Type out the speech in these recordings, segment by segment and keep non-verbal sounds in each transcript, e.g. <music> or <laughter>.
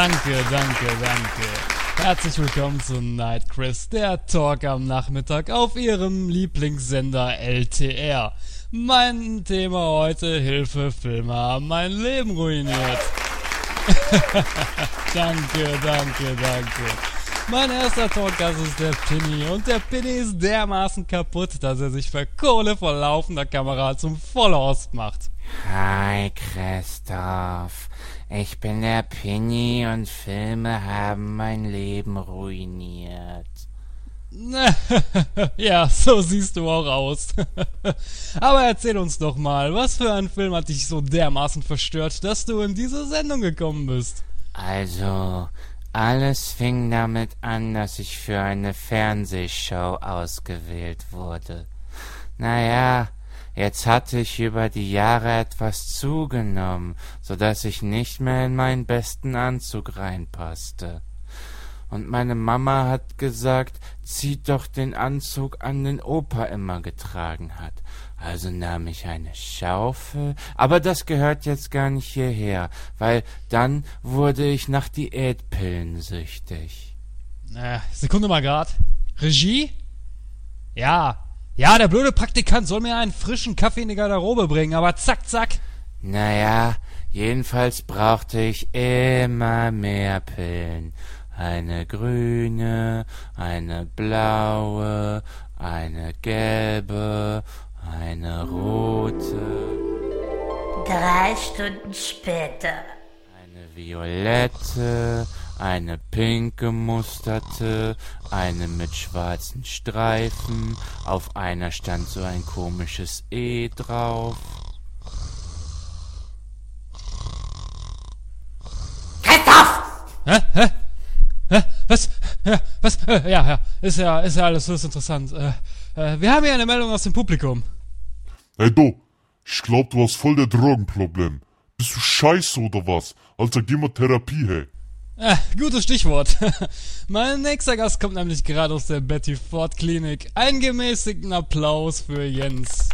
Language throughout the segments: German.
Danke, danke, danke. Herzlich willkommen zu Night Chris, der Talk am Nachmittag auf Ihrem Lieblingssender LTR. Mein Thema heute, Hilfe, Filme haben mein Leben ruiniert. <laughs> danke, danke, danke. Mein erster Talkgast ist der Pinny und der Pinny ist dermaßen kaputt, dass er sich für Kohle vor laufender Kamera zum Vollhorst macht. Hi Christoph, ich bin der Pinny und Filme haben mein Leben ruiniert. <laughs> ja, so siehst du auch aus. <laughs> Aber erzähl uns doch mal, was für ein Film hat dich so dermaßen verstört, dass du in diese Sendung gekommen bist? Also, alles fing damit an, dass ich für eine Fernsehshow ausgewählt wurde. Naja, jetzt hatte ich über die Jahre etwas zugenommen, so dass ich nicht mehr in meinen besten Anzug reinpasste und meine Mama hat gesagt, zieht doch den Anzug an, den Opa immer getragen hat. Also nahm ich eine Schaufel, aber das gehört jetzt gar nicht hierher, weil dann wurde ich nach Diätpillen süchtig. Äh, Sekunde mal grad. Regie? Ja. Ja, der blöde Praktikant soll mir einen frischen Kaffee in die Garderobe bringen, aber zack, zack. Naja, jedenfalls brauchte ich immer mehr Pillen eine grüne, eine blaue, eine gelbe, eine rote. Drei Stunden später. Eine violette, eine pink gemusterte, eine mit schwarzen Streifen, auf einer stand so ein komisches E drauf. Christoph! Hä? Hä? Hä? Was? Ja, was? Äh, ja, ja. Ist ja, ist ja alles so interessant. Äh, äh, wir haben hier eine Meldung aus dem Publikum. Hey du, ich glaub, du hast voll der Drogenproblem. Bist du scheiße oder was? Alter, geh mal Therapie, hey. Äh, gutes Stichwort. <laughs> mein nächster Gast kommt nämlich gerade aus der Betty Ford Klinik. Einen gemäßigten Applaus für Jens.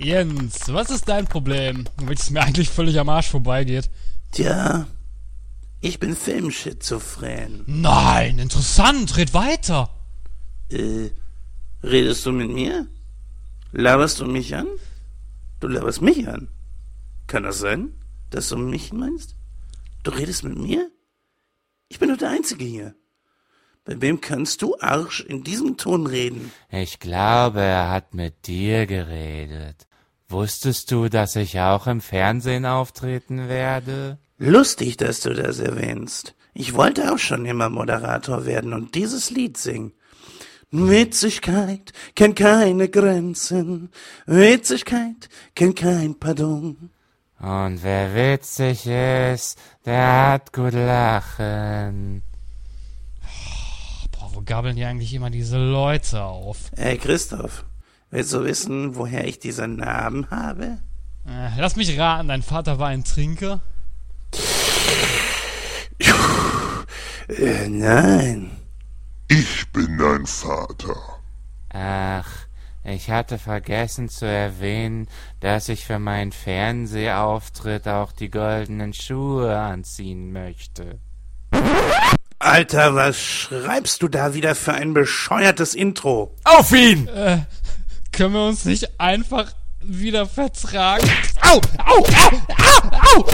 Jens, was ist dein Problem? Welches mir eigentlich völlig am Arsch vorbeigeht. Tja, ich bin filmschizophren. Nein, interessant, red weiter. Äh, redest du mit mir? Laberst du mich an? Du laberst mich an. Kann das sein, dass du mich meinst? Du redest mit mir? Ich bin doch der Einzige hier. Bei wem kannst du, Arsch, in diesem Ton reden? Ich glaube, er hat mit dir geredet. Wusstest du, dass ich auch im Fernsehen auftreten werde? Lustig, dass du das erwähnst. Ich wollte auch schon immer Moderator werden und dieses Lied singen. Witzigkeit kennt keine Grenzen. Witzigkeit kennt kein Pardon. Und wer witzig ist, der hat gut lachen. Boah, wo gabeln hier eigentlich immer diese Leute auf? Hey Christoph, willst du wissen, woher ich diese Narben habe? Äh, lass mich raten, dein Vater war ein Trinker? Äh, nein. Ich bin dein Vater. Ach, ich hatte vergessen zu erwähnen, dass ich für meinen Fernsehauftritt auch die goldenen Schuhe anziehen möchte. Alter, was schreibst du da wieder für ein bescheuertes Intro? Auf ihn! Äh, können wir uns nicht einfach wieder vertragen? Au! Au! Au! Au! Au!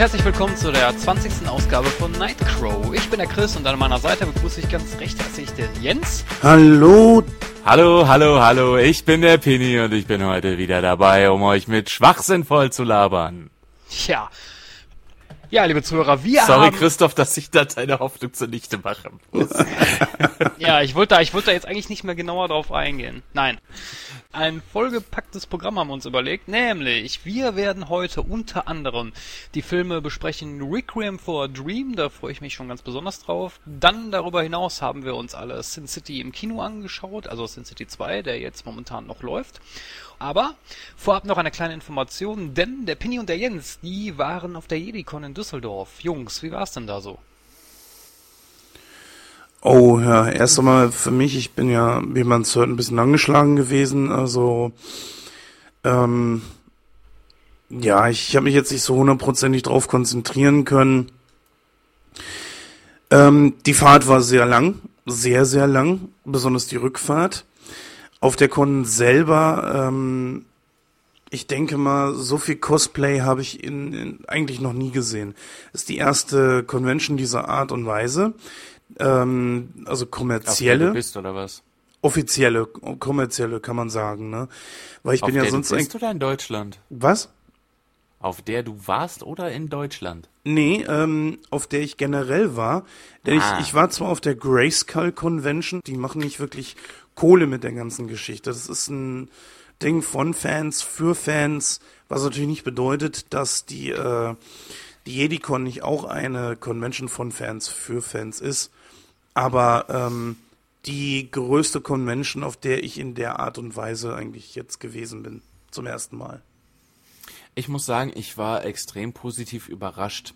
Herzlich willkommen zu der 20. Ausgabe von Nightcrow. Ich bin der Chris und an meiner Seite begrüße ich ganz recht herzlich den Jens. Hallo, Hallo, hallo, hallo, ich bin der Pini und ich bin heute wieder dabei, um euch mit Schwachsinn voll zu labern. Ja. Ja, liebe Zuhörer, wir Sorry, haben... Christoph, dass ich da deine Hoffnung zunichte mache. <laughs> Ja, ich wollte da, ich wollte da jetzt eigentlich nicht mehr genauer drauf eingehen. Nein. Ein vollgepacktes Programm haben wir uns überlegt, nämlich wir werden heute unter anderem die Filme besprechen Requiem for a Dream, da freue ich mich schon ganz besonders drauf. Dann darüber hinaus haben wir uns alle Sin City im Kino angeschaut, also Sin City 2, der jetzt momentan noch läuft. Aber vorab noch eine kleine Information, denn der Pinny und der Jens, die waren auf der JediCon in Düsseldorf. Jungs, wie war's denn da so? Oh ja, erst einmal für mich, ich bin ja, wie man es hört, ein bisschen angeschlagen gewesen. Also, ähm, ja, ich habe mich jetzt nicht so hundertprozentig drauf konzentrieren können. Ähm, die Fahrt war sehr lang, sehr, sehr lang, besonders die Rückfahrt. Auf der Con selber, ähm, ich denke mal, so viel Cosplay habe ich in, in, eigentlich noch nie gesehen. Ist die erste Convention dieser Art und Weise. Ähm, also Auf der kommerzielle, du bist oder was? offizielle, kommerzielle kann man sagen, ne? Weil ich Auf bin ja sonst du bist oder in Deutschland? Was? Auf der du warst oder in Deutschland? Nee, ähm, auf der ich generell war. Denn Ah. ich, ich war zwar auf der Grayskull Convention, die machen nicht wirklich Kohle mit der ganzen Geschichte. Das ist ein Ding von Fans für Fans, was natürlich nicht bedeutet, dass die, äh, die JediCon nicht auch eine Convention von Fans für Fans ist. Aber ähm, die größte Convention, auf der ich in der Art und Weise eigentlich jetzt gewesen bin. Zum ersten Mal. Ich muss sagen, ich war extrem positiv überrascht,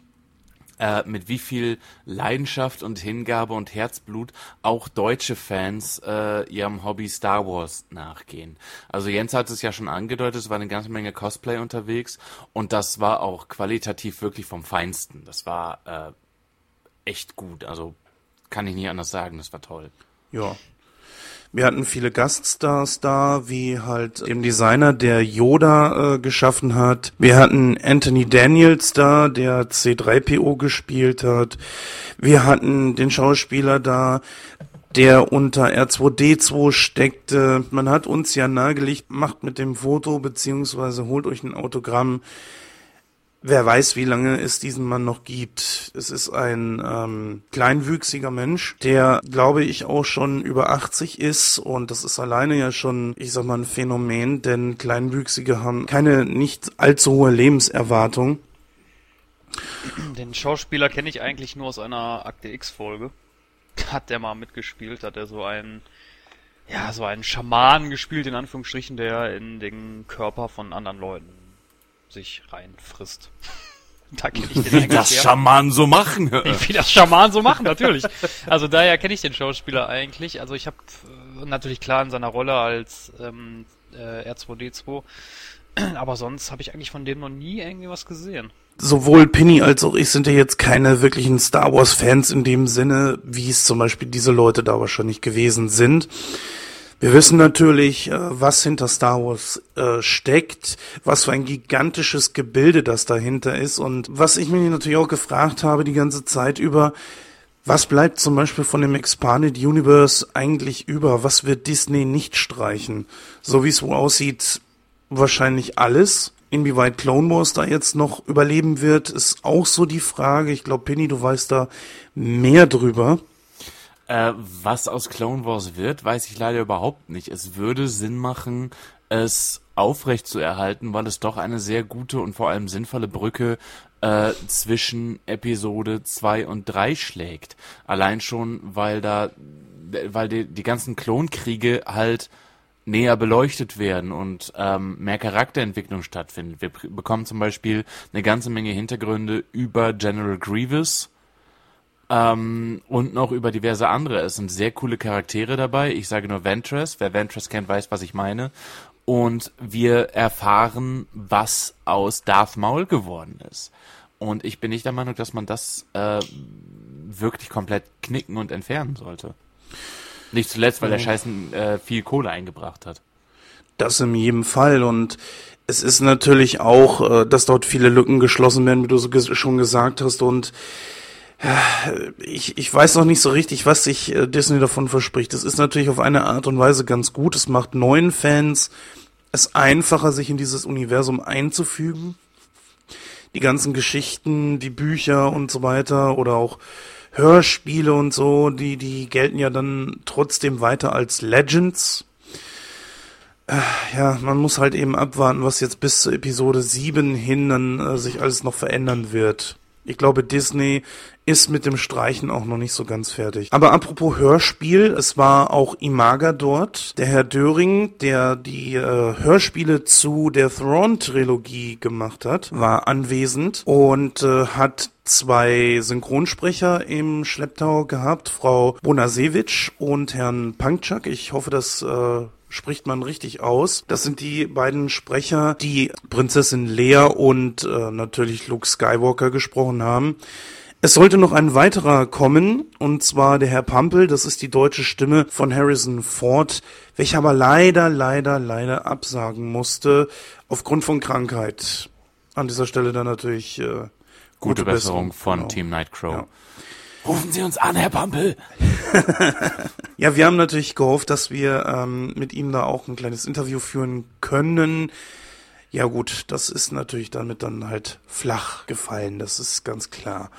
äh, mit wie viel Leidenschaft und Hingabe und Herzblut auch deutsche Fans äh, ihrem Hobby Star Wars nachgehen. Also Jens hat es ja schon angedeutet, es war eine ganze Menge Cosplay unterwegs und das war auch qualitativ wirklich vom Feinsten. Das war äh, echt gut. Also kann ich nicht anders sagen, das war toll. Ja. Wir hatten viele Gaststars da, wie halt dem Designer, der Yoda äh, geschaffen hat. Wir hatten Anthony Daniels da, der C3PO gespielt hat. Wir hatten den Schauspieler da, der unter R2D2 steckte. Man hat uns ja nahegelegt, macht mit dem Foto, beziehungsweise holt euch ein Autogramm. Wer weiß, wie lange es diesen Mann noch gibt. Es ist ein ähm, kleinwüchsiger Mensch, der, glaube ich, auch schon über 80 ist. Und das ist alleine ja schon, ich sag mal, ein Phänomen, denn Kleinwüchsige haben keine nicht allzu hohe Lebenserwartung. Den Schauspieler kenne ich eigentlich nur aus einer Akte X-Folge. Hat der mal mitgespielt, hat er so einen, ja, so einen Schamanen gespielt, in Anführungsstrichen, der in den Körper von anderen Leuten sich reinfrisst. <laughs> Da kenne ich den Wie eigentlich das her. Schamanen so machen. Wie das Schamanen so machen, natürlich. Also daher kenne ich den Schauspieler eigentlich. Also ich habe äh, natürlich klar in seiner Rolle als ähm, äh, R2D2, <clears throat> aber sonst habe ich eigentlich von dem noch nie irgendwie was gesehen. Sowohl Penny als auch ich sind ja jetzt keine wirklichen Star Wars Fans in dem Sinne, wie es zum Beispiel diese Leute da wahrscheinlich gewesen sind. Wir wissen natürlich, äh, was hinter Star Wars äh, steckt, was für ein gigantisches Gebilde das dahinter ist und was ich mich natürlich auch gefragt habe die ganze Zeit über, was bleibt zum Beispiel von dem Expanded Universe eigentlich über? Was wird Disney nicht streichen? So wie es wo aussieht, wahrscheinlich alles. Inwieweit Clone Wars da jetzt noch überleben wird, ist auch so die Frage. Ich glaube, Penny, du weißt da mehr drüber. Äh, was aus Clone Wars wird, weiß ich leider überhaupt nicht. Es würde Sinn machen, es aufrecht zu erhalten, weil es doch eine sehr gute und vor allem sinnvolle Brücke äh, zwischen Episode 2 und 3 schlägt. Allein schon, weil da, weil die, die ganzen Klonkriege halt näher beleuchtet werden und ähm, mehr Charakterentwicklung stattfindet. Wir bekommen zum Beispiel eine ganze Menge Hintergründe über General Grievous, ähm, und noch über diverse andere. Es sind sehr coole Charaktere dabei. Ich sage nur Ventress. Wer Ventress kennt, weiß, was ich meine. Und wir erfahren, was aus Darth Maul geworden ist. Und ich bin nicht der Meinung, dass man das äh, wirklich komplett knicken und entfernen sollte. Nicht zuletzt, weil der Scheißen äh, viel Kohle eingebracht hat. Das in jedem Fall. Und Es ist natürlich auch, äh, dass dort viele Lücken geschlossen werden, wie du so schon gesagt hast. Und ich, ich weiß noch nicht so richtig, was sich äh, Disney davon verspricht. Es ist natürlich auf eine Art und Weise ganz gut. Es macht neuen Fans es einfacher, sich in dieses Universum einzufügen. Die ganzen Geschichten, die Bücher und so weiter oder auch Hörspiele und so, die, die gelten ja dann trotzdem weiter als Legends. Äh, ja, man muss halt eben abwarten, was jetzt bis zur Episode 7 hin dann äh, sich alles noch verändern wird. Ich glaube, Disney ist mit dem Streichen auch noch nicht so ganz fertig. Aber apropos Hörspiel, es war auch Imaga dort. Der Herr Döring, der die äh, Hörspiele zu der Thrawn-Trilogie gemacht hat, war anwesend und äh, hat zwei Synchronsprecher im Schlepptau gehabt, Frau Bonasewitsch und Herrn Pankczak. Ich hoffe, das äh, spricht man richtig aus. Das sind die beiden Sprecher, die Prinzessin Lea und äh, natürlich Luke Skywalker gesprochen haben. Es sollte noch ein weiterer kommen, und zwar der Herr Pampel, das ist die deutsche Stimme von Harrison Ford, welcher aber leider, leider, leider absagen musste, aufgrund von Krankheit. An dieser Stelle dann natürlich äh, gute, Gute Besserung von genau. Team Nightcrow. Ja. Rufen Sie uns an, Herr Pampel. <laughs> Ja, wir haben natürlich gehofft, dass wir ähm, mit ihm da auch ein kleines Interview führen können. Ja gut, das ist natürlich damit dann halt flach gefallen, das ist ganz klar.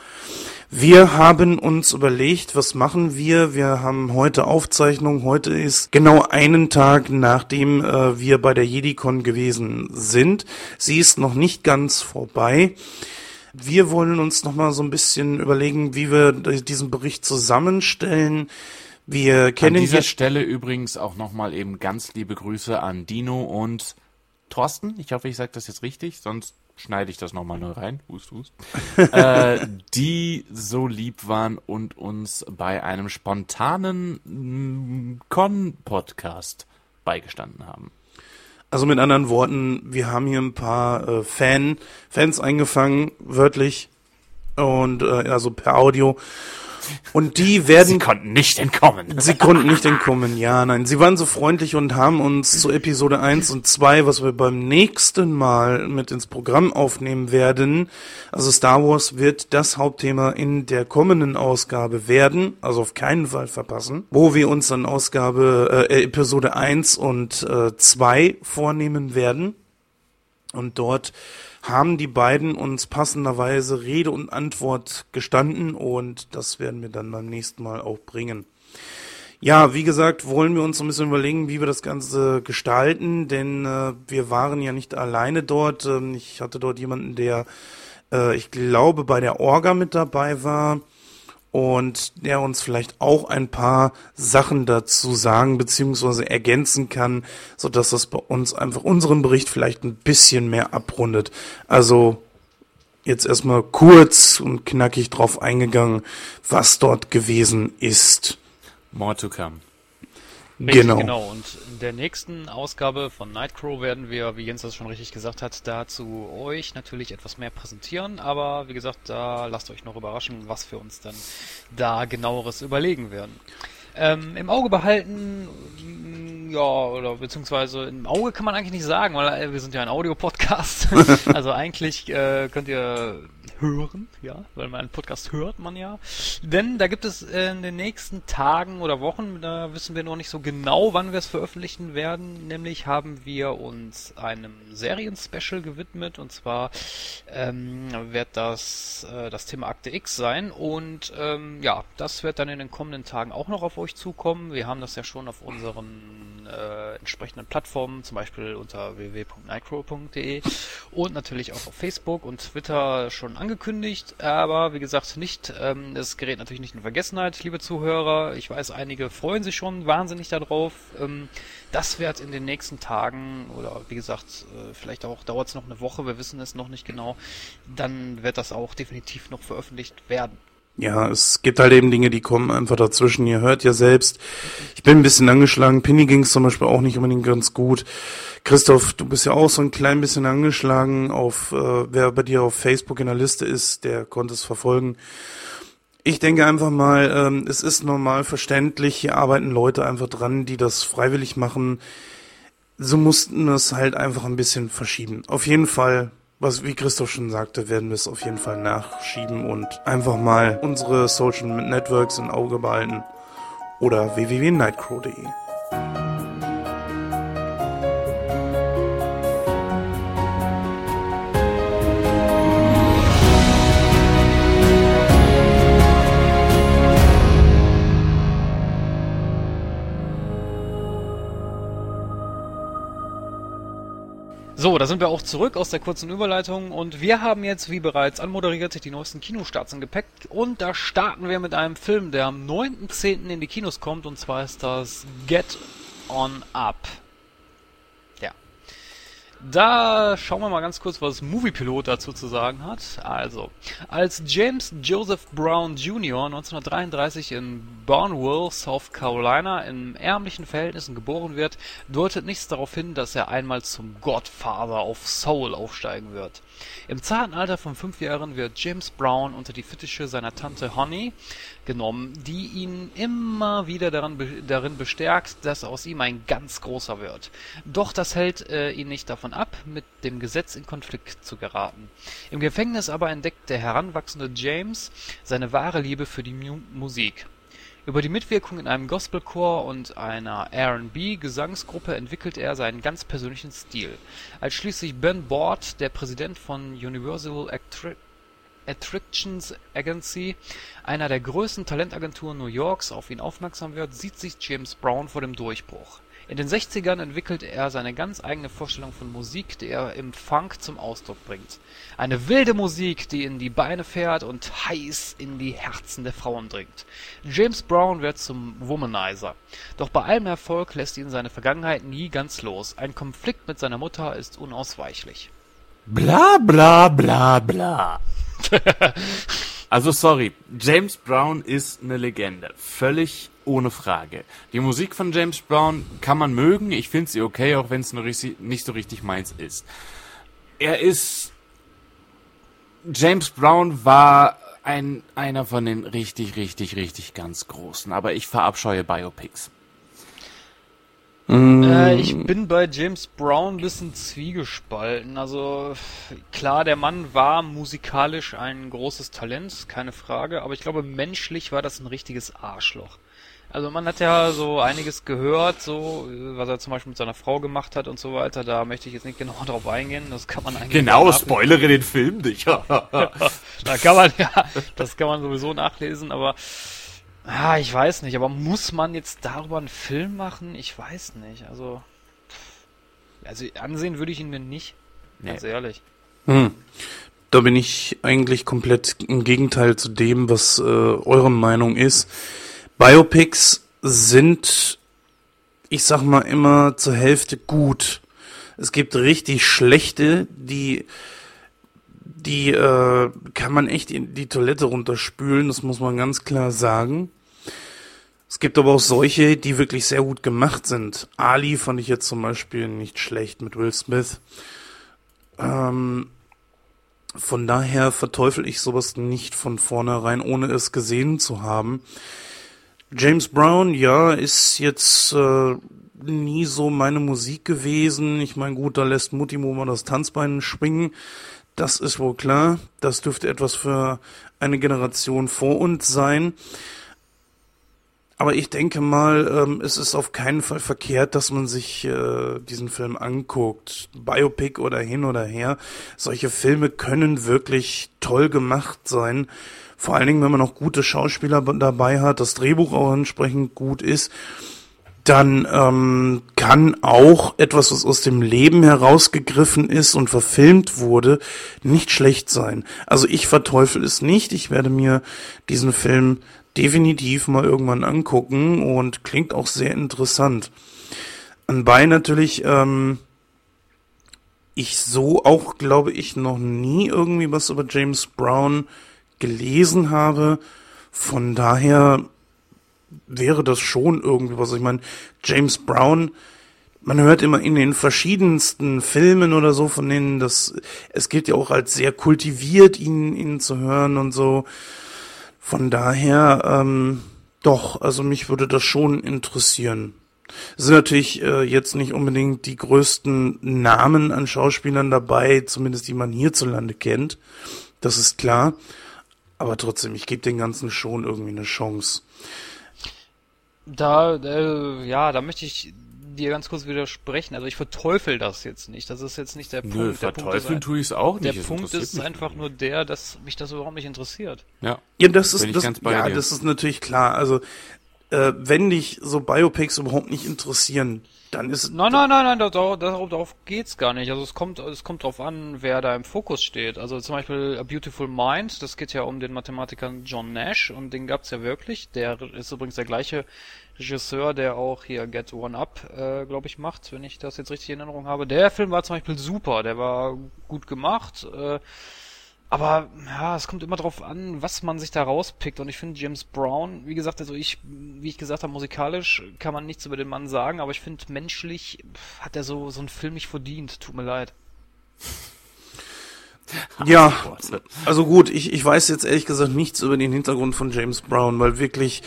Wir haben uns überlegt, was machen wir? Wir haben heute Aufzeichnung. Heute ist genau einen Tag, nachdem äh, wir bei der JediCon gewesen sind. Sie ist noch nicht ganz vorbei. Wir wollen uns noch mal so ein bisschen überlegen, wie wir diesen Bericht zusammenstellen. Wir An kennen dieser hier Stelle übrigens auch nochmal eben ganz liebe Grüße an Dino und Thorsten. Ich hoffe, ich sage das jetzt richtig, sonst schneide ich das nochmal neu rein. Hust, hust. <laughs> äh, die so lieb waren und uns bei einem spontanen mm, Con-Podcast beigestanden haben. Also mit anderen Worten, wir haben hier ein paar äh, Fan, Fans eingefangen, wörtlich und äh, also per Audio. Und die werden Sie konnten nicht entkommen. Sie konnten nicht entkommen, ja, nein. Sie waren so freundlich und haben uns zu Episode 1 und 2, was wir beim nächsten Mal mit ins Programm aufnehmen werden, also Star Wars wird das Hauptthema in der kommenden Ausgabe werden, also auf keinen Fall verpassen, wo wir uns dann Ausgabe, äh, Episode 1 und äh, 2 vornehmen werden. Und dort haben die beiden uns passenderweise Rede und Antwort gestanden und das werden wir dann beim nächsten Mal auch bringen. Ja, wie gesagt, wollen wir uns ein bisschen überlegen, wie wir das Ganze gestalten, denn äh, wir waren ja nicht alleine dort. Ähm, ich hatte dort jemanden, der, äh, ich glaube, bei der Orga mit dabei war und der uns vielleicht auch ein paar Sachen dazu sagen bzw. ergänzen kann, so dass das bei uns einfach unseren Bericht vielleicht ein bisschen mehr abrundet. Also jetzt erstmal kurz und knackig drauf eingegangen, was dort gewesen ist. More to come. Richtig, Genau. genau. Und in der nächsten Ausgabe von Nightcrow werden wir, wie Jens das schon richtig gesagt hat, dazu euch natürlich etwas mehr präsentieren. Aber wie gesagt, da lasst euch noch überraschen, was wir uns dann da genaueres überlegen werden. Ähm, Im Auge behalten, mm, ja, oder beziehungsweise im Auge kann man eigentlich nicht sagen, weil äh, wir sind ja ein Audio-Podcast. <laughs> also eigentlich äh, könnt ihr hören, ja, weil man einen Podcast hört man ja. Denn da gibt es äh, in den nächsten Tagen oder Wochen, da wissen wir noch nicht so genau, wann wir es veröffentlichen werden. Nämlich haben wir uns einem Serien-Special gewidmet und zwar ähm, wird das äh, das Thema Akte X sein und ähm, ja, das wird dann in den kommenden Tagen auch noch auf euch zukommen. Wir haben das ja schon auf unseren äh, entsprechenden Plattformen, zum Beispiel unter www.nightcrow.de und natürlich auch auf Facebook und Twitter schon angekündigt, aber wie gesagt nicht, ähm, es gerät natürlich nicht in Vergessenheit, liebe Zuhörer. Ich weiß, einige freuen sich schon wahnsinnig darauf. Ähm, das wird in den nächsten Tagen oder wie gesagt, äh, vielleicht auch dauert es noch eine Woche, wir wissen es noch nicht genau, dann wird das auch definitiv noch veröffentlicht werden. Ja, es gibt halt eben Dinge, die kommen einfach dazwischen. Ihr hört ja selbst, ich bin ein bisschen angeschlagen. Pinny ging es zum Beispiel auch nicht unbedingt ganz gut. Christoph, du bist ja auch so ein klein bisschen angeschlagen. Auf äh, wer bei dir auf Facebook in der Liste ist, der konnte es verfolgen. Ich denke einfach mal, ähm, es ist normal verständlich. Hier arbeiten Leute einfach dran, die das freiwillig machen. sie mussten es halt einfach ein bisschen verschieben. Auf jeden Fall, was wie Christoph schon sagte, werden wir es auf jeden Fall nachschieben und einfach mal unsere Social Networks im Auge behalten oder www.nightcrow.de. So, da sind wir auch zurück aus der kurzen Überleitung und wir haben jetzt, wie bereits anmoderiert, die neuesten Kinostarts im Gepäck und da starten wir mit einem Film, der am 9.10. in die Kinos kommt und zwar ist das Get On Up. Da schauen wir mal ganz kurz, was Moviepilot dazu zu sagen hat. Also, als James Joseph Brown Jr. 1933 in Barnwell, South Carolina, in ärmlichen Verhältnissen geboren wird, deutet nichts darauf hin, dass er einmal zum Godfather of Soul aufsteigen wird. Im zarten Alter von fünf Jahren wird James Brown unter die Fittiche seiner Tante Honey genommen, die ihn immer wieder daran, darin bestärkt, dass aus ihm ein ganz großer wird. Doch das hält äh, ihn nicht davon ab, mit dem Gesetz in Konflikt zu geraten. Im Gefängnis aber entdeckt der heranwachsende James seine wahre Liebe für die Mu Musik. Über die Mitwirkung in einem Gospelchor und einer R&B-Gesangsgruppe entwickelt er seinen ganz persönlichen Stil. Als schließlich Ben Bord, der Präsident von Universal Attractions Agency, einer der größten Talentagenturen New Yorks, auf ihn aufmerksam wird, sieht sich James Brown vor dem Durchbruch. In den 60ern entwickelt er seine ganz eigene Vorstellung von Musik, die er im Funk zum Ausdruck bringt. Eine wilde Musik, die in die Beine fährt und heiß in die Herzen der Frauen dringt. James Brown wird zum Womanizer. Doch bei allem Erfolg lässt ihn seine Vergangenheit nie ganz los. Ein Konflikt mit seiner Mutter ist unausweichlich. Bla bla bla bla. <laughs> also sorry, James Brown ist eine Legende. Völlig ohne Frage. Die Musik von James Brown kann man mögen. Ich finde sie okay, auch wenn es nicht so richtig meins ist. Er ist. James Brown war ein, einer von den richtig, richtig, richtig ganz großen. Aber ich verabscheue Biopics. Äh, ich bin bei James Brown ein bisschen zwiegespalten. Also klar, der Mann war musikalisch ein großes Talent, keine Frage, aber ich glaube, menschlich war das ein richtiges Arschloch. Also man hat ja so einiges gehört, so was er zum Beispiel mit seiner Frau gemacht hat und so weiter. Da möchte ich jetzt nicht genau <laughs> drauf eingehen. Das kann man eigentlich genau spoilere den Film nicht. <laughs> <laughs> da kann man ja, das kann man sowieso nachlesen. Aber ah, ich weiß nicht. Aber muss man jetzt darüber einen Film machen? Ich weiß nicht. Also also ansehen würde ich ihn mir nicht. Nee. Ganz ehrlich. Hm. Da bin ich eigentlich komplett im Gegenteil zu dem, was äh, eure Meinung ist. Biopics sind, ich sag mal, immer zur Hälfte gut. Es gibt richtig schlechte, die, die äh, kann man echt in die Toilette runterspülen, das muss man ganz klar sagen. Es gibt aber auch solche, die wirklich sehr gut gemacht sind. Ali fand ich jetzt zum Beispiel nicht schlecht mit Will Smith. Ähm, von daher verteufel ich sowas nicht von vornherein, ohne es gesehen zu haben. James Brown, ja, ist jetzt äh, nie so meine Musik gewesen. Ich meine, gut, da lässt Mutti mal das Tanzbein schwingen. Das ist wohl klar. Das dürfte etwas für eine Generation vor uns sein. Aber ich denke mal, ähm, es ist auf keinen Fall verkehrt, dass man sich äh, diesen Film anguckt. Biopic oder hin oder her. Solche Filme können wirklich toll gemacht sein. Vor allen Dingen, wenn man noch gute Schauspieler dabei hat, das Drehbuch auch entsprechend gut ist, dann ähm, kann auch etwas, was aus dem Leben herausgegriffen ist und verfilmt wurde, nicht schlecht sein. Also ich verteufel es nicht. Ich werde mir diesen Film definitiv mal irgendwann angucken und klingt auch sehr interessant. Anbei natürlich, ähm, ich so auch, glaube ich, noch nie irgendwie was über James Brown gelesen habe. Von daher wäre das schon irgendwie was. Ich meine, James Brown, man hört immer in den verschiedensten Filmen oder so von denen, dass es gilt ja auch als sehr kultiviert, ihn, ihn zu hören und so. Von daher, ähm, doch, also mich würde das schon interessieren. Es sind natürlich äh, jetzt nicht unbedingt die größten Namen an Schauspielern dabei, zumindest die man hierzulande kennt. Das ist klar. Aber trotzdem, ich gebe den Ganzen schon irgendwie eine Chance. Da, äh, ja, da möchte ich dir ganz kurz widersprechen. Also ich verteufel das jetzt nicht. Das ist jetzt nicht der Punkt. Nö, der Punkt verteufeln ist, tue ich es auch nicht. der Es Punkt ist einfach nur der, dass mich das überhaupt nicht interessiert. Ja. Ja, das ist das, ganz bei ja, dir. das ist natürlich klar. Also äh, wenn dich so Biopics überhaupt nicht interessieren, dann ist Nein, nein, nein, nein, da- da- darauf, darauf geht's gar nicht. Also es kommt, es kommt drauf an, wer da im Fokus steht. Also zum Beispiel A Beautiful Mind, das geht ja um den Mathematiker John Nash und den gab's ja wirklich. Der ist übrigens der gleiche Regisseur, der auch hier Get One Up, äh, glaube ich, macht, wenn ich das jetzt richtig in Erinnerung habe. Der Film war zum Beispiel super, der war gut gemacht. Äh, aber ja, es kommt immer drauf an, was man sich da rauspickt. Und ich finde James Brown, wie gesagt, also ich, wie ich gesagt habe, musikalisch kann man nichts über den Mann sagen, aber ich finde menschlich hat er so so einen Film nicht verdient. Tut mir leid. <laughs> Ja, also gut, ich, ich weiß jetzt ehrlich gesagt nichts über den Hintergrund von James Brown, weil wirklich,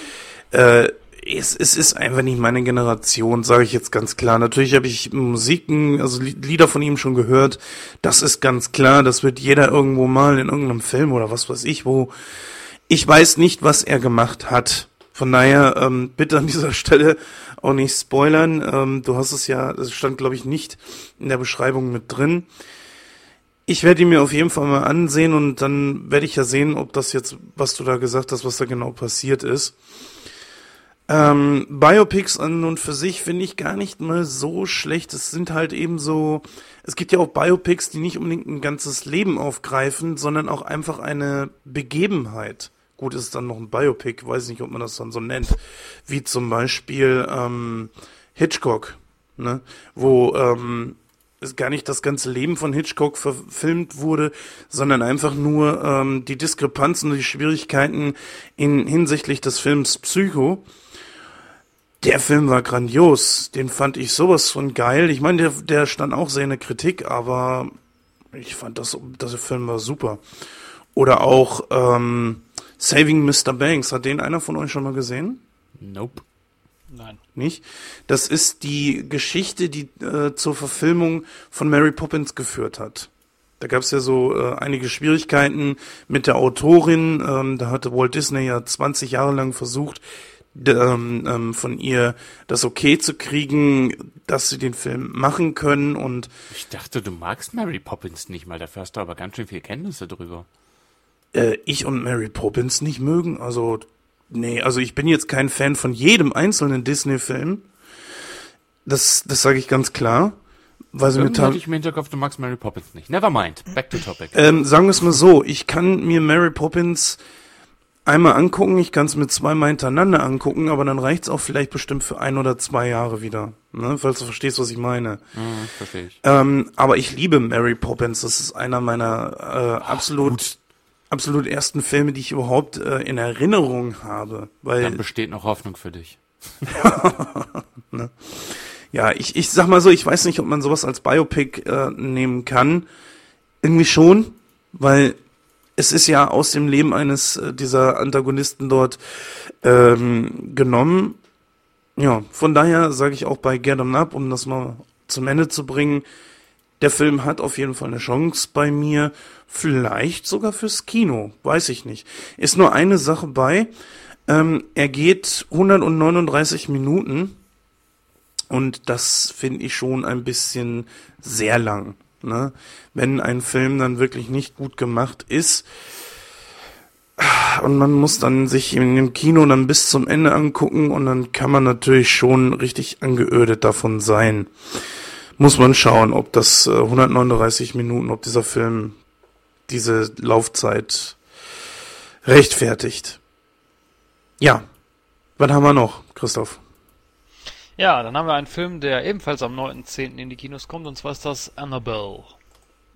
äh, es, es ist einfach nicht meine Generation, sage ich jetzt ganz klar. Natürlich habe ich Musiken, also Li- Lieder von ihm schon gehört. Das ist ganz klar, das wird jeder irgendwo mal in irgendeinem Film oder was weiß ich wo. Ich weiß nicht, was er gemacht hat. Von daher, ähm, bitte an dieser <laughs> Stelle auch nicht spoilern. Ähm, du hast es ja, es stand glaube ich nicht in der Beschreibung mit drin. Ich werde ihn mir auf jeden Fall mal ansehen und dann werde ich ja sehen, ob das jetzt, was du da gesagt hast, was da genau passiert ist. Ähm, Biopics an und für sich finde ich gar nicht mal so schlecht. Es sind halt eben so, es gibt ja auch Biopics, die nicht unbedingt ein ganzes Leben aufgreifen, sondern auch einfach eine Begebenheit. Gut, ist dann noch ein Biopic, weiß nicht, ob man das dann so nennt. Wie zum Beispiel ähm, Hitchcock, ne? wo ähm, es gar nicht das ganze Leben von Hitchcock verfilmt wurde, sondern einfach nur ähm, die Diskrepanzen und die Schwierigkeiten in hinsichtlich des Films Psycho. Der Film war grandios, den fand ich sowas von geil. Ich meine, der, der stand auch sehr in der Kritik, aber ich fand das, das Film war super. Oder auch ähm, Saving Mr. Banks, hat den einer von euch schon mal gesehen? Nope. Nein. nicht? Das ist die Geschichte, die äh, zur Verfilmung von Mary Poppins geführt hat. Da gab es ja so äh, einige Schwierigkeiten mit der Autorin. Ähm, da hatte Walt Disney ja 20 Jahre lang versucht, ähm, ähm, von ihr das okay zu kriegen, dass sie den Film machen können. Und Ich dachte, du magst Mary Poppins nicht mal. Dafür hast du aber ganz schön viel Kenntnisse drüber. äh, ich und Mary Poppins nicht mögen. Also, nee, also ich bin jetzt kein Fan von jedem einzelnen Disney-Film. Das, das sage ich ganz klar. Weil sie Irgendwie hatte ich im Hinterkopf, du magst Mary Poppins nicht. Never mind. Back to topic. Ähm, sagen wir es mal so, ich kann mir Mary Poppins einmal angucken, ich kann es mir zweimal hintereinander angucken, aber dann reicht's auch vielleicht bestimmt für ein oder zwei Jahre wieder. Ne? Falls du verstehst, was ich meine. Hm, verstehe ich. Ähm, aber ich liebe Mary Poppins. Das ist einer meiner äh, absolut, absolut ersten Filme, die ich überhaupt äh, in Erinnerung habe. Weil Dann besteht noch Hoffnung für dich. <laughs> Ja, ich, ich sag mal so, ich weiß nicht, ob man sowas als Biopic äh, nehmen kann. Irgendwie schon, weil es ist ja aus dem Leben eines äh, dieser Antagonisten dort ähm, genommen. Ja, von daher sage ich auch bei Get 'em Up, um das mal zum Ende zu bringen, der Film hat auf jeden Fall eine Chance bei mir, vielleicht sogar fürs Kino, weiß ich nicht. Ist nur eine Sache bei, ähm, er geht 139 Minuten und das finde ich schon ein bisschen sehr lang. Ne? Wenn ein Film dann wirklich nicht gut gemacht ist und man muss dann sich in dem Kino dann bis zum Ende angucken und dann kann man natürlich schon richtig angeödet davon sein. Muss man schauen, ob das äh, 139 Minuten, ob dieser Film diese Laufzeit rechtfertigt. Ja, was haben wir noch, Christoph? Ja, dann haben wir einen Film, der ebenfalls am 9.10. in die Kinos kommt, und zwar ist das Annabelle.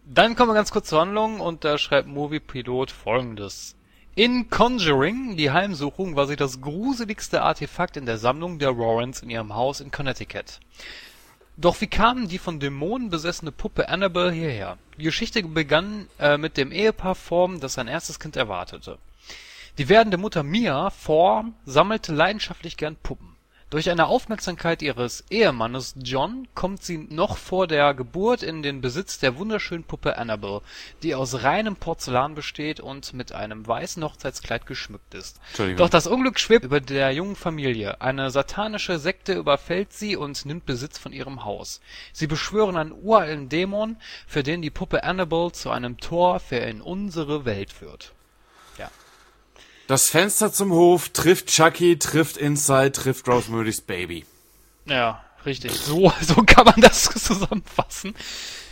Dann kommen wir ganz kurz zur Handlung und da schreibt Movie Pilot folgendes. In Conjuring, die Heimsuchung, war sie das gruseligste Artefakt in der Sammlung der Warrens in ihrem Haus in Connecticut. Doch wie kam die von Dämonen besessene Puppe Annabelle hierher? Die Geschichte begann äh, mit dem Ehepaar Form, das sein erstes Kind erwartete. Die werdende Mutter Mia Form sammelte leidenschaftlich gern Puppen. Durch eine Aufmerksamkeit ihres Ehemannes John kommt sie noch vor der Geburt in den Besitz der wunderschönen Puppe Annabelle, die aus reinem Porzellan besteht und mit einem weißen Hochzeitskleid geschmückt ist. Doch das Unglück schwebt über der jungen Familie. Eine satanische Sekte überfällt sie und nimmt Besitz von ihrem Haus. Sie beschwören einen uralten Dämon, für den die Puppe Annabelle zu einem Tor für in unsere Welt führt. Das Fenster zum Hof trifft Chucky, trifft Inside, trifft Rosemary's Baby. Ja, richtig. So, <laughs> so kann man das zusammenfassen.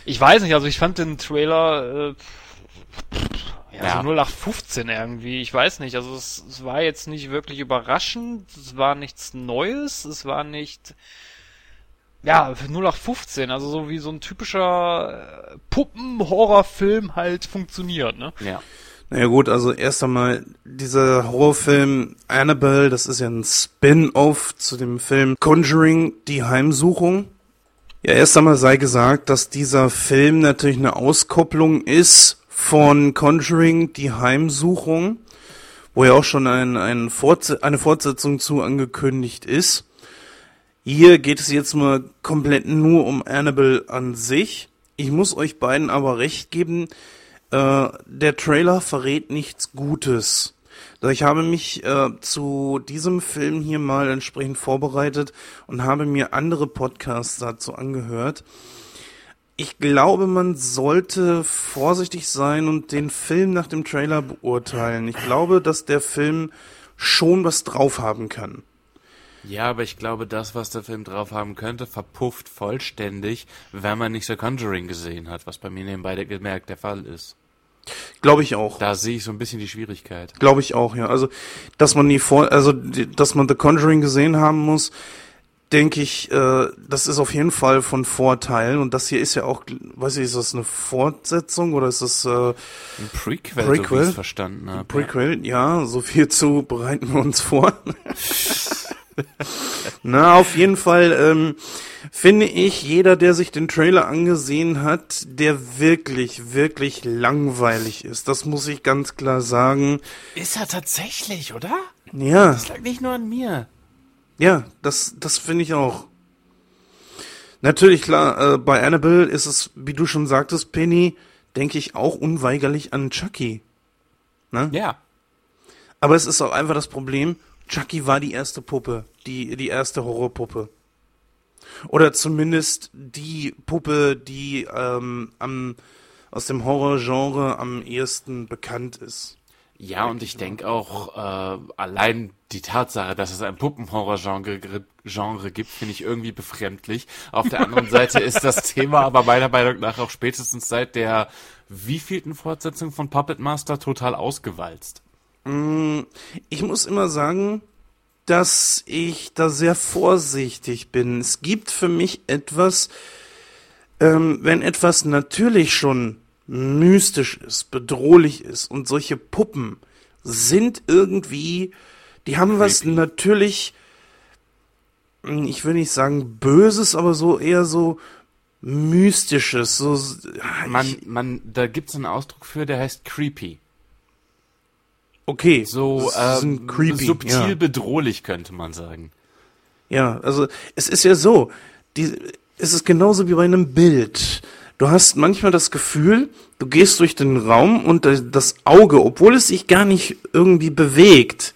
Ich weiß nicht, also ich fand den Trailer äh, ja, Ja. so 0815 irgendwie. Ich weiß nicht, also es, es war jetzt nicht wirklich überraschend, es war nichts Neues, es war nicht ja, 0815, also so wie so ein typischer äh, Puppen-Horrorfilm halt funktioniert, ne? Ja. Naja gut, also erst einmal dieser Horrorfilm Annabelle, das ist ja ein Spin-off zu dem Film Conjuring, die Heimsuchung. Ja, erst einmal sei gesagt, dass dieser Film natürlich eine Auskopplung ist von Conjuring, die Heimsuchung, wo ja auch schon ein, ein Fortse eine Fortsetzung zu angekündigt ist. Hier geht es jetzt mal komplett nur um Annabelle an sich. Ich muss euch beiden aber recht geben, äh, der Trailer verrät nichts Gutes. Doch Ich habe mich äh, zu diesem Film hier mal entsprechend vorbereitet und habe mir andere Podcasts dazu angehört. Ich glaube, man sollte vorsichtig sein und den Film nach dem Trailer beurteilen. Ich glaube, dass der Film schon was drauf haben kann. Ja, aber ich glaube, das, was der Film drauf haben könnte, verpufft vollständig, wenn man nicht The Conjuring gesehen hat, was bei mir nebenbei gemerkt der Fall ist. Glaube ich auch. Da sehe ich so ein bisschen die Schwierigkeit. Glaube ich auch, ja. Also, dass man die vor, also, dass man The Conjuring gesehen haben muss, denke ich, äh, das ist auf jeden Fall von Vorteil. Und das hier ist ja auch, weiß ich, ist das eine Fortsetzung oder ist das äh, Ein Prequel, so Prequel? es verstanden habe. Prequel? Ja, so viel zu bereiten wir uns vor. <laughs> Na, auf jeden Fall ähm, finde ich, jeder, der sich den Trailer angesehen hat, der wirklich, wirklich langweilig ist. Das muss ich ganz klar sagen. Ist er tatsächlich, oder? Ja. Das lag nicht nur an mir. Ja, das, das finde ich auch. Natürlich, klar, äh, bei Annabelle ist es, wie du schon sagtest, Penny, denke ich auch unweigerlich an Chucky. Ne? Ja. Aber es ist auch einfach das Problem, Chucky war die erste Puppe, die, die erste Horrorpuppe. Oder zumindest die Puppe, die ähm, am, aus dem Horrorgenre am ehesten bekannt ist. Ja, und ich denke auch, äh, allein die Tatsache, dass es ein Puppenhorror-Genre Genre gibt, finde ich irgendwie befremdlich. Auf der anderen <laughs> Seite ist das Thema aber meiner Meinung nach auch spätestens seit der wievielten Fortsetzung von Puppet Master total ausgewalzt. Ich muss immer sagen, dass ich da sehr vorsichtig bin. Es gibt für mich etwas, ähm, wenn etwas natürlich schon mystisch ist, bedrohlich ist und solche Puppen sind irgendwie, die haben was Creepy. natürlich, hm, ich will nicht sagen böses, aber so eher so mystisches, so Man, ich, man, da gibt's einen Ausdruck für, der heißt creepy. Okay, So ähm, creepy, subtil ja. bedrohlich könnte man sagen. Ja, also es ist ja so, die, es ist genauso wie bei einem Bild. Du hast manchmal das Gefühl, du gehst durch den Raum und das- das Auge, obwohl es sich gar nicht irgendwie bewegt,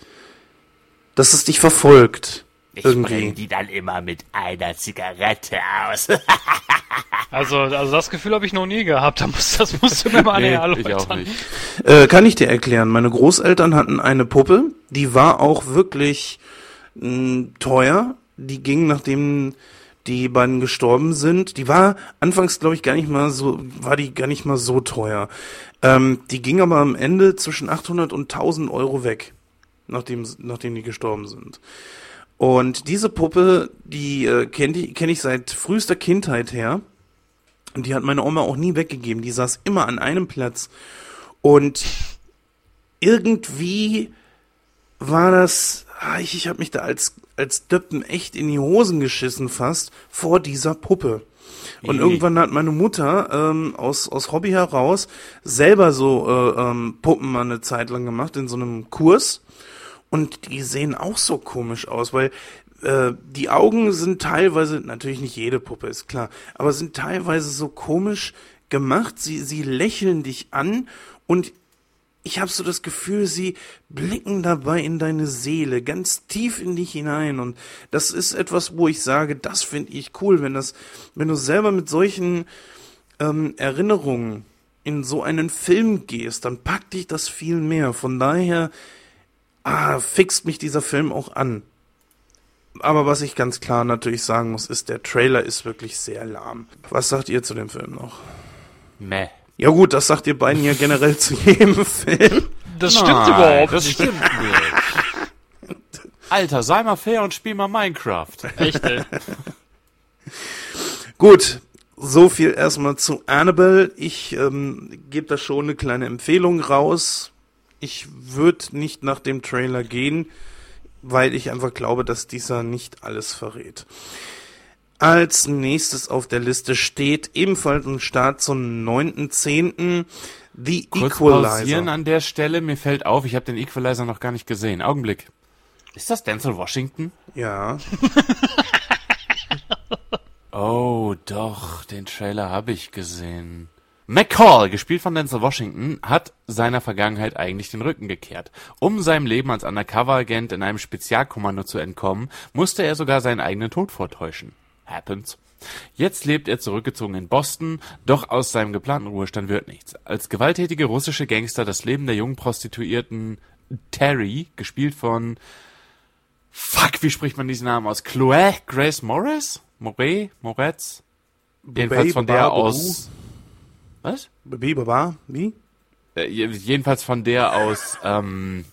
dass es dich verfolgt. Irgendwie. die dann immer mit einer Zigarette aus. <laughs> Also, also das Gefühl habe ich noch nie gehabt. <laughs> Da muss, das musst du mir mal <laughs> Nee, näher ich auch erläutern. nicht. Äh, kann ich dir erklären. Meine Großeltern hatten eine Puppe, die war auch wirklich mh, teuer. Die ging, nachdem die beiden gestorben sind. Die war anfangs, glaube ich, gar nicht mal so, war die gar nicht mal so teuer. Ähm, die ging aber am Ende zwischen 800 und 1000 Euro weg, nachdem, nachdem die gestorben sind. Und diese Puppe, die äh, kenne ich, kenn ich seit frühester Kindheit her. Und die hat meine Oma auch nie weggegeben. Die saß immer an einem Platz. Und irgendwie war das, ah, ich, ich habe mich da als, als Döppen echt in die Hosen geschissen fast vor dieser Puppe. Und irgendwann hat meine Mutter ähm, aus, aus Hobby heraus selber so äh, ähm, Puppen mal eine Zeit lang gemacht in so einem Kurs. Und die sehen auch so komisch aus, weil äh, die Augen sind teilweise, natürlich nicht jede Puppe, ist klar, aber sind teilweise so komisch gemacht. Sie, sie lächeln dich an und ich habe so das Gefühl, sie blicken dabei in deine Seele, ganz tief in dich hinein. Und das ist etwas, wo ich sage, das finde ich cool, wenn das, wenn du selber mit solchen ähm, Erinnerungen in so einen Film gehst, dann packt dich das viel mehr. Von daher, ah, fixt mich dieser Film auch an. Aber was ich ganz klar natürlich sagen muss, ist, der Trailer ist wirklich sehr lahm. Was sagt ihr zu dem Film noch? Meh. Ja gut, das sagt ihr beiden ja generell zu jedem <laughs> Film. Das stimmt Nein, überhaupt das nicht. stimmt nicht. Alter, sei mal fair und spiel mal Minecraft. Echt, ey. <laughs> Gut, so viel erstmal zu Annabelle. Ich ähm, gebe da schon eine kleine Empfehlung raus. Ich würde nicht nach dem Trailer gehen, weil ich einfach glaube, dass dieser nicht alles verrät. Als nächstes auf der Liste steht ebenfalls ein Start zum 9.10. The Kurz Equalizer. pausieren an der Stelle. Mir fällt auf, ich habe den Equalizer noch gar nicht gesehen. Augenblick. Ist das Denzel Washington? Ja, <laughs> Oh, doch, den Trailer habe ich gesehen. McCall, gespielt von Denzel Washington, hat seiner Vergangenheit eigentlich den Rücken gekehrt. Um seinem Leben als Undercover-Agent in einem Spezialkommando zu entkommen, musste er sogar seinen eigenen Tod vortäuschen. Happens. Jetzt lebt er zurückgezogen in Boston, doch aus seinem geplanten Ruhestand wird nichts. Als gewalttätige russische Gangster das Leben der jungen Prostituierten Terry, gespielt von Fuck, wie spricht man diesen Namen aus? Chloe Grace Morris? Moret? Moretz? Jedenfalls von der aus. Was? Baba, wie? Äh, je- jedenfalls von der aus ähm,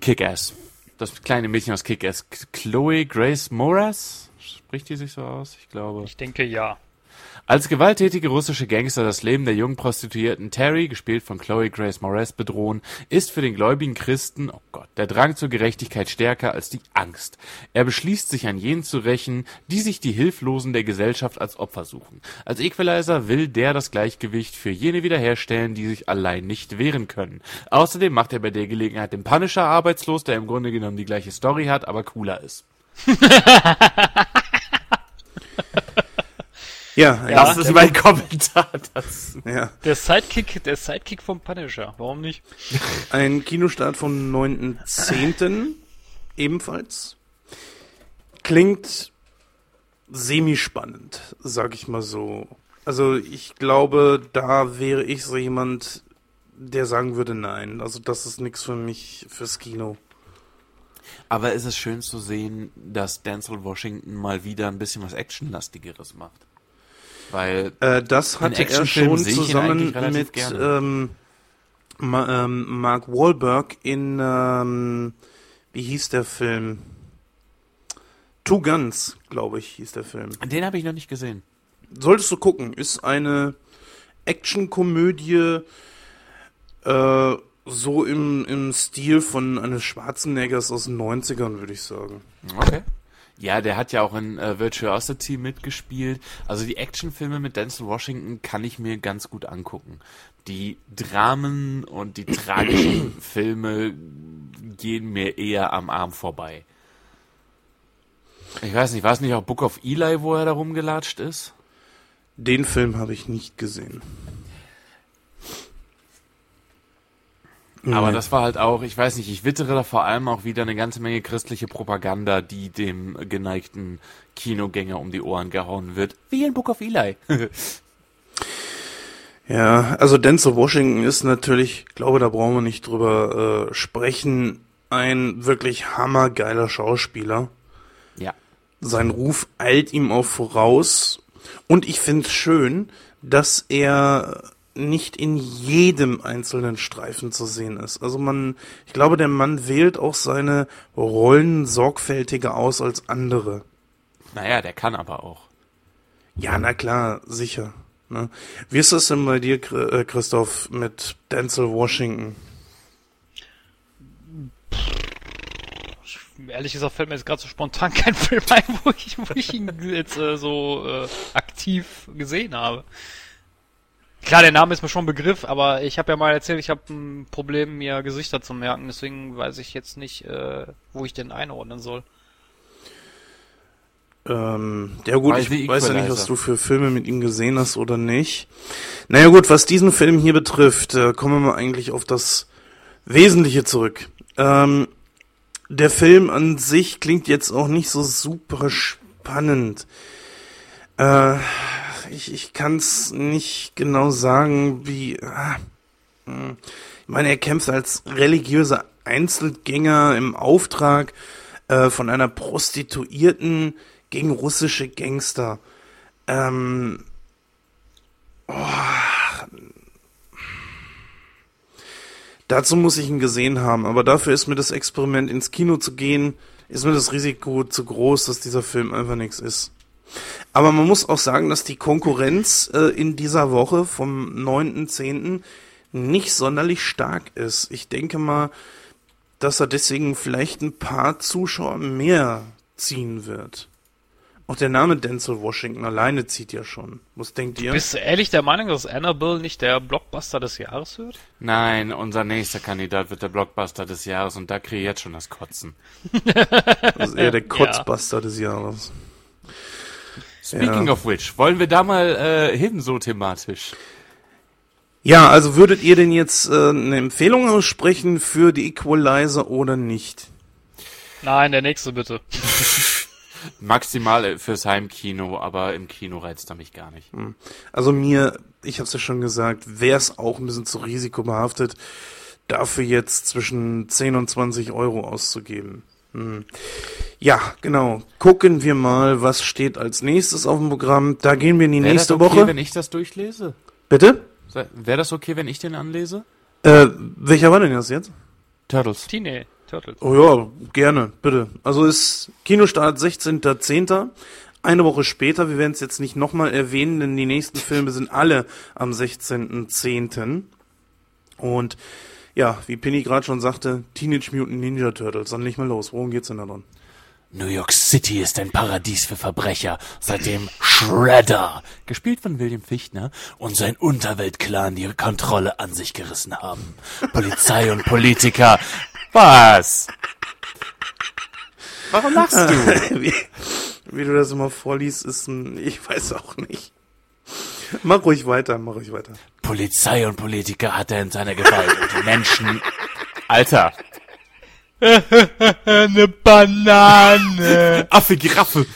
Kick-Ass. Das kleine Mädchen aus Kick-Ass. Chloe Grace Moretz? Spricht die sich so aus? Ich glaube. Ich denke ja. Als gewalttätige russische Gangster das Leben der jungen Prostituierten Terry, gespielt von Chloe Grace Moretz, bedrohen, ist für den gläubigen Christen, oh Gott, der Drang zur Gerechtigkeit stärker als die Angst. Er beschließt, sich an jenen zu rächen, die sich die Hilflosen der Gesellschaft als Opfer suchen. Als Equalizer will der das Gleichgewicht für jene wiederherstellen, die sich allein nicht wehren können. Außerdem macht er bei der Gelegenheit den Punisher arbeitslos, der im Grunde genommen die gleiche Story hat, aber cooler ist. <laughs> Ja, Ja. Das ist mein Kommentar <laughs> dazu. ja. Der Sidekick, der Sidekick vom Punisher. Warum nicht? <laughs> Ein Kinostart vom 9.10. ebenfalls. Klingt semi-spannend, sag ich mal so. Also ich glaube, da wäre ich so jemand, der sagen würde, nein. Also das ist nichts für mich fürs Kino. Aber es ist schön zu sehen, dass Denzel Washington mal wieder ein bisschen was Actionlastigeres macht. Weil, Äh, das hatte er schon zusammen mit ähm, Ma ähm, Mark Wahlberg in, ähm, wie hieß der Film? Two Guns, glaube ich, hieß der Film. den habe ich noch nicht gesehen. Solltest du gucken, ist eine Actionkomödie, äh, so im, im Stil von eines Schwarzeneggers aus den 90ern, würde ich sagen. Okay. Ja, der hat ja auch in äh, Virtuosity mitgespielt. Also die Actionfilme mit Denzel Washington kann ich mir ganz gut angucken. Die Dramen und die tragischen <clears throat> Filme gehen mir eher am Arm vorbei. Ich weiß nicht, war es nicht auch Book of Eli, wo er da rumgelatscht ist? Den Film habe ich nicht gesehen. Aber Nee. das war halt auch, ich weiß nicht, ich wittere da vor allem auch wieder eine ganze Menge christliche Propaganda, die dem geneigten Kinogänger um die Ohren gehauen wird. Wie in Book of Eli. <laughs> Ja, also Denzel Washington ist natürlich, ich glaube, da brauchen wir nicht drüber äh, sprechen, ein wirklich hammergeiler Schauspieler. ja. Sein Ruf eilt ihm auch voraus. Und ich finde es schön, dass er nicht in jedem einzelnen Streifen zu sehen ist. Also man, ich glaube, der Mann wählt auch seine Rollen sorgfältiger aus als andere. Naja, der kann aber auch. Ja, na klar, sicher. Ne? Wie ist das denn bei dir, äh, Christoph, mit Denzel Washington? Ehrlich gesagt fällt mir jetzt gerade so spontan <laughs> kein Film ein, wo ich, wo ich ihn jetzt äh, so äh, aktiv gesehen habe. Klar, der Name ist mir schon ein Begriff, aber ich habe ja mal erzählt, ich habe ein Problem, mir Gesichter zu merken. Deswegen weiß ich jetzt nicht, äh, wo ich den einordnen soll. Ähm, ja gut, ich weiß ja nicht, was du für Filme mit ihm gesehen hast oder nicht. Naja gut, was diesen Film hier betrifft, äh, kommen wir mal eigentlich auf das Wesentliche zurück. Ähm, der Film an sich klingt jetzt auch nicht so super spannend. Äh, ich ich kann es nicht genau sagen, wie... Ah, hm. ich meine, er kämpft als religiöser Einzelgänger im Auftrag äh, von einer Prostituierten gegen russische Gangster. Ähm, oh, dazu muss ich ihn gesehen haben, aber dafür ist mir das Experiment ins Kino zu gehen, ist mir das Risiko zu groß, dass dieser Film einfach nichts ist. Aber man muss auch sagen, dass die Konkurrenz äh, in dieser Woche vom 9.10. nicht sonderlich stark ist. Ich denke mal, dass er deswegen vielleicht ein paar Zuschauer mehr ziehen wird. Auch der Name Denzel Washington alleine zieht ja schon. Was denkt ihr? Bist du ehrlich der Meinung, dass Annabelle nicht der Blockbuster des Jahres wird? Nein, unser nächster Kandidat wird der Blockbuster des Jahres und da kriege ich jetzt schon das Kotzen. <laughs> Das ist eher der Kotzbuster des Jahres. Speaking Ja. of which, wollen wir da mal äh, hin so thematisch? Ja, also würdet ihr denn jetzt äh, eine Empfehlung aussprechen für die Equalizer oder nicht? Nein, der nächste bitte. <laughs> Maximal äh, fürs Heimkino, aber im Kino reizt er mich gar nicht. Also mir, ich habe es ja schon gesagt, wäre es auch ein bisschen zu risikobehaftet, dafür jetzt zwischen 10 und 20 Euro auszugeben. Hm. Ja, genau. Gucken wir mal, was steht als nächstes auf dem Programm. Da gehen wir in die Wäre nächste das okay, Woche. wenn ich das durchlese? Bitte? Wäre das okay, wenn ich den anlese? Äh, welcher war denn das jetzt? Turtles. Teenage Turtles. Oh ja, gerne, bitte. Also ist Kinostart 16.10. Eine Woche später, wir werden es jetzt nicht nochmal erwähnen, denn die nächsten Filme sind alle am 16.10. Und ja, wie Penny gerade schon sagte, Teenage Mutant Ninja Turtles. Dann nicht mal los. Worum geht's denn da dran? New York City ist ein Paradies für Verbrecher, seitdem Shredder, gespielt von William Fichtner, und sein Unterweltclan die Kontrolle an sich gerissen haben. Polizei und Politiker. Was? Warum lachst du? <laughs> wie, wie du das immer vorliest, ist ein, ich weiß auch nicht. <laughs> Mach ruhig weiter, mach ruhig weiter. Polizei und Politiker hat er in seiner Gewalt und die Menschen. Alter. <laughs> Eine Banane. Affe, Giraffe.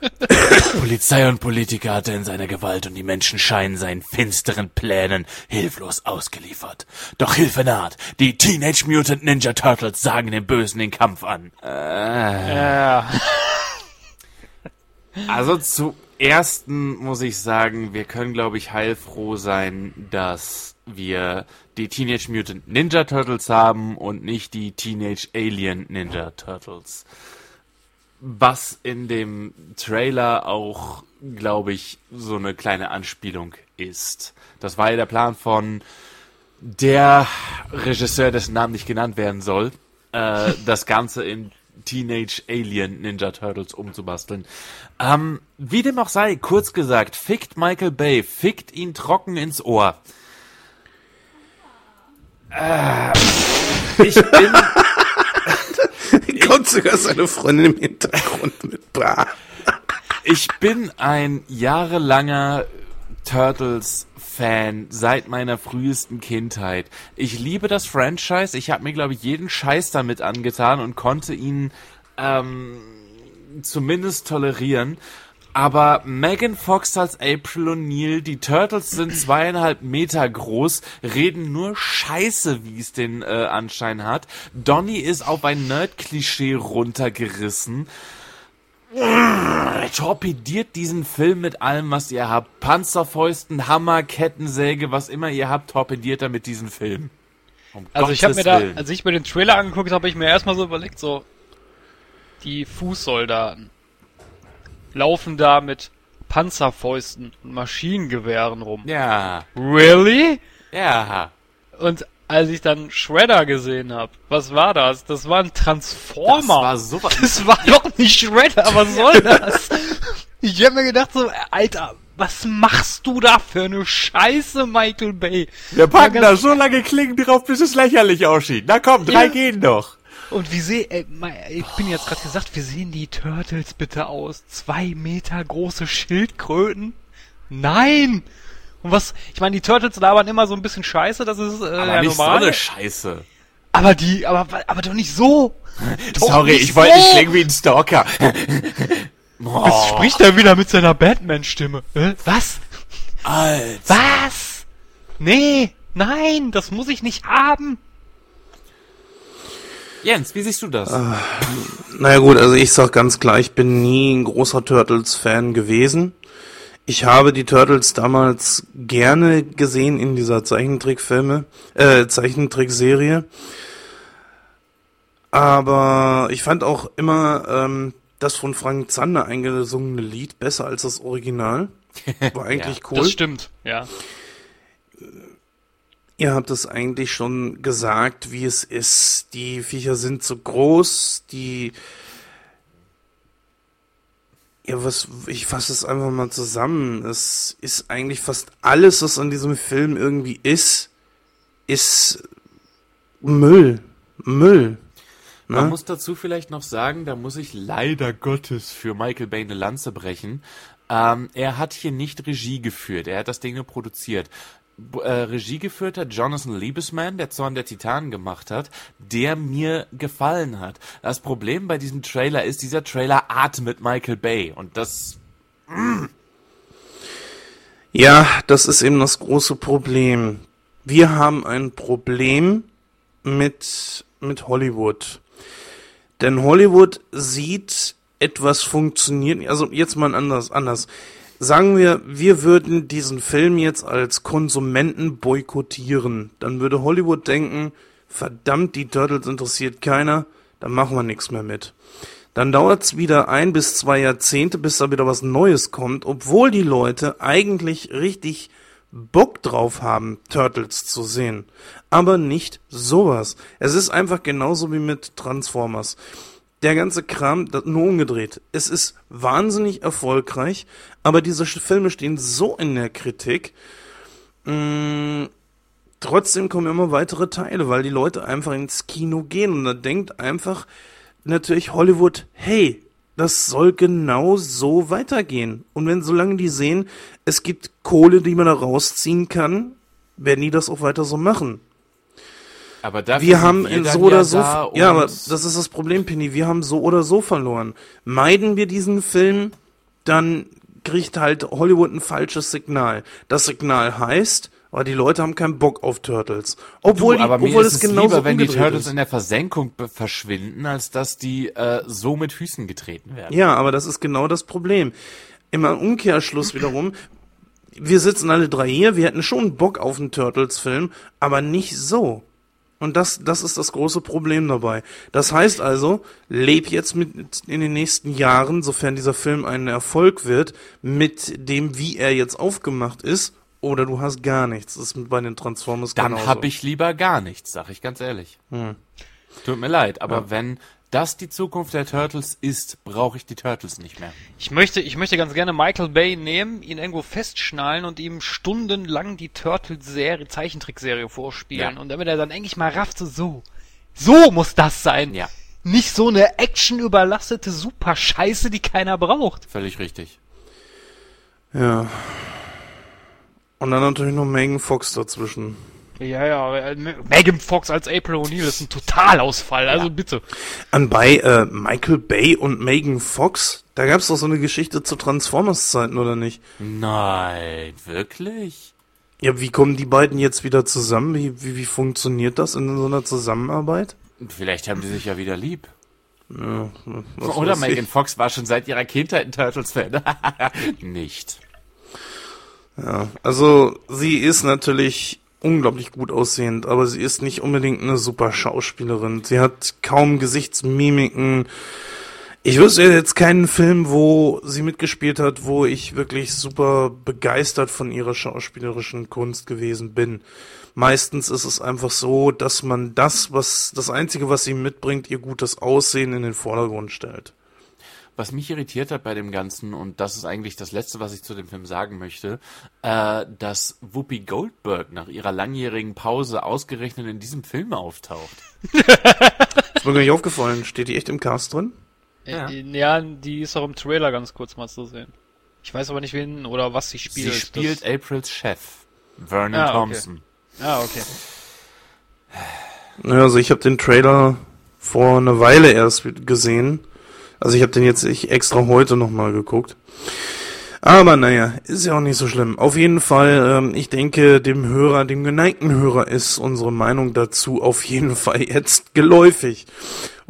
<laughs> Polizei und Politiker hat er in seiner Gewalt und die Menschen scheinen seinen finsteren Plänen hilflos ausgeliefert. Doch Hilfe naht. Die Teenage Mutant Ninja Turtles sagen den Bösen den Kampf an. ja. Also zu ersten muss ich sagen, wir können, glaube ich, heilfroh sein, dass wir die Teenage Mutant Ninja Turtles haben und nicht die Teenage Alien Ninja Turtles. Was in dem Trailer auch, glaube ich, so eine kleine Anspielung ist. Das war ja der Plan von der Regisseur, dessen Namen nicht genannt werden soll, äh, das Ganze in Teenage Alien Ninja Turtles umzubasteln. Ähm, wie dem auch sei, kurz gesagt, fickt Michael Bay, fickt ihn trocken ins Ohr. Äh, ich bin, <laughs> Kommt sogar seine Freundin im Hintergrund mit Bra. ich bin ein jahrelanger Turtles-Fan seit meiner frühesten Kindheit. Ich liebe das Franchise. Ich habe mir, glaube ich, jeden Scheiß damit angetan und konnte ihn ähm, zumindest tolerieren. Aber Megan Fox als April O'Neil, die Turtles sind zweieinhalb Meter groß, reden nur Scheiße, wie es den äh, Anschein hat. Donny ist auf ein Nerd-Klischee runtergerissen. Torpediert diesen Film mit allem, was ihr habt. Panzerfäusten, Hammer, Kettensäge, was immer ihr habt, torpediert damit diesen Film. Um Also ich habe mir da, als ich mir den Trailer angeguckt habe, ich mir erstmal so überlegt, so die Fußsoldaten laufen da mit Panzerfäusten und Maschinengewehren rum. Ja, Really? ja. Und als ich dann Shredder gesehen habe, was war das? Das war ein Das Transformer. war sowas. Das war doch nicht Shredder, was <laughs> soll das? Ich hab mir gedacht so, Alter, was machst du da für eine Scheiße, Michael Bay? Wir packen da so lange Klingen drauf, bis es lächerlich aussieht. Na komm, drei Ja. gehen doch. Und wie sehe, mei- ich bin jetzt gerade gesagt, wie sehen die Turtles bitte aus? Zwei Meter große Schildkröten? Nein! Und was, ich meine, die Turtles labern immer so ein bisschen Scheiße, das ist äh, Aber ja nicht so normal. eine Scheiße. aber die, aber, aber doch nicht so! <laughs> Doch Sorry, nicht ich wollte nicht so. klingen wie ein Stalker. <laughs> Oh, Jetzt spricht er wieder mit seiner Batman-Stimme. Äh, was? Alter. Was? Nee, nein, das muss ich nicht haben. Jens, wie siehst du das? Naja gut, also ich sag ganz klar, ich bin nie ein großer Turtles-Fan gewesen. Ich habe die Turtles damals gerne gesehen in dieser Zeichentrickfilme, äh, Zeichentrickserie. Aber ich fand auch immer ähm, das von Frank Zander eingesungene Lied besser als das Original. <laughs> War eigentlich cool. Das stimmt, ja. Ihr habt es eigentlich schon gesagt, wie es ist. Die Viecher sind zu groß, die. Ja, was, ich fasse es einfach mal zusammen. Es ist eigentlich fast alles, was an diesem Film irgendwie ist, ist Müll. Müll. Man Ne? muss dazu vielleicht noch sagen, da muss ich leider Gottes für Michael Bay eine Lanze brechen. Ähm, er hat hier nicht Regie geführt, er hat das Ding nur produziert. Äh, Regie geführt hat Jonathan Liebesman, der Zorn der Titanen gemacht hat, der mir gefallen hat. Das Problem bei diesem Trailer ist, dieser Trailer atmet Michael Bay und das Ja, das ist eben das große Problem. Wir haben ein Problem mit, mit Hollywood. Denn Hollywood sieht etwas funktionieren. Also jetzt mal anders, anders. Sagen wir, wir würden diesen Film jetzt als Konsumenten boykottieren. Dann würde Hollywood denken, verdammt, die Turtles interessiert keiner, dann machen wir nichts mehr mit. Dann dauert's wieder ein bis zwei Jahrzehnte, bis da wieder was Neues kommt, obwohl die Leute eigentlich richtig Bock drauf haben, Turtles zu sehen. Aber nicht sowas. Es ist einfach genauso wie mit Transformers. Der ganze Kram, das nur umgedreht. Es ist wahnsinnig erfolgreich, aber diese Filme stehen so in der Kritik. Mh, trotzdem kommen immer weitere Teile, weil die Leute einfach ins Kino gehen und da denkt einfach natürlich Hollywood, hey, das soll genau so weitergehen. Und wenn solange die sehen, es gibt Kohle, die man da rausziehen kann, werden die das auch weiter so machen. aber dafür Wir haben wir so oder ja so, ja, aber das ist das Problem, Penny. Wir haben so oder so verloren. Meiden wir diesen Film, dann kriegt halt Hollywood ein falsches Signal. Das Signal heißt, aber die Leute haben keinen Bock auf Turtles. Obwohl, du, aber die, mir obwohl ist es genauso lieber, wenn die Turtles ist. in der Versenkung verschwinden, als dass die äh, so mit Füßen getreten werden. Ja, aber das ist genau das Problem. Im Umkehrschluss wiederum, wir sitzen alle drei hier, wir hätten schon Bock auf einen Turtles-Film, aber nicht so. Und das, das ist das große Problem dabei. Das heißt also, leb jetzt mit in den nächsten Jahren, sofern dieser Film ein Erfolg wird, mit dem, wie er jetzt aufgemacht ist, oder du hast gar nichts. Das ist bei den Transformers Dann genauso. hab ich lieber gar nichts, sag ich ganz ehrlich. Tut mir leid, aber wenn das die Zukunft der Turtles ist, brauche ich die Turtles nicht mehr. Ich möchte, ich möchte ganz gerne Michael Bay nehmen, ihn irgendwo festschnallen und ihm stundenlang die Turtles-Serie, Zeichentrickserie vorspielen. Ja. Und damit er dann eigentlich mal rafft, so, so, so muss das sein. Ja. Nicht so eine actionüberlastete Super-Scheiße, die keiner braucht. Völlig richtig. Ja. Und dann natürlich noch Megan Fox dazwischen. Ja, ja, äh, Megan Fox als April O'Neil ist ein Totalausfall, also bitte. Anbei äh, Michael Bay und Megan Fox, da gab's doch so eine Geschichte zu Transformers-Zeiten, oder nicht? Nein, wirklich? Ja, wie kommen die beiden jetzt wieder zusammen? Wie, wie, wie funktioniert das in so einer Zusammenarbeit? Vielleicht haben die sich ja wieder lieb. Ja, was Oder Megan ich. Fox war schon seit ihrer Kindheit ein Turtles-Fan. <laughs> Nicht. Ja, also sie ist natürlich unglaublich gut aussehend, aber sie ist nicht unbedingt eine super Schauspielerin. Sie hat kaum Gesichtsmimiken. Ich wüsste jetzt keinen Film, wo sie mitgespielt hat, wo ich wirklich super begeistert von ihrer schauspielerischen Kunst gewesen bin. Meistens ist es einfach so, dass man das, was das einzige, was sie mitbringt, ihr gutes Aussehen in den Vordergrund stellt. Was mich irritiert hat bei dem Ganzen, und das ist eigentlich das Letzte, was ich zu dem Film sagen möchte, äh, dass Whoopi Goldberg nach ihrer langjährigen Pause ausgerechnet in diesem Film auftaucht. <laughs> Ist mir gar nicht aufgefallen. Steht die echt im Cast drin? Ja. ja, die ist auch im Trailer ganz kurz mal zu sehen. Ich weiß aber nicht, wen oder was sie spielt. Sie spielt das... Aprils Chef, Vernon Ah, okay. Thompson. Ah, okay. Naja, also ich habe den Trailer vor einer Weile erst gesehen. Also ich habe den jetzt ich extra heute nochmal geguckt. Aber naja, ist ja auch nicht so schlimm. Auf jeden Fall, ähm, ich denke, dem Hörer, dem geneigten Hörer ist unsere Meinung dazu auf jeden <laughs> Fall jetzt geläufig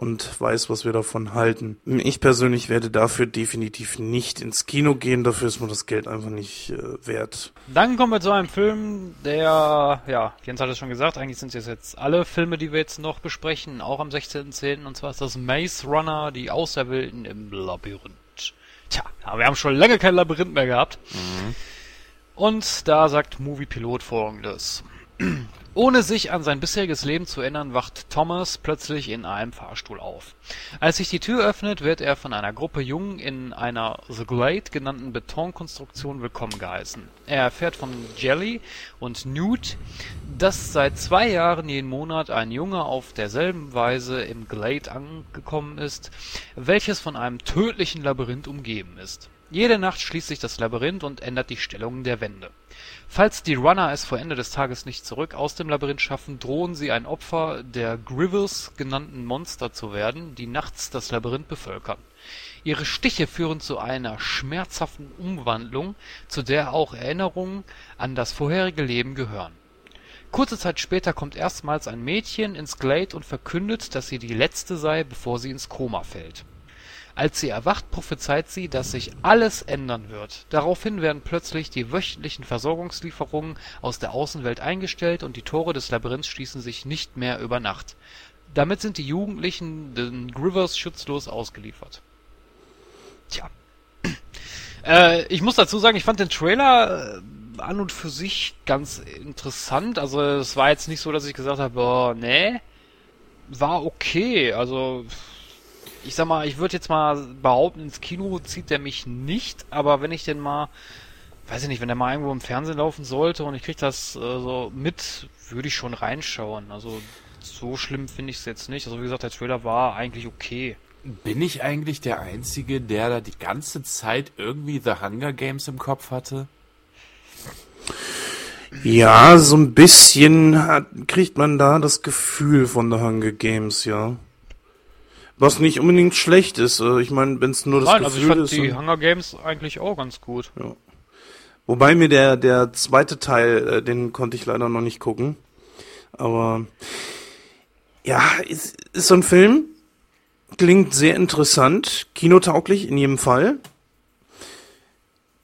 und weiß, was wir davon halten. Ich persönlich werde dafür definitiv nicht ins Kino gehen, dafür ist mir das Geld einfach nicht äh, wert. Dann kommen wir zu einem Film, der, ja, Jens hat es schon gesagt, eigentlich sind es jetzt alle Filme, die wir jetzt noch besprechen, auch am 16.10. Und zwar ist das Maze Runner, die Auserwählten im Labyrinth. Tja, ja, wir haben schon lange kein Labyrinth mehr gehabt. Und da sagt Movie Pilot folgendes. Ohne sich an sein bisheriges Leben zu erinnern, wacht Thomas plötzlich in einem Fahrstuhl auf. Als sich die Tür öffnet, wird er von einer Gruppe Jungen in einer The Glade genannten Betonkonstruktion willkommen geheißen. Er erfährt von Jelly und Newt, dass seit zwei Jahren jeden Monat ein Junge auf derselben Weise im Glade angekommen ist, welches von einem tödlichen Labyrinth umgeben ist. Jede Nacht schließt sich das Labyrinth und ändert die Stellungen der Wände. Falls die Runner es vor Ende des Tages nicht zurück aus dem Labyrinth schaffen, drohen sie ein Opfer der Grivels genannten Monster zu werden, die nachts das Labyrinth bevölkern. Ihre Stiche führen zu einer schmerzhaften Umwandlung, zu der auch Erinnerungen an das vorherige Leben gehören. Kurze Zeit später kommt erstmals ein Mädchen ins Glade und verkündet, dass sie die letzte sei, bevor sie ins Koma fällt. Als sie erwacht, prophezeit sie, dass sich alles ändern wird. Daraufhin werden plötzlich die wöchentlichen Versorgungslieferungen aus der Außenwelt eingestellt und die Tore des Labyrinths schließen sich nicht mehr über Nacht. Damit sind die Jugendlichen den Grivers schutzlos ausgeliefert. Tja. <clears throat> Äh, ich muss dazu sagen, ich fand den Trailer äh, an und für sich ganz interessant. Also es war jetzt nicht so, dass ich gesagt habe, boah, nee. War okay. Also ich sag mal, ich würde jetzt mal behaupten, ins Kino zieht der mich nicht, aber wenn ich denn mal, weiß ich nicht, wenn der mal irgendwo im Fernsehen laufen sollte und ich krieg das äh, so mit, würde ich schon reinschauen. Also so schlimm finde ich es jetzt nicht. Also wie gesagt, der Trailer war eigentlich okay. Bin ich eigentlich der Einzige, der da die ganze Zeit irgendwie The Hunger Games im Kopf hatte? Ja, so ein bisschen hat, kriegt man da das Gefühl von The Hunger Games, ja. Was nicht unbedingt schlecht ist. äh, Ich meine, wenn es nur das Nein, also ich Gefühl fand ist. die und- Hunger Games eigentlich auch ganz gut. Ja. Wobei mir der, der zweite Teil, äh, den konnte ich leider noch nicht gucken. Aber ja, ist, ist so ein Film. Klingt sehr interessant, kinotauglich in jedem Fall.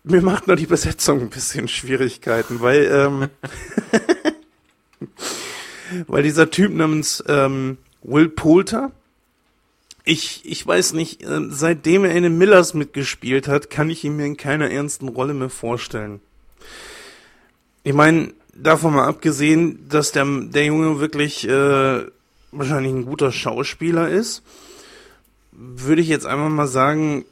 Mir macht nur die Besetzung ein bisschen Schwierigkeiten, weil, ähm, <laughs> weil dieser Typ namens ähm, Will Poulter, ich, ich weiß nicht, äh, seitdem er in den Millers mitgespielt hat, kann ich ihn mir in keiner ernsten Rolle mehr vorstellen. Ich meine, davon mal abgesehen, dass der, der Junge wirklich äh, wahrscheinlich ein guter Schauspieler ist, würde ich jetzt einmal mal sagen,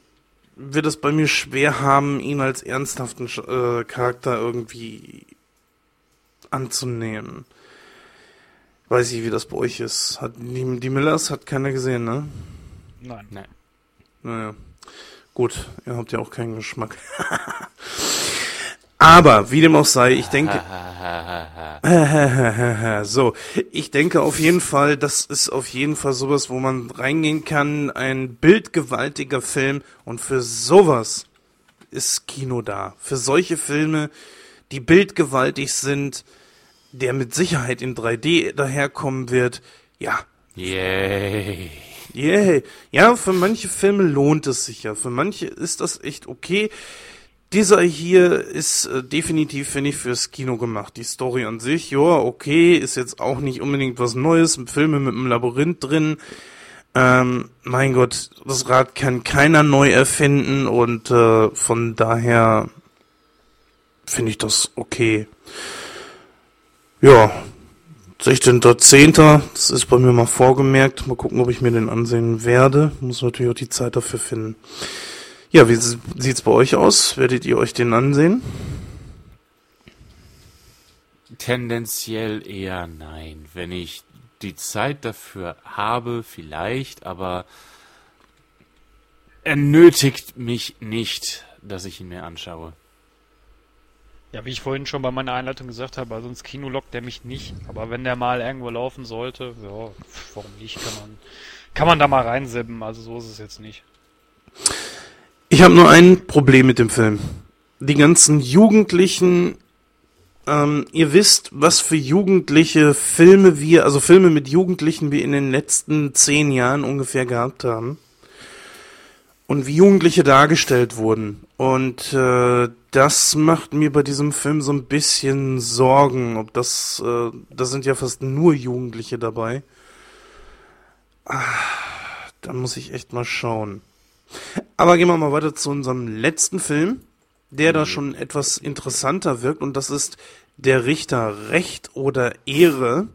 wird es bei mir schwer haben, ihn als ernsthaften äh, Charakter irgendwie anzunehmen. Weiß ich, wie das bei euch ist. Hat die, die Millers hat keiner gesehen, ne? Nein. Nein. Naja. Gut, ihr habt ja auch keinen Geschmack. <laughs> Aber, wie dem auch sei, ich denke, <laughs> so, ich denke auf jeden Fall, das ist auf jeden Fall sowas, wo man reingehen kann, ein bildgewaltiger Film und für sowas ist Kino da. Für solche Filme, die bildgewaltig sind, der mit Sicherheit in 3D daherkommen wird, ja, Yay. Yay. Ja, für manche Filme lohnt es sich ja. Für manche ist das echt okay. Dieser hier ist äh, definitiv, finde ich, fürs Kino gemacht. Die Story an sich, ja, okay, ist jetzt auch nicht unbedingt was Neues. Filme mit einem Labyrinth drin. Ähm, mein Gott, das Rad kann keiner neu erfinden und äh, von daher finde ich das okay. Ja, 16.10. Das ist bei mir mal vorgemerkt. Mal gucken, ob ich mir den ansehen werde. Muss natürlich auch die Zeit dafür finden. Ja, wie sieht's bei euch aus? Werdet ihr euch den ansehen? Tendenziell eher nein. Wenn ich die Zeit dafür habe, vielleicht, aber er nötigt mich nicht, dass ich ihn mir anschaue. Ja, wie ich vorhin schon bei meiner Einleitung gesagt habe, also ins Kino lockt der mich nicht. Aber wenn der mal irgendwo laufen sollte, ja, warum nicht, kann man, kann man da mal reinsibben. Also so ist es jetzt nicht. Ich habe nur ein Problem mit dem Film. Die ganzen Jugendlichen, ähm, ihr wisst, was für jugendliche Filme wir, also Filme mit Jugendlichen wir in den letzten zehn Jahren ungefähr gehabt haben. Und wie Jugendliche dargestellt wurden. Und äh, das macht mir bei diesem Film so ein bisschen Sorgen. Ob das, äh, da sind ja fast nur Jugendliche dabei. Ah, da muss ich echt mal schauen. Aber gehen wir mal weiter zu unserem letzten Film, der da schon etwas interessanter wirkt und das ist Der Richter Recht oder Ehre.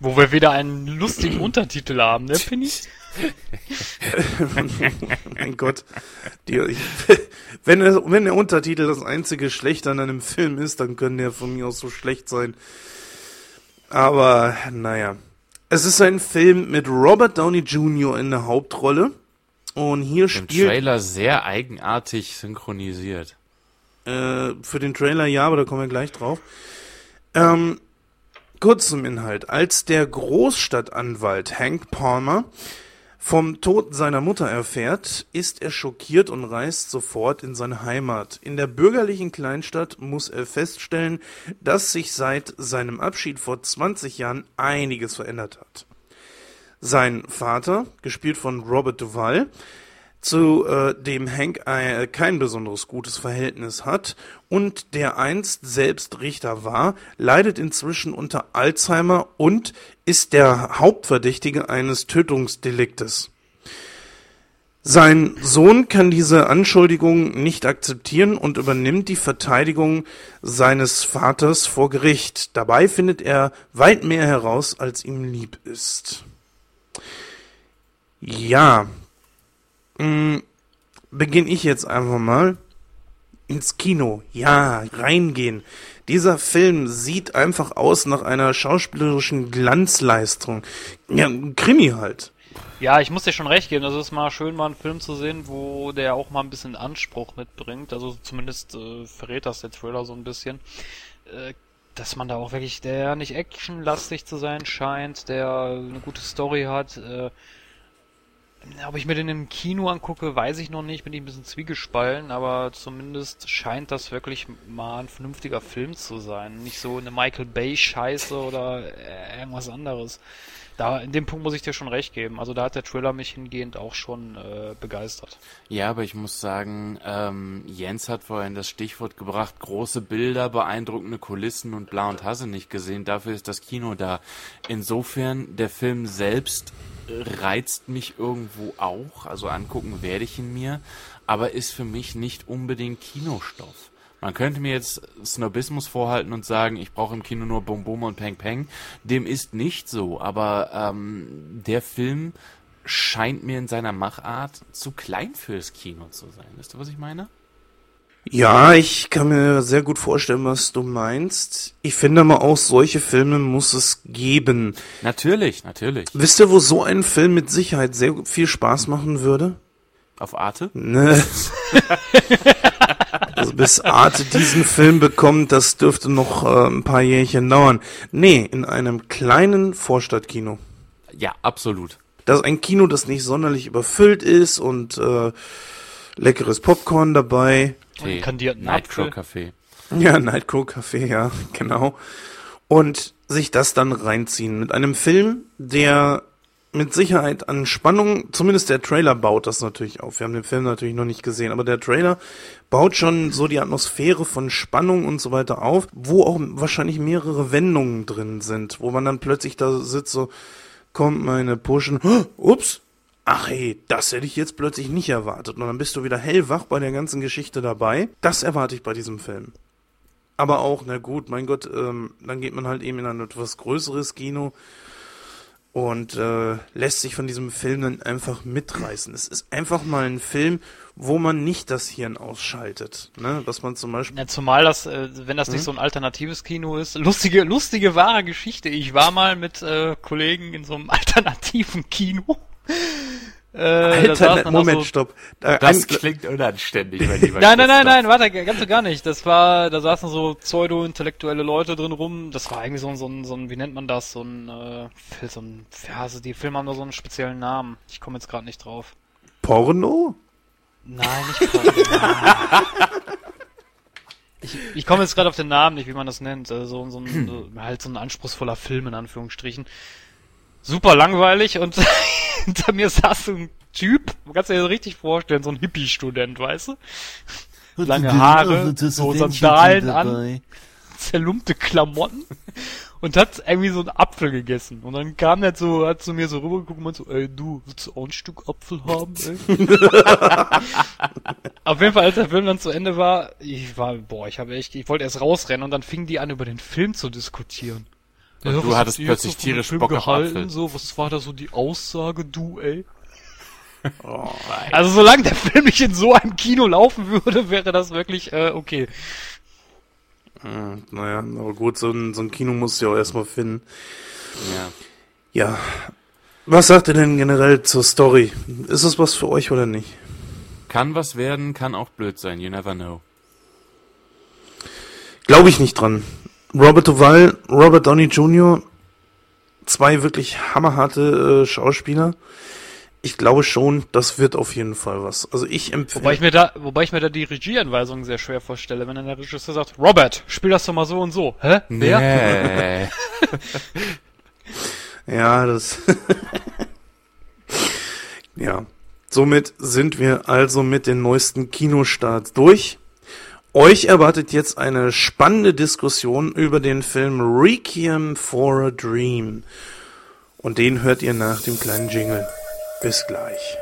Wo wir wieder einen lustigen <clears throat> Untertitel haben, ne, Penny? <laughs> mein Gott. Die, ich, <laughs> wenn, der, wenn der Untertitel das einzige Schlechte an einem Film ist, dann können der von mir aus so schlecht sein. Aber, naja. Es ist ein Film mit Robert Downey Jr. in der Hauptrolle. Und hier Im spielt. Trailer sehr eigenartig synchronisiert. Äh, für den Trailer ja, aber da kommen wir gleich drauf. Ähm, kurz zum Inhalt. Als der Großstadtanwalt Hank Palmer vom Tod seiner Mutter erfährt, ist er schockiert und reist sofort in seine Heimat. In der bürgerlichen Kleinstadt muss er feststellen, dass sich seit seinem Abschied vor 20 Jahren einiges verändert hat. Sein Vater, gespielt von Robert Duvall, zu äh, dem Hank äh, kein besonderes gutes Verhältnis hat und der einst selbst Richter war, leidet inzwischen unter Alzheimer und ist der Hauptverdächtige eines Tötungsdeliktes. Sein Sohn kann diese Anschuldigung nicht akzeptieren und übernimmt die Verteidigung seines Vaters vor Gericht. Dabei findet er weit mehr heraus, als ihm lieb ist. Ja, beginne ich jetzt einfach mal ins Kino. Ja, reingehen. Dieser Film sieht einfach aus nach einer schauspielerischen Glanzleistung. Ja, Krimi halt. Ja, ich muss dir schon recht geben. Es ist mal schön, mal einen Film zu sehen, wo der auch mal ein bisschen Anspruch mitbringt. Also zumindest äh, verrät das der Trailer so ein bisschen. Äh, dass man da auch wirklich, der nicht actionlastig zu sein scheint, der eine gute Story hat. Äh, ob ich mir den im Kino angucke, weiß ich noch nicht, bin ich ein bisschen zwiegespalten, aber zumindest scheint das wirklich mal ein vernünftiger Film zu sein. Nicht so eine Michael Bay-Scheiße oder äh, irgendwas anderes. Da, in dem Punkt muss ich dir schon recht geben. Also da hat der Trailer mich hingehend auch schon äh, begeistert. Ja, aber ich muss sagen, ähm, Jens hat vorhin das Stichwort gebracht, große Bilder, beeindruckende Kulissen und bla und Hasse nicht gesehen. Dafür ist das Kino da. Insofern, der Film selbst reizt mich irgendwo auch, also angucken werde ich ihn mir, aber ist für mich nicht unbedingt Kinostoff. Man könnte mir jetzt Snobismus vorhalten und sagen, ich brauche im Kino nur Bum Bum und Peng Peng. Dem ist nicht so, aber ähm, der Film scheint mir in seiner Machart zu klein fürs Kino zu sein. Wisst ihr, was ich meine? Ja, ich kann mir sehr gut vorstellen, was du meinst. Ich finde aber auch, solche Filme muss es geben. Natürlich, natürlich. Wisst ihr, wo so ein Film mit Sicherheit sehr viel Spaß machen würde? Auf Arte? Ne. <laughs> also bis Arte diesen Film bekommt, das dürfte noch äh, ein paar Jährchen dauern. Nee, in einem kleinen Vorstadtkino. Ja, absolut. Das ist ein Kino, das nicht sonderlich überfüllt ist und äh, leckeres Popcorn dabei. Tee. kandierten Nightcrow. Café. Ja, Nightcrow Café, ja, genau. Und sich das dann reinziehen mit einem Film, der mit Sicherheit an Spannung, zumindest der Trailer baut das natürlich auf. Wir haben den Film natürlich noch nicht gesehen, aber der Trailer baut schon so die Atmosphäre von Spannung und so weiter auf, wo auch wahrscheinlich mehrere Wendungen drin sind, wo man dann plötzlich da sitzt, so, kommt meine Pushen, <gasps> ups, ach hey, das hätte ich jetzt plötzlich nicht erwartet. Und dann bist du wieder hellwach bei der ganzen Geschichte dabei. Das erwarte ich bei diesem Film. aber auch, na gut, mein Gott, ähm, dann geht man halt eben in ein etwas größeres Kino und äh, lässt sich von diesem Film dann einfach mitreißen. Es ist einfach mal ein Film, wo man nicht das Hirn ausschaltet. Ne? Was man zum Beispiel. Ja, zumal das, äh, wenn das nicht so ein alternatives Kino ist, lustige, lustige, wahre Geschichte. Ich war mal mit äh, Kollegen in so einem <laughs> alternativen Kino. Äh, Alter, dann Moment, so, stopp. Da, Das ein, klingt unanständig, mein <laughs> lieber Nein, nein, nein, nein, warte, ganz und gar nicht. Das war, da saßen so pseudo-intellektuelle Leute drin rum. Das war irgendwie so ein, so ein, so ein wie nennt man das? So ein, äh, so ein, ja, also die Filme haben da so einen speziellen Namen. Ich komme jetzt gerade nicht drauf. Porno? Nein, nicht Porno. Ich, ich komme jetzt gerade auf den Namen nicht, wie man das nennt. Also so, so ein, <clears throat> so, halt so ein anspruchsvoller Film in Anführungsstrichen. Super langweilig und <laughs> hinter mir saß so ein Typ, man kann sich das richtig vorstellen, so ein Hippie-Student, weißt du? Lange Haare, so Sandalen an, zerlumpte Klamotten <laughs> und hat irgendwie so einen Apfel gegessen. Und dann kam der so, hat zu mir so rübergeguckt und meinte so, ey du, willst du auch ein Stück Apfel haben, ey? <laughs> Auf jeden Fall, als der Film dann zu Ende war, ich war, boah, ich habe echt, ich wollte erst rausrennen und dann fingen die an, über den Film zu diskutieren. Und Ja, du hattest plötzlich so tierisch Bock auf gehalten, Apfel. so, was war da so die Aussage, du, ey? <laughs> Oh, Also solange der Film nicht in so einem Kino laufen würde, wäre das wirklich äh, okay. hm, naja, aber gut, so ein, so ein Kino musst du ja auch erstmal finden. Ja. Ja. Was sagt ihr denn generell zur Story? Ist es was für euch oder nicht? Kann was werden, kann auch blöd sein, you never know. Glaube ich nicht dran. Robert Duvall, Robert Downey Jr., zwei wirklich hammerharte äh, Schauspieler. Ich glaube schon, das wird auf jeden Fall was. Also ich empfehle. Wobei ich mir da, wobei ich mir da die Regieanweisung sehr schwer vorstelle, wenn dann der Regisseur sagt, Robert, spiel das doch mal so und so. Hä? Wer? Nee. <laughs> Ja, das. <laughs> ja. Somit sind wir also mit den neuesten Kinostarts durch. Euch erwartet jetzt eine spannende Diskussion über den Film Requiem for a Dream. Und den hört ihr nach dem kleinen Jingle. Bis gleich.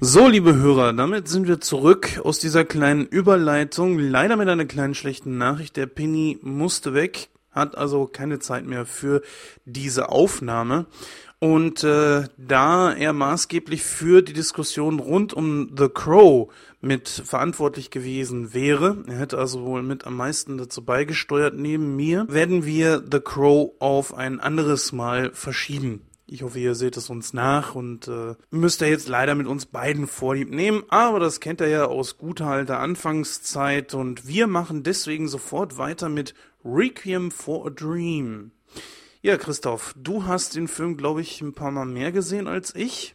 So, liebe Hörer, damit sind wir zurück aus dieser kleinen Überleitung. Leider mit einer kleinen schlechten Nachricht. Der Penny musste weg, hat also keine Zeit mehr für diese Aufnahme. Und äh, da er maßgeblich für die Diskussion rund um The Crow mit verantwortlich gewesen wäre, er hätte also wohl mit am meisten dazu beigesteuert neben mir, werden wir The Crow auf ein anderes Mal verschieben. Ich hoffe, ihr seht es uns nach und äh, müsst ihr jetzt leider mit uns beiden Vorlieb nehmen, aber das kennt ihr ja aus guter alter Anfangszeit und wir machen deswegen sofort weiter mit Requiem for a Dream. Ja, Christoph, du hast den Film, glaube ich, ein paar Mal mehr gesehen als ich.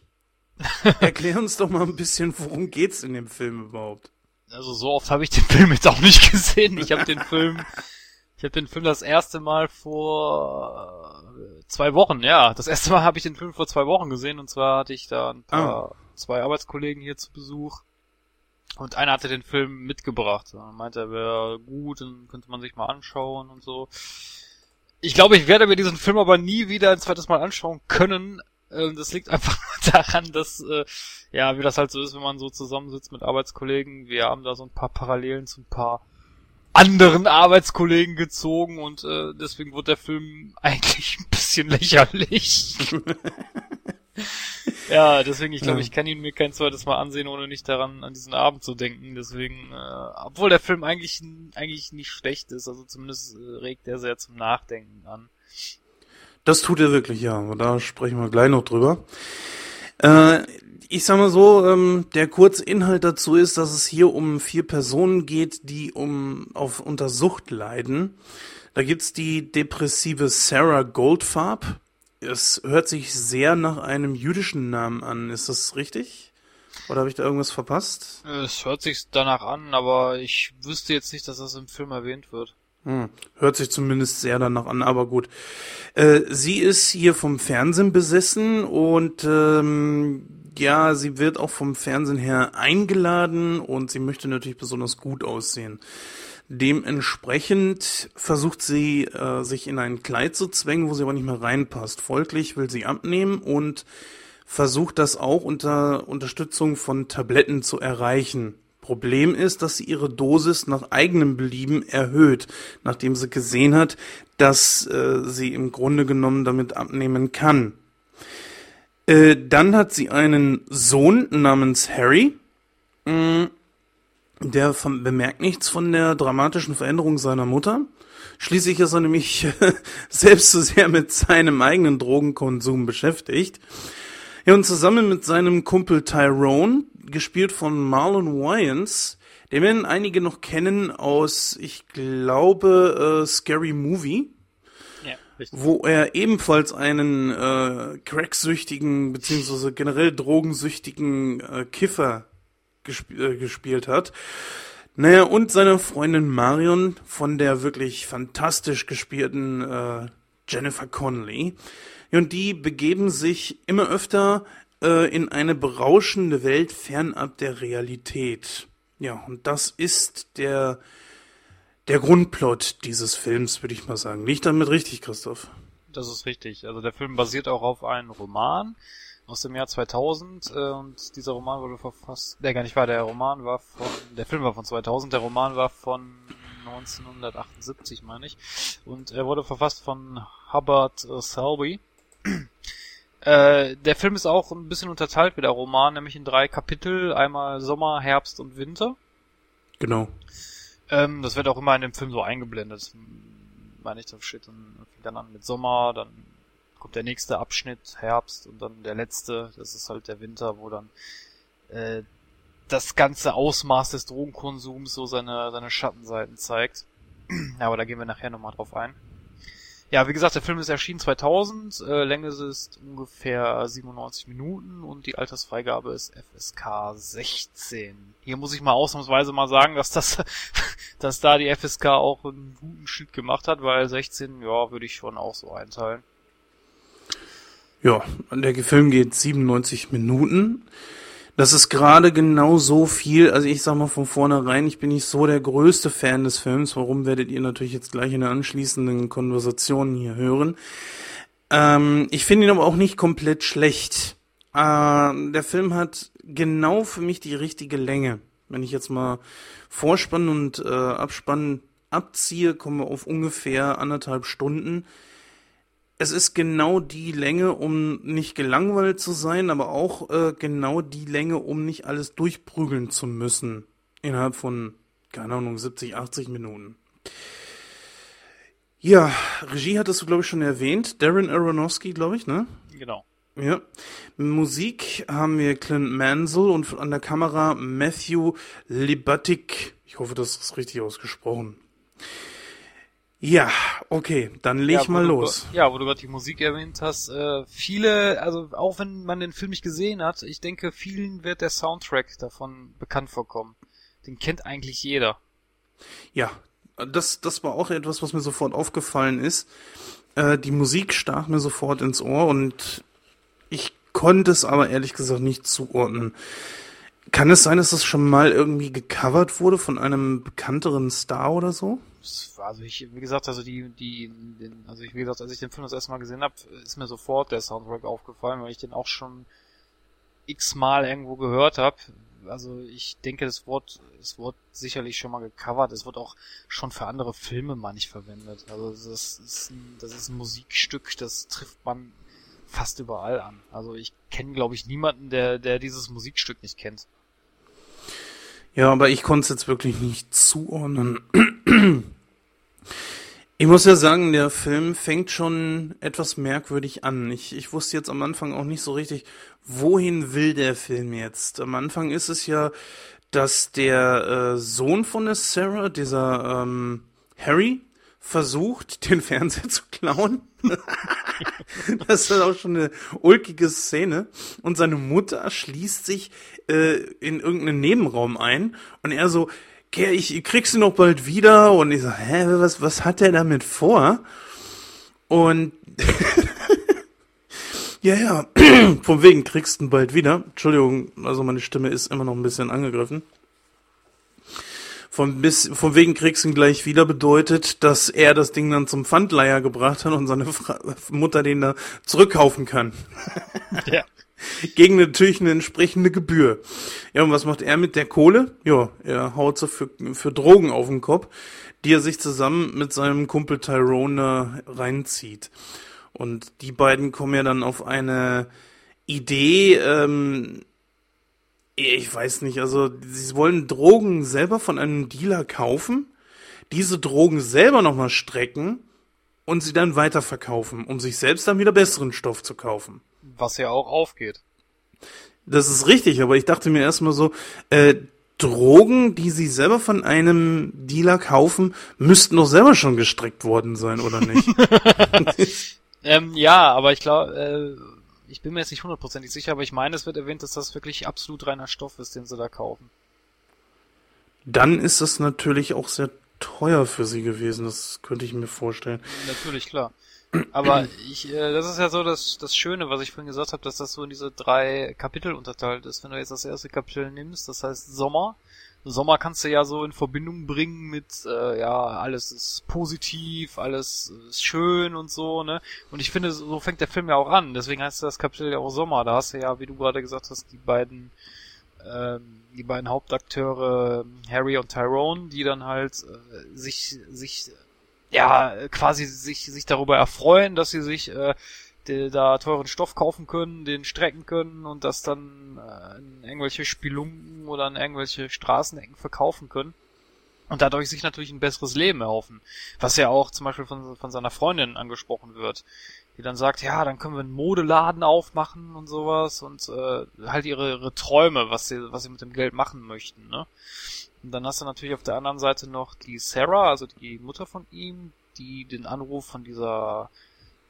<laughs> Erklär uns doch mal ein bisschen, worum geht's in dem Film überhaupt? Also so oft habe ich den Film jetzt auch nicht gesehen. Ich habe den Film, <laughs> ich habe den Film das erste Mal vor äh, zwei Wochen, ja, das erste Mal <laughs> habe ich den Film vor zwei Wochen gesehen und zwar hatte ich da ein paar, zwei Arbeitskollegen hier zu Besuch und einer hatte den Film mitgebracht. Er meinte, er wäre gut, dann könnte man sich mal anschauen und so. Ich glaube, ich werde mir diesen Film aber nie wieder ein zweites Mal anschauen können. Ähm, Das liegt einfach <laughs> daran, dass, äh, ja, wie das halt so ist, wenn man so zusammensitzt mit Arbeitskollegen. Wir haben da so ein paar Parallelen zu ein paar anderen Arbeitskollegen gezogen und äh, deswegen wird der Film <laughs> eigentlich ein bisschen lächerlich. <laughs> ja, deswegen, ich glaube, Ja. ich kann ihn mir kein zweites Mal ansehen, ohne nicht daran, an diesen Abend zu denken. Deswegen, äh, obwohl der Film eigentlich, eigentlich nicht schlecht ist, also zumindest äh, regt er sehr zum Nachdenken an. Das tut er wirklich, ja. Da sprechen wir gleich noch drüber. Äh, ich sag mal so, ähm, der kurze Inhalt dazu ist, dass es hier um vier Personen geht, die um auf unter Sucht leiden. Da gibt's die depressive Sarah Goldfarb. Es hört sich sehr nach einem jüdischen Namen an. Ist das richtig? Oder habe ich da irgendwas verpasst? Es hört sich danach an, aber ich wüsste jetzt nicht, dass das im Film erwähnt wird. Hm, hört sich zumindest sehr danach an, aber gut. Äh, sie ist hier vom Fernsehen besessen und ähm, ja, sie wird auch vom Fernsehen her eingeladen und sie möchte natürlich besonders gut aussehen. Dementsprechend versucht sie, äh, sich in ein Kleid zu zwängen, wo sie aber nicht mehr reinpasst. Folglich will sie abnehmen und versucht das auch unter Unterstützung von Tabletten zu erreichen. Problem ist, dass sie ihre Dosis nach eigenem Belieben erhöht, nachdem sie gesehen hat, dass äh, sie im Grunde genommen damit abnehmen kann. Äh, dann hat sie einen Sohn namens Harry. Mh, der von, bemerkt nichts von der dramatischen Veränderung seiner Mutter. Schließlich ist er nämlich <laughs> selbst so sehr mit seinem eigenen Drogenkonsum beschäftigt. Ja, und zusammen mit seinem Kumpel Tyrone, gespielt von Marlon Wayans, den werden einige noch kennen aus, ich glaube, äh, Scary Movie. Richtig. wo er ebenfalls einen äh, cracksüchtigen beziehungsweise generell drogensüchtigen äh, Kiffer gesp äh, gespielt hat. Naja, und seine Freundin Marion von der wirklich fantastisch gespielten äh, Jennifer Connelly. Und die begeben sich immer öfter äh, in eine berauschende Welt fernab der Realität. Ja, und das ist der der Grundplot dieses Films, würde ich mal sagen. Liegt damit richtig, Christoph? Das ist richtig. Also der Film basiert auch auf einem Roman aus dem Jahr 2000 äh, und dieser Roman wurde verfasst, der gar nicht war, der Roman war von, der Film war von 2000, der Roman war von 1978, meine ich, und er wurde verfasst von Hubbard äh, Selby. <clears throat> Äh, der Film ist auch ein bisschen unterteilt wie der Roman, nämlich in drei Kapitel, einmal Sommer, Herbst und Winter. Genau. Ähm, das wird auch immer in dem Film so eingeblendet. Meine ich, das steht dann, fängt dann an mit Sommer, dann kommt der nächste Abschnitt, Herbst und dann der letzte, das ist halt der Winter, wo dann äh, das ganze Ausmaß des Drogenkonsums so seine, seine Schattenseiten zeigt. <clears throat> Aber da gehen wir nachher nochmal drauf ein. Ja, wie gesagt, der Film ist erschienen 2000, äh, Länge ist ungefähr 97 Minuten und die Altersfreigabe ist FSK 16. Hier muss ich mal ausnahmsweise mal sagen, dass das, <laughs> dass da die FSK auch einen guten Schnitt gemacht hat, weil 16, ja, würde ich schon auch so einteilen. Ja, der Film geht 97 Minuten. Das ist gerade genau so viel, also ich sag mal von vornherein, ich bin nicht so der größte Fan des Films, warum werdet ihr natürlich jetzt gleich in der anschließenden Konversation hier hören. Ähm, ich finde ihn aber auch nicht komplett schlecht. Äh, der Film hat genau für mich die richtige Länge. Wenn ich jetzt mal Vorspann und äh, Abspann abziehe, kommen wir auf ungefähr anderthalb Stunden es ist genau die Länge, um nicht gelangweilt zu sein, aber auch äh, genau die Länge, um nicht alles durchprügeln zu müssen. Innerhalb von, keine Ahnung, 70, 80 Minuten. Ja, Regie hattest du, glaube ich, schon erwähnt. Darren Aronofsky, glaube ich, ne? Genau. Ja. Musik haben wir Clint Mansell und an der Kamera Matthew Libatic. Ich hoffe, das ist richtig ausgesprochen. Ja, okay, dann leg ja, mal du- los. Ja, wo du gerade die Musik erwähnt hast, äh, viele, also auch wenn man den Film nicht gesehen hat, ich denke, vielen wird der Soundtrack davon bekannt vorkommen. Den kennt eigentlich jeder. Ja, das, das war auch etwas, was mir sofort aufgefallen ist. Äh, die Musik stach mir sofort ins Ohr und ich konnte es aber ehrlich gesagt nicht zuordnen. Kann es sein, dass das schon mal irgendwie gecovert wurde von einem bekannteren Star oder so? Also ich, wie gesagt, also die, die, den, also ich, wie gesagt, als ich den Film das erste Mal gesehen habe, ist mir sofort der Soundtrack aufgefallen, weil ich den auch schon x-mal irgendwo gehört habe. Also ich denke, das Wort, es wurde sicherlich schon mal gecovert. Es wird auch schon für andere Filme mal nicht verwendet. Also das ist ein, das ist ein Musikstück, das trifft man fast überall an. Also ich kenne, glaube ich, niemanden, der, der dieses Musikstück nicht kennt. Ja, aber ich konnte es jetzt wirklich nicht zuordnen. Ich muss ja sagen, der Film fängt schon etwas merkwürdig an. Ich, ich wusste jetzt am Anfang auch nicht so richtig, wohin will der Film jetzt. Am Anfang ist es ja, dass der äh, Sohn von der Sarah, dieser ähm, Harry, versucht, <laughs> den Fernseher zu klauen. <laughs> das ist auch schon eine ulkige Szene. Und seine Mutter schließt sich äh, in irgendeinen Nebenraum ein und er so, "Geh, ich kriegst du noch bald wieder. Und ich so, hä, was, was hat der damit vor? Und <laughs> ja, ja, <clears throat> von wegen kriegst du ihn bald wieder. Entschuldigung, also meine Stimme ist immer noch ein bisschen angegriffen. Von, bis, von wegen kriegst du ihn gleich wieder bedeutet, dass er das Ding dann zum Pfandleiher gebracht hat und seine Fra Mutter den da zurückkaufen kann. Ja. <laughs> Gegen natürlich eine entsprechende Gebühr. Ja, und was macht er mit der Kohle? Ja, er haut so für, für Drogen auf den Kopf, die er sich zusammen mit seinem Kumpel Tyrone reinzieht. Und die beiden kommen ja dann auf eine Idee, ähm, ich weiß nicht, also sie wollen Drogen selber von einem Dealer kaufen, diese Drogen selber nochmal strecken und sie dann weiterverkaufen, um sich selbst dann wieder besseren Stoff zu kaufen. Was ja auch aufgeht. Das ist richtig, aber ich dachte mir erstmal so, äh, Drogen, die sie selber von einem Dealer kaufen, müssten doch selber schon gestreckt worden sein, oder nicht? <laughs> ähm, ja, aber ich glaube, äh, ich bin mir jetzt nicht hundertprozentig sicher, aber ich meine, es wird erwähnt, dass das wirklich absolut reiner Stoff ist, den sie da kaufen. Dann ist das natürlich auch sehr teuer für sie gewesen, das könnte ich mir vorstellen. Natürlich, klar. Aber ich, äh, das ist ja so das, das Schöne, was ich vorhin gesagt habe, dass das so in diese drei Kapitel unterteilt ist. Wenn du jetzt das erste Kapitel nimmst, das heißt Sommer. Sommer kannst du ja so in Verbindung bringen mit, äh, ja, alles ist positiv, alles ist schön und so, ne? Und ich finde, so fängt der Film ja auch an. Deswegen heißt das Kapitel ja auch Sommer. Da hast du ja, wie du gerade gesagt hast, die beiden, ähm, die beiden Hauptakteure Harry und Tyrone, die dann halt äh, sich, sich ja, quasi sich, sich darüber erfreuen, dass sie sich äh, die, da teuren Stoff kaufen können, den strecken können und das dann äh, in irgendwelche Spelunken oder in irgendwelche Straßenecken verkaufen können. Und dadurch sich natürlich ein besseres Leben erhoffen. Was ja auch zum Beispiel von, von seiner Freundin angesprochen wird. Die dann sagt, ja, dann können wir einen Modeladen aufmachen und sowas und äh, halt ihre, ihre Träume, was sie, was sie mit dem Geld machen möchten, ne? Und dann hast du natürlich auf der anderen Seite noch die Sarah, also die Mutter von ihm, die den Anruf von dieser,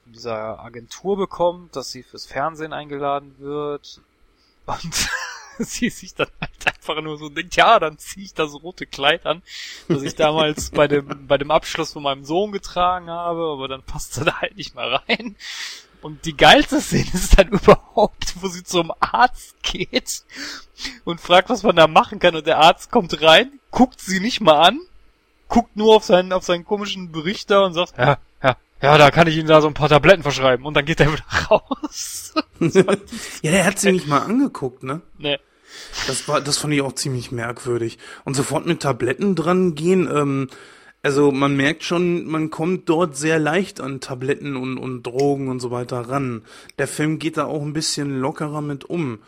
von dieser Agentur bekommt, dass sie fürs Fernsehen eingeladen wird. <laughs> Und <laughs> sie sich dann halt einfach nur so denkt, ja, dann ziehe ich das rote Kleid an, das ich damals bei dem, <laughs> bei dem Abschluss von meinem Sohn getragen habe, aber dann passt er da halt nicht mal rein. Und die geilste Szene ist dann <laughs> überhaupt, wo sie zum Arzt geht und fragt, was man da machen kann. Und der Arzt kommt rein, guckt sie nicht mal an, guckt nur auf seinen, auf seinen komischen Berichter und sagt, ja, ja, ja, da kann ich Ihnen da so ein paar Tabletten verschreiben. Und dann geht er wieder <laughs> raus. <laughs> ja, der hat sie nicht mal angeguckt, ne? Nee. Das war, das fand ich auch ziemlich merkwürdig. Und sofort mit Tabletten dran gehen, ähm, also man merkt schon, man kommt dort sehr leicht an Tabletten und, und Drogen und so weiter ran. Der Film geht da auch ein bisschen lockerer mit um.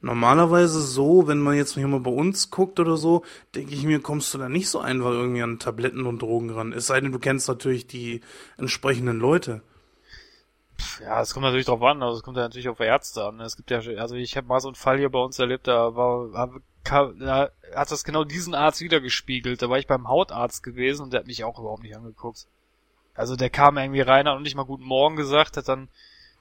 Normalerweise so, wenn man jetzt hier mal bei uns guckt oder so, denke ich mir, kommst du da nicht so einfach irgendwie an Tabletten und Drogen ran. Es sei denn, du kennst natürlich die entsprechenden Leute. Ja, es kommt natürlich drauf an, also es kommt ja natürlich auf Ärzte an. Es gibt ja, also ich habe mal so einen Fall hier bei uns erlebt, da war, da hat das genau diesen Arzt wiedergespiegelt. Da war ich beim Hautarzt gewesen und der hat mich auch überhaupt nicht angeguckt. Also der kam irgendwie rein, hat noch nicht mal guten Morgen gesagt, hat dann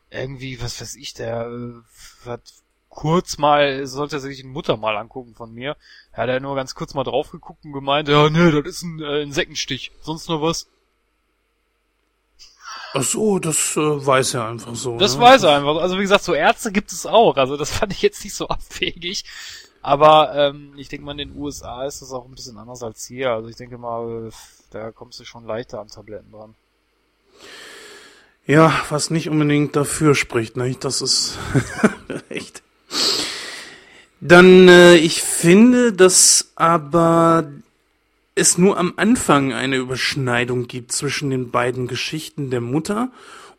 irgendwie, was weiß ich, der äh, hat kurz mal, sollte er sich die Mutter mal angucken von mir. Er hat er nur ganz kurz mal drauf geguckt und gemeint, ja, nee, das ist ein äh, Insektenstich. Sonst noch was? Ach so, das äh, weiß er einfach so. Das ne? weiß er einfach. Also wie gesagt, so Ärzte gibt es auch. Also das fand ich jetzt nicht so abwegig. Aber ähm, ich denke mal, in den USA ist das auch ein bisschen anders als hier. Also ich denke mal, da kommst du schon leichter an Tabletten dran. Ja, was nicht unbedingt dafür spricht, ne? Das ist <laughs> echt. Dann, äh, ich finde, dass aber es nur am Anfang eine Überschneidung gibt zwischen den beiden Geschichten der Mutter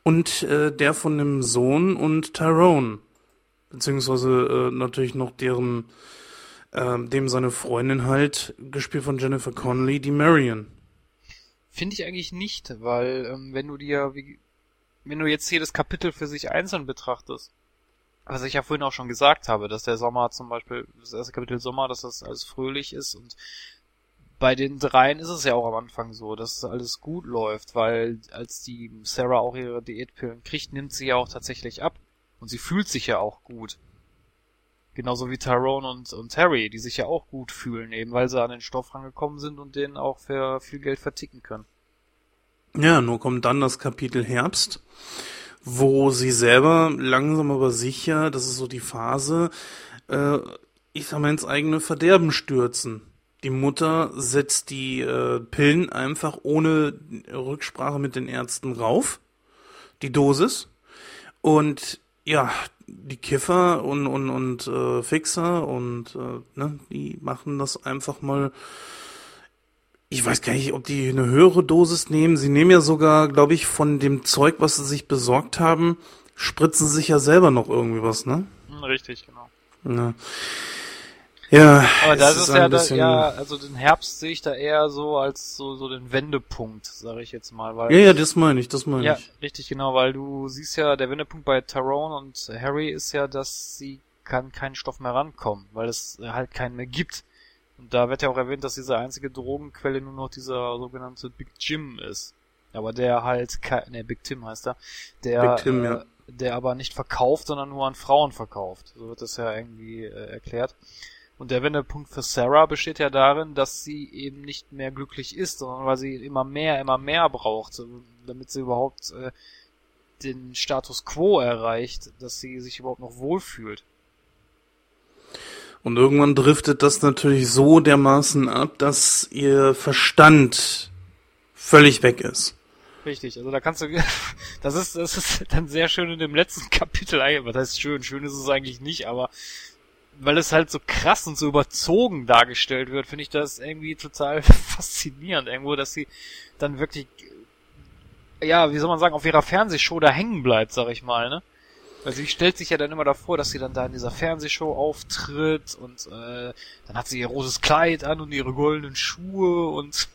und äh, der von dem Sohn und Tyrone. Beziehungsweise äh, natürlich noch deren, äh, dem seine Freundin halt, gespielt von Jennifer Connelly, die Marion. Finde ich eigentlich nicht, weil ähm, wenn du dir, wie, wenn du jetzt jedes Kapitel für sich einzeln betrachtest, was ich ja vorhin auch schon gesagt habe, dass der Sommer zum Beispiel, das erste Kapitel Sommer, dass das alles fröhlich ist und bei den dreien ist es ja auch am Anfang so, dass alles gut läuft, weil als die Sarah auch ihre Diätpillen kriegt, nimmt sie ja auch tatsächlich ab. Und sie fühlt sich ja auch gut. Genauso wie Tyrone und, und Harry, die sich ja auch gut fühlen, eben weil sie an den Stoff rangekommen sind und den auch für viel Geld verticken können. Ja, nur kommt dann das Kapitel Herbst, wo sie selber langsam aber sicher, das ist so die Phase, äh, ich sag mal, ins eigene Verderben stürzen. Die Mutter setzt die äh, Pillen einfach ohne Rücksprache mit den Ärzten rauf, die Dosis. Und ja, die Kiffer und, und, und äh, Fixer und äh, ne, die machen das einfach mal. Ich weiß gar nicht, ob die eine höhere Dosis nehmen. Sie nehmen ja sogar, glaube ich, von dem Zeug, was sie sich besorgt haben, spritzen sich ja selber noch irgendwie was, ne? Richtig, genau. Ja. Ja, Aber das ist, ein ja, bisschen- ja, also den Herbst sehe ich da eher so als so, so den Wendepunkt, sage ich jetzt mal, weil Ja, ja, das meine ich, das meine Ja, ich. richtig, genau, weil du siehst ja, der Wendepunkt bei Tyrone und Harry ist ja, dass sie kann keinen Stoff mehr rankommen, weil es halt keinen mehr gibt. Und da wird ja auch erwähnt, dass diese einzige Drogenquelle nur noch dieser sogenannte Big Jim ist. Aber der halt, ne, Big Tim heißt er, der, Big Tim, äh, ja. der aber nicht verkauft, sondern nur an Frauen verkauft. So wird das ja irgendwie äh, erklärt. Und der Wendepunkt für Sarah besteht ja darin, dass sie eben nicht mehr glücklich ist, sondern weil sie immer mehr, immer mehr braucht, damit sie überhaupt äh, den Status quo erreicht, dass sie sich überhaupt noch wohlfühlt. Und irgendwann driftet das natürlich so dermaßen ab, dass ihr Verstand völlig weg ist. Richtig, also da kannst du, <laughs> das ist, das ist dann sehr schön in dem letzten <laughs> Kapitel, eigentlich- was heißt schön, schön ist es eigentlich nicht, aber weil es halt so krass und so überzogen dargestellt wird, finde ich das irgendwie total <laughs> faszinierend irgendwo, dass sie dann wirklich, ja, wie soll man sagen, auf ihrer Fernsehshow da hängen bleibt, sag ich mal, ne? Weil sie stellt sich ja dann immer davor, dass sie dann da in dieser Fernsehshow auftritt und äh, dann hat sie ihr rotes Kleid an und ihre goldenen Schuhe und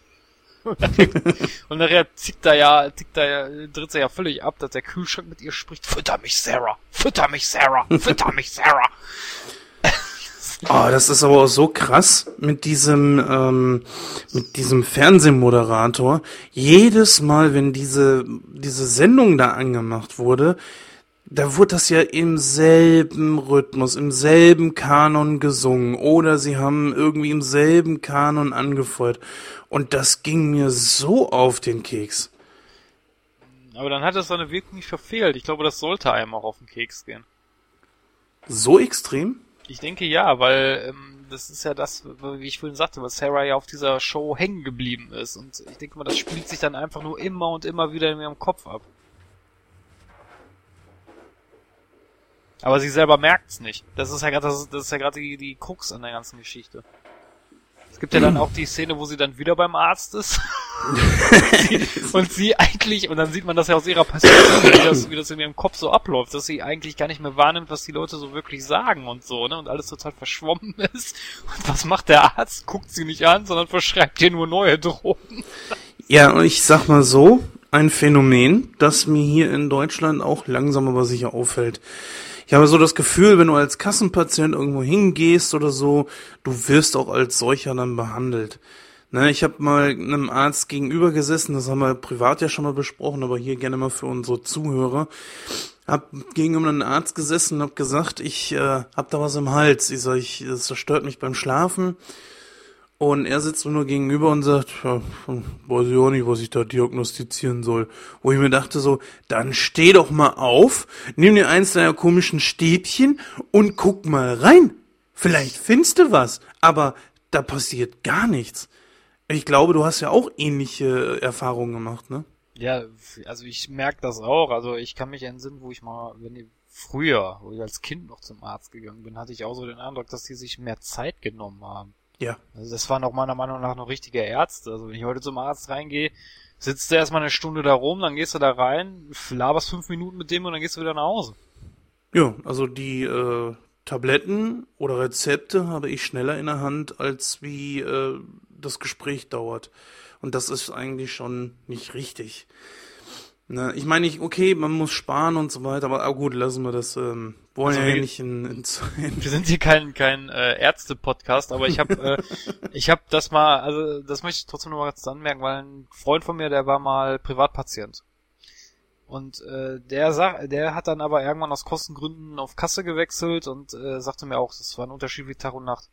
<laughs> und nachher tickt da ja, tickt da ja, tritt sie ja völlig ab, dass der Kühlschrank mit ihr spricht. Fütter mich, Sarah! Fütter mich, Sarah! Fütter mich, Sarah! Oh, das ist aber auch so krass mit diesem, ähm, mit diesem Fernsehmoderator. Jedes Mal, wenn diese, diese Sendung da angemacht wurde, da wurde das ja im selben Rhythmus, im selben Kanon gesungen oder sie haben irgendwie im selben Kanon angefeuert. Und das ging mir so auf den Keks. Aber dann hat es seine Wirkung nicht verfehlt. Ich glaube, das sollte einem auch auf den Keks gehen. So extrem? Ich denke ja, weil ähm, das ist ja das, wie ich vorhin sagte, was Sarah ja auf dieser Show hängen geblieben ist. Und ich denke mal, das spielt sich dann einfach nur immer und immer wieder in ihrem Kopf ab. Aber sie selber merkt's nicht. Das ist ja gerade das, das ist ja gerade die, die Krux an der ganzen Geschichte. Es gibt ja dann <clears throat> auch die Szene, wo sie dann wieder beim Arzt ist. <laughs> und sie eigentlich, und dann sieht man das ja aus ihrer Perspektive, wie das, wie das in ihrem Kopf so abläuft, dass sie eigentlich gar nicht mehr wahrnimmt, was die Leute so wirklich sagen und so, ne? Und alles total verschwommen <laughs> ist. Und was macht der Arzt? Guckt sie nicht an, sondern verschreibt ihr nur neue Drogen. Ja, und ich sag mal so, ein Phänomen, das mir hier in Deutschland auch langsam aber sicher auffällt. Ich habe so das Gefühl, wenn du als Kassenpatient irgendwo hingehst oder so, du wirst auch als solcher dann behandelt. Ne, ich habe mal einem Arzt gegenüber gesessen, das haben wir privat ja schon mal besprochen, aber hier gerne mal für unsere Zuhörer. Hab gegenüber einem Arzt gesessen und hab gesagt, ich äh, hab da was im Hals. Ich sag, ich, das zerstört mich beim Schlafen. Und er sitzt mir nur gegenüber und sagt, ja, weiß ich auch nicht, was ich da diagnostizieren soll. Wo ich mir dachte so, dann steh doch mal auf, nimm dir eins deiner komischen Stäbchen und guck mal rein. Vielleicht findest du was, aber da passiert gar nichts. Ich glaube, du hast ja auch ähnliche Erfahrungen gemacht, ne? Ja, also ich merke das auch. Also ich kann mich entsinnen, wo ich mal, wenn ich früher, wo ich als Kind noch zum Arzt gegangen bin, hatte ich auch so den Eindruck, dass die sich mehr Zeit genommen haben. Ja. Also das waren auch meiner Meinung nach noch richtige Ärzte. Also wenn ich heute zum Arzt reingehe, sitzt du erstmal eine Stunde da rum, dann gehst du da rein, laberst fünf Minuten mit dem und dann gehst du wieder nach Hause. Ja, also die äh, Tabletten oder Rezepte habe ich schneller in der Hand, als wie äh, das Gespräch dauert. Und das ist eigentlich schon nicht richtig. Ne, ich meine, ich, okay, man muss sparen und so weiter, aber ah, gut, lassen wir das. Ähm, wollen Also ja wir- nicht in, in, in <laughs> Wir sind hier kein kein äh, Ärzte-Podcast, aber ich habe äh, <laughs> ich habe das mal, also das möchte ich trotzdem noch mal kurz anmerken, weil ein Freund von mir, der war mal Privatpatient. Und äh, der sag, der hat dann aber irgendwann aus Kostengründen auf Kasse gewechselt und äh, sagte mir auch, das war ein Unterschied wie Tag und Nacht.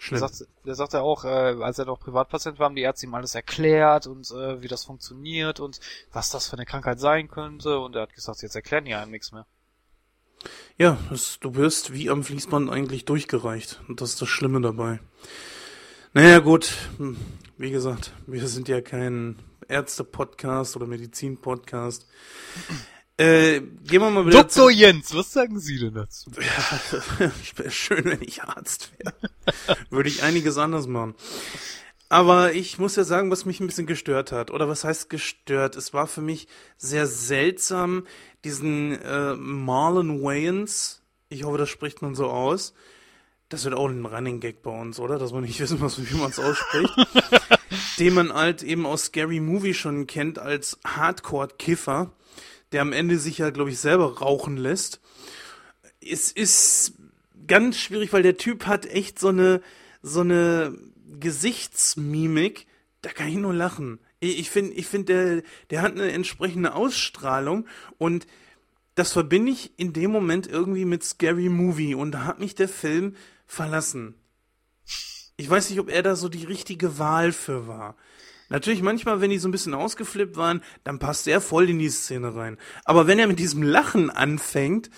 Der Schlimm. sagte, der sagte auch, äh, als er noch Privatpatient war, haben die Ärzte ihm alles erklärt und äh, wie das funktioniert und was das für eine Krankheit sein könnte. Und er hat gesagt, jetzt erklären die einem nichts mehr. Ja, das, du wirst wie am Fließband eigentlich durchgereicht. Und das ist das Schlimme dabei. Naja, gut. Hm, Wie gesagt, wir sind ja kein Ärzte-Podcast oder Medizin-Podcast. Äh, gehen wir mal wieder Dr. Jens, was sagen Sie denn dazu? <laughs> Wäre schön, wenn ich Arzt wäre. Würde ich einiges anders machen. Aber ich muss ja sagen, was mich ein bisschen gestört hat. Oder was heißt gestört? Es war für mich sehr seltsam, diesen äh, Marlon Wayans, ich hoffe, das spricht man so aus. Das wird auch ein Running Gag bei uns, oder? Dass man nicht wissen muss, wie man es ausspricht. <laughs> den man halt eben aus Scary Movie schon kennt als Hardcore-Kiffer, der am Ende sich ja, glaube ich, selber rauchen lässt. Es ist ganz schwierig, weil der Typ hat echt so eine, so eine Gesichtsmimik, da kann ich nur lachen. Ich finde, ich finde, der, der hat eine entsprechende Ausstrahlung und das verbinde ich in dem Moment irgendwie mit Scary Movie und da hat mich der Film verlassen. Ich weiß nicht, ob er da so die richtige Wahl für war. Natürlich manchmal, wenn die so ein bisschen ausgeflippt waren, dann passt er voll in die Szene rein. Aber wenn er mit diesem Lachen anfängt,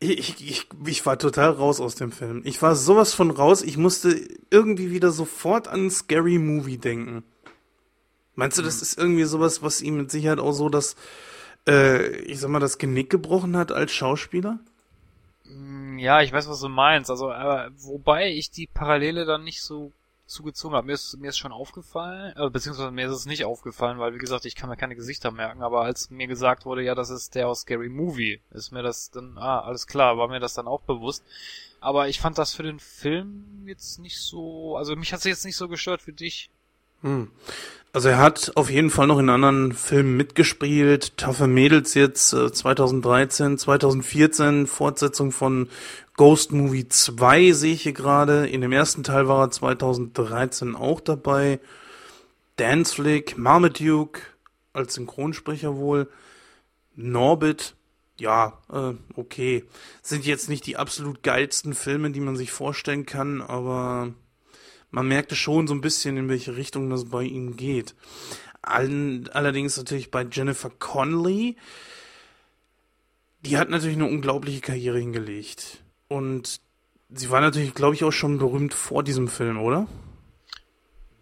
ich, ich, ich war total raus aus dem Film. Ich war sowas von raus, ich musste irgendwie wieder sofort an Scary Movie denken. Meinst du, das ist irgendwie sowas, was ihm mit Sicherheit auch so das, äh, ich sag mal, das Genick gebrochen hat als Schauspieler? Ja, ich weiß, was du meinst. Also, aber wobei ich die Parallele dann nicht so zugezogen habe. Mir ist, mir ist schon aufgefallen, äh, beziehungsweise mir ist es nicht aufgefallen, weil wie gesagt, ich kann mir keine Gesichter merken, aber als mir gesagt wurde, ja, das ist der aus Scary Movie, ist mir das dann, ah, alles klar, war mir das dann auch bewusst. Aber ich fand das für den Film jetzt nicht so, also mich hat es jetzt nicht so gestört wie dich. Hm. Also er hat auf jeden Fall noch in anderen Filmen mitgespielt. Taffe Mädels jetzt äh, 2013, 2014, Fortsetzung von Ghost Movie 2 sehe ich hier gerade. In dem ersten Teil war er 2013 auch dabei. Dance Flick, Marmaduke als Synchronsprecher wohl. Norbit, ja, äh, okay. Sind jetzt nicht die absolut geilsten Filme, die man sich vorstellen kann, aber man merkte schon so ein bisschen, in welche Richtung das bei ihm geht. All, allerdings natürlich bei Jennifer Connelly, die hat natürlich eine unglaubliche Karriere hingelegt. Und sie war natürlich, glaube ich, auch schon berühmt vor diesem Film, oder?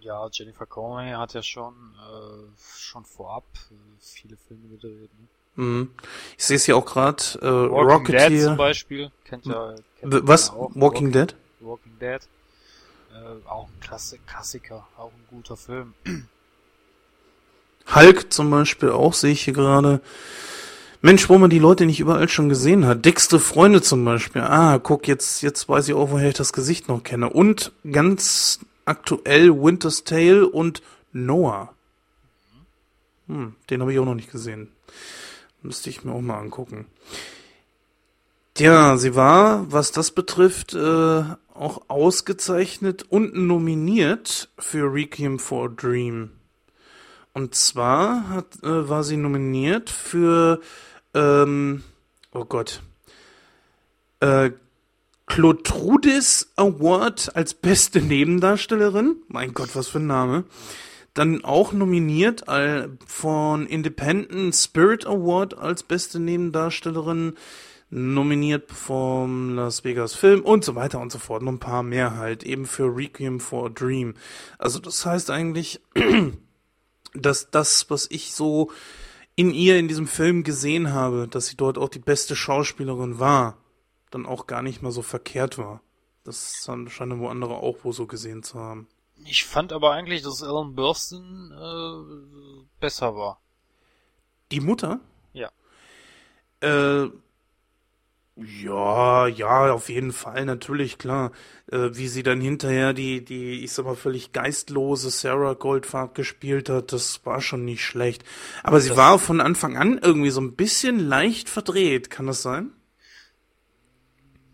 Ja, Jennifer Connelly hat ja schon, äh, schon vorab äh, viele Filme gedreht. Ne? Mhm. Ich sehe es hier auch gerade. Äh, Walking Dead zum Rocketeer. Beispiel, kennt ja, kennt Was? ja auch. Walking Dead? Walking Dead. Äh, auch ein Klasse Klassiker, auch ein guter Film. Hulk zum Beispiel auch, sehe ich hier gerade. Mensch, wo man die Leute nicht überall schon gesehen hat. Dickste Freunde zum Beispiel. Ah, guck, jetzt, jetzt weiß ich auch, woher ich das Gesicht noch kenne. Und ganz aktuell Winter's Tale und Noah. Hm, den habe ich auch noch nicht gesehen. Müsste ich mir auch mal angucken. Tja, sie war, was das betrifft, äh, auch ausgezeichnet und nominiert für Requiem for a Dream. Und zwar hat, äh, war sie nominiert für, ähm, oh Gott, äh, Clotrudis Award als beste Nebendarstellerin. Mein Gott, was für ein Name. Dann auch nominiert äh, von Independent Spirit Award als beste Nebendarstellerin. Nominiert vom Las Vegas Film und so weiter und so fort. Noch ein paar mehr halt. Eben für Requiem for a Dream. Also das heißt eigentlich, <clears throat> dass das, was ich so in ihr in diesem Film gesehen habe, dass sie dort auch die beste Schauspielerin war, dann auch gar nicht mal so verkehrt war. Das scheinen wo andere auch wohl so gesehen zu haben. Ich fand aber eigentlich, dass Ellen Burstyn äh, besser war. Die Mutter? Ja. Äh, ja, ja, auf jeden Fall, natürlich, klar. Äh, wie sie dann hinterher die, die, ich sag mal, völlig geistlose Sarah Goldfarb gespielt hat, das war schon nicht schlecht. Aber sie Das- war von Anfang an irgendwie so ein bisschen leicht verdreht, kann das sein?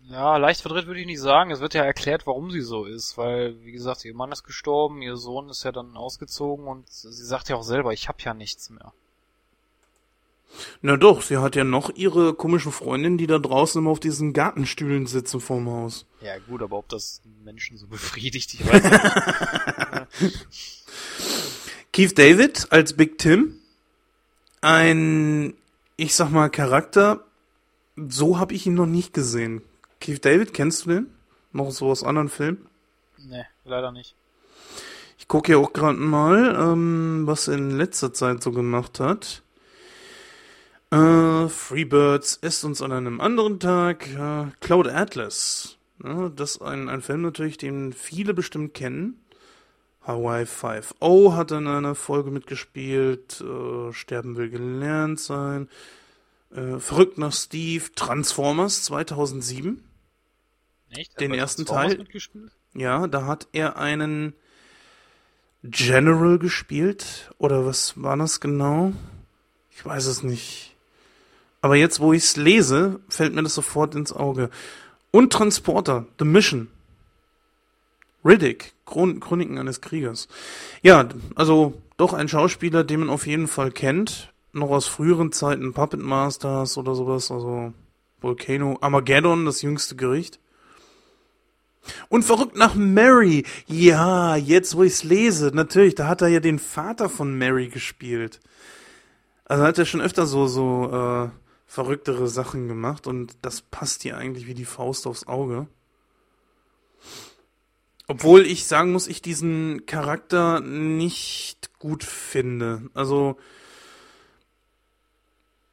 Ja, leicht verdreht würde ich nicht sagen. Es wird ja erklärt, warum sie so ist, weil, wie gesagt, ihr Mann ist gestorben, ihr Sohn ist ja dann ausgezogen und sie sagt ja auch selber, ich hab ja nichts mehr. Na doch, sie hat ja noch ihre komische Freundin, die da draußen immer auf diesen Gartenstühlen sitzen vorm Haus. Ja gut, aber ob das Menschen so befriedigt, ich weiß nicht. <laughs> Keith David als Big Tim. Ein, ich sag mal, Charakter. So habe ich ihn noch nicht gesehen. Keith David, kennst du den? Noch so aus anderen Filmen? nee, leider nicht. Ich gucke hier auch gerade mal, ähm, was er in letzter Zeit so gemacht hat. Äh, Freebirds ist uns an einem anderen Tag. Äh, Cloud Atlas. Ja, das ist ein, ein Film natürlich, den viele bestimmt kennen. Hawaii 5.0 hat in einer Folge mitgespielt. Äh, Sterben will gelernt sein. Äh, Verrückt nach Steve. Transformers 2007. Echt? Den ersten Teil? Ja, da hat er einen General gespielt. Oder was war das genau? Ich weiß es nicht. Aber jetzt, wo ich es lese, fällt mir das sofort ins Auge. Und Transporter, The Mission. Riddick, Chron Chroniken eines Kriegers. Ja, also doch ein Schauspieler, den man auf jeden Fall kennt. Noch aus früheren Zeiten, Puppet Masters oder sowas, also Volcano, Armageddon, das jüngste Gericht. Und verrückt nach Mary. Ja, jetzt wo ich's lese, natürlich, da hat er ja den Vater von Mary gespielt. Also hat er schon öfter so so äh, verrücktere Sachen gemacht und das passt hier eigentlich wie die Faust aufs Auge. Obwohl ich sagen muss, ich diesen Charakter nicht gut finde. Also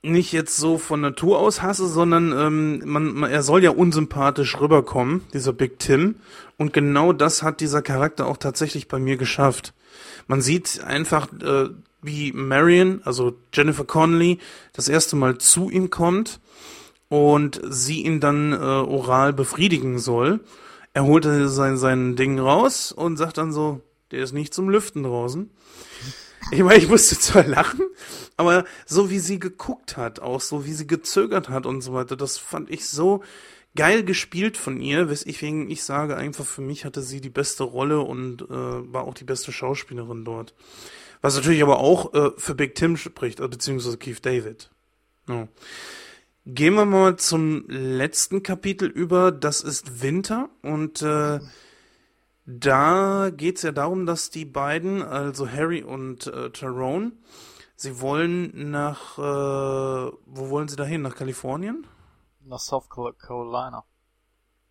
nicht jetzt so von Natur aus hasse, sondern ähm, man, man, er soll ja unsympathisch rüberkommen, dieser Big Tim. Und genau das hat dieser Charakter auch tatsächlich bei mir geschafft. Man sieht einfach, äh, wie Marion, also Jennifer Connelly, das erste Mal zu ihm kommt und sie ihn dann äh, oral befriedigen soll. Er holt sein, sein Ding raus und sagt dann so, der ist nicht zum Lüften draußen. Ich meine, ich musste zwar lachen, aber so wie sie geguckt hat, auch so wie sie gezögert hat und so weiter, das fand ich so geil gespielt von ihr, weswegen ich sage, einfach für mich hatte sie die beste Rolle und äh, war auch die beste Schauspielerin dort. Was natürlich aber auch äh, für Big Tim spricht, beziehungsweise Keith David. No. Gehen wir mal zum letzten Kapitel über, das ist Winter und äh, da geht's ja darum, dass die beiden, also Harry und äh, Tyrone, sie wollen nach, äh, wo wollen sie dahin? Nach Kalifornien? Nach South Car- Carolina.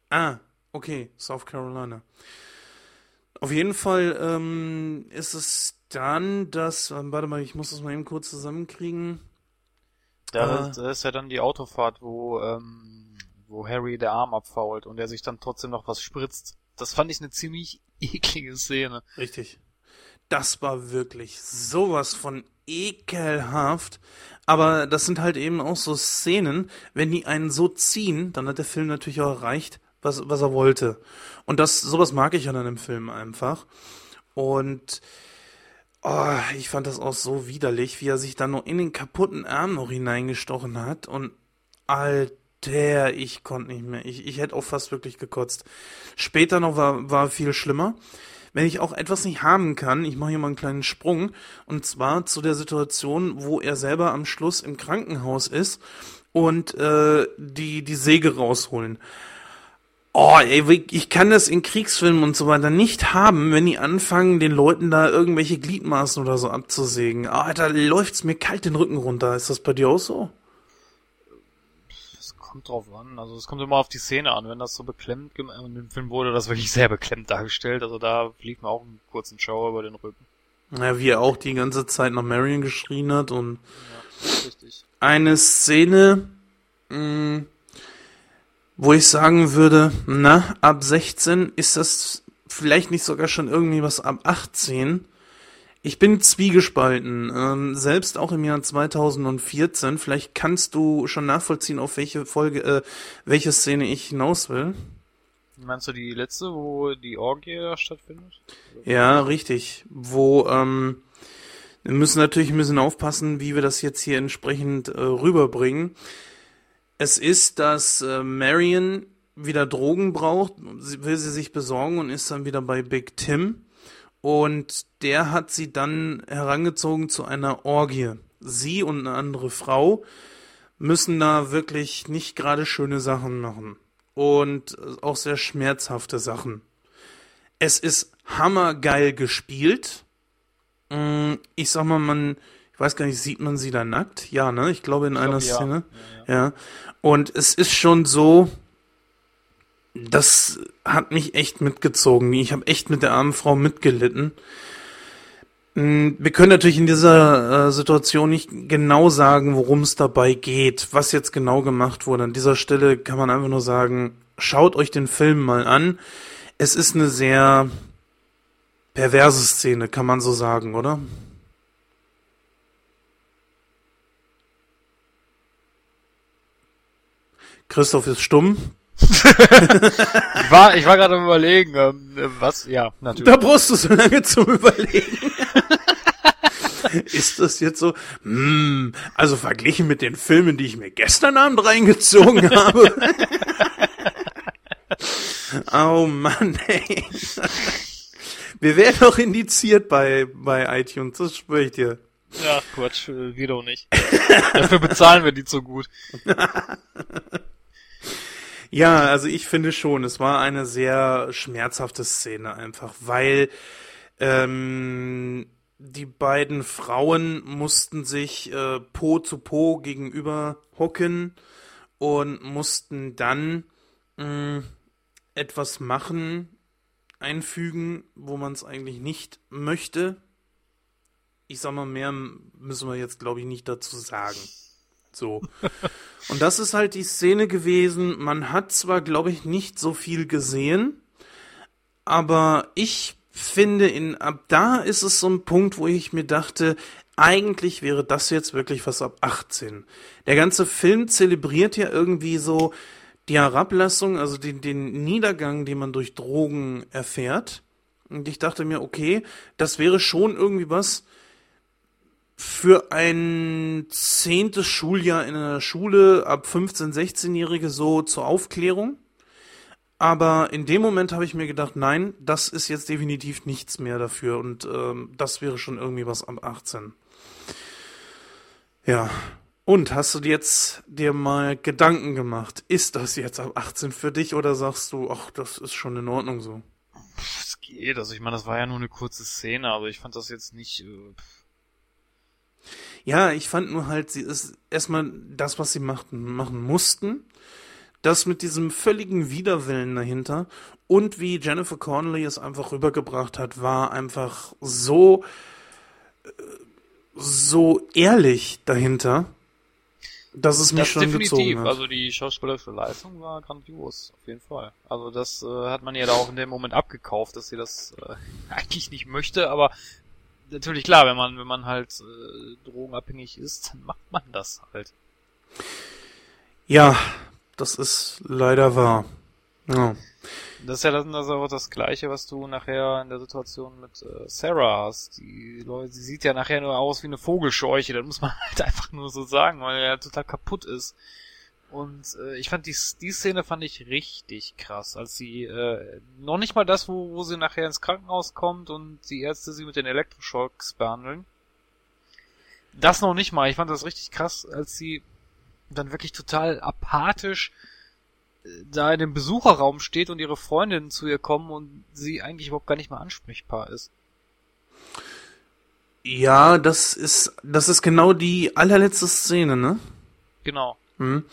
Ah, okay, South Carolina. Auf jeden Fall ähm, ist es dann, dass, ähm, warte mal, ich muss das mal eben kurz zusammenkriegen. Da, da ist ja dann die Autofahrt, wo, ähm, wo Harry der Arm abfault und er sich dann trotzdem noch was spritzt. Das fand ich eine ziemlich <laughs> eklige Szene. Richtig. Das war wirklich sowas von ekelhaft. Aber das sind halt eben auch so Szenen, wenn die einen so ziehen, dann hat der Film natürlich auch erreicht, was, was er wollte. Und das, sowas mag ich an einem Film einfach. Und oh, ich fand das auch so widerlich, wie er sich dann noch in den kaputten Arm noch hineingestochen hat. Und Alter, ich konnte nicht mehr. Ich, ich hätte auch fast wirklich gekotzt. Später noch war, war viel schlimmer. Wenn ich auch etwas nicht haben kann, ich mache hier mal einen kleinen Sprung, und zwar zu der Situation, wo er selber am Schluss im Krankenhaus ist und äh, die, die Säge rausholen. Oh, ey, ich kann das in Kriegsfilmen und so weiter nicht haben, wenn die anfangen, den Leuten da irgendwelche Gliedmaßen oder so abzusägen. Ah, da läuft's mir kalt den Rücken runter. Ist das bei dir auch so? Das kommt drauf an. Also es kommt immer auf die Szene an. Wenn das so beklemmt gemacht, und im Film wurde das wirklich sehr beklemmt dargestellt. Also da fliegt mir auch einen kurzen Schauer über den Rücken. Ja, wie er auch die ganze Zeit nach Marion geschrien hat und Ja, richtig. eine Szene, mh, wo ich sagen würde, na, ab 16 ist das vielleicht nicht sogar schon irgendwie was ab 18. Ich bin zwiegespalten, ähm, selbst auch im Jahr 2014. Vielleicht kannst du schon nachvollziehen, auf welche Folge, äh, welche Szene ich hinaus will. Meinst du die letzte, wo die Orgie da stattfindet? Ja, richtig. Wo, ähm, wir müssen natürlich ein bisschen aufpassen, wie wir das jetzt hier entsprechend äh, rüberbringen. Es ist, dass äh, Marion wieder Drogen braucht, sie, will sie sich besorgen und ist dann wieder bei Big Tim. Und der hat sie dann herangezogen zu einer Orgie. Sie und eine andere Frau müssen da wirklich nicht gerade schöne Sachen machen. Und äh, auch sehr schmerzhafte Sachen. Es ist hammergeil gespielt. Mm, Ich sag mal, man, ich weiß gar nicht, sieht man sie da nackt? Ja, ne? Ich glaube in Ich einer glaub, ja. Szene. Ja, Ja. Und es ist schon so, das hat mich echt mitgezogen. Ich habe echt mit der armen Frau mitgelitten. Mm, Wir können natürlich in dieser äh, Situation nicht genau sagen, worum es dabei geht, was jetzt genau gemacht wurde. An dieser Stelle kann man einfach nur sagen, schaut euch den Film mal an. Es ist eine sehr perverse Szene, kann man so sagen, oder? Christoph ist stumm. Ich war, ich war gerade am überlegen, ähm, äh, was, ja, natürlich. Da brauchst du so lange zum Überlegen. Ist das jetzt so? Hm, also verglichen mit den Filmen, die ich mir gestern Abend reingezogen <laughs> habe. oh Mann, ey. Wir werden doch indiziert bei, bei iTunes, das schwöre ich dir. Ja, Quatsch, äh, wir doch nicht. Dafür bezahlen wir die so gut. <laughs> Ja, also ich finde schon, es war eine sehr schmerzhafte Szene einfach, weil ähm, die beiden Frauen mussten sich äh, Po zu Po gegenüber hocken und mussten dann mh, etwas machen, einfügen, wo man es eigentlich nicht möchte. Ich sag mal, mehr müssen wir jetzt, glaube ich, nicht dazu sagen. So. Und das ist halt die Szene gewesen. Man hat zwar, glaube ich, nicht so viel gesehen, aber ich finde, in, ab da ist es so ein Punkt, wo ich mir dachte, eigentlich wäre das jetzt wirklich was ab 18. Der ganze Film zelebriert ja irgendwie so die Herablassung, also den, den Niedergang, den man durch Drogen erfährt. Und ich dachte mir, okay, das wäre schon irgendwie was für ein zehntes Schuljahr in einer Schule ab 15, 16-Jährige so zur Aufklärung. Aber in dem Moment habe ich mir gedacht, nein, das ist jetzt definitiv nichts mehr dafür und ähm, das wäre schon irgendwie was ab 18. Ja. Und hast du jetzt dir mal Gedanken gemacht? Ist das jetzt ab 18 für dich oder sagst du, ach, das ist schon in Ordnung so? Es geht, also ich meine, das war ja nur eine kurze Szene, aber ich fand das jetzt nicht, äh, Ja, ich fand nur halt, sie ist erstmal das, was sie machten, machen mussten. Das mit diesem völligen Widerwillen dahinter und wie Jennifer Connelly es einfach rübergebracht hat, war einfach so, äh, so ehrlich dahinter, dass es mich das schon definitiv. gezogen hat. Also die schauspielerische Leistung war grandios, auf jeden Fall. Also das äh, hat man ja da auch in dem Moment abgekauft, dass sie das äh, <laughs> eigentlich nicht möchte, aber natürlich klar, wenn man wenn man halt äh, drogenabhängig ist, dann macht man das halt. Ja, das ist leider wahr. Ja. Das ist ja dann also auch das Gleiche, was du nachher in der Situation mit äh, Sarah hast. Die Leute, sie sieht ja nachher nur aus wie eine Vogelscheuche, das muss man <laughs> halt einfach nur so sagen, weil er total kaputt ist. Und äh, ich fand die, die Szene fand ich richtig krass, als sie äh, noch nicht mal das, wo, wo sie nachher ins Krankenhaus kommt und die Ärzte sie mit den Elektroschocks behandeln. Das noch nicht mal. Ich fand das richtig krass, als sie dann wirklich total apathisch äh, da in dem Besucherraum steht und ihre Freundinnen zu ihr kommen und sie eigentlich überhaupt gar nicht mehr ansprechbar ist. ja, das ist, das ist genau die allerletzte Szene, ne? Genau. Hm.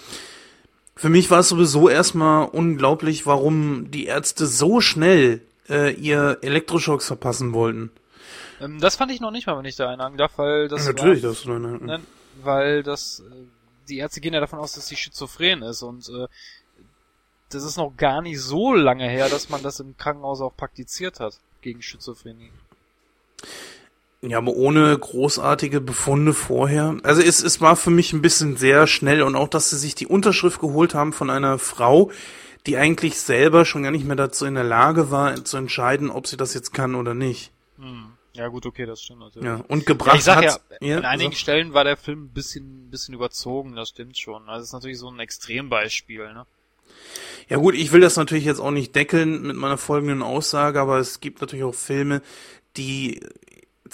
Für mich war es sowieso erstmal unglaublich, warum die Ärzte so schnell äh, ihr Elektroschocks verpassen wollten. Ähm, das fand ich noch nicht mal, wenn ich da einhaken darf, weil das Natürlich, war, das ist eine, ne, weil das äh, die Ärzte gehen ja davon aus, dass sie schizophren ist und äh, das ist noch gar nicht so lange her, dass man das im Krankenhaus auch praktiziert hat gegen Schizophrenie. Ja, aber ohne großartige Befunde vorher. Also es, es war für mich ein bisschen sehr schnell und auch, dass sie sich die Unterschrift geholt haben von einer Frau, die eigentlich selber schon gar nicht mehr dazu in der Lage war, zu entscheiden, ob sie das jetzt kann oder nicht. Hm. Ja gut, okay, das stimmt natürlich. Ja, und Ja, gebracht ich sag ja, hat's- ja, an einigen sag- Stellen war der Film ein bisschen, bisschen überzogen, das stimmt schon. Also es ist natürlich so ein Extrembeispiel, ne? Ja gut, ich will das natürlich jetzt auch nicht deckeln mit meiner folgenden Aussage, aber es gibt natürlich auch Filme, die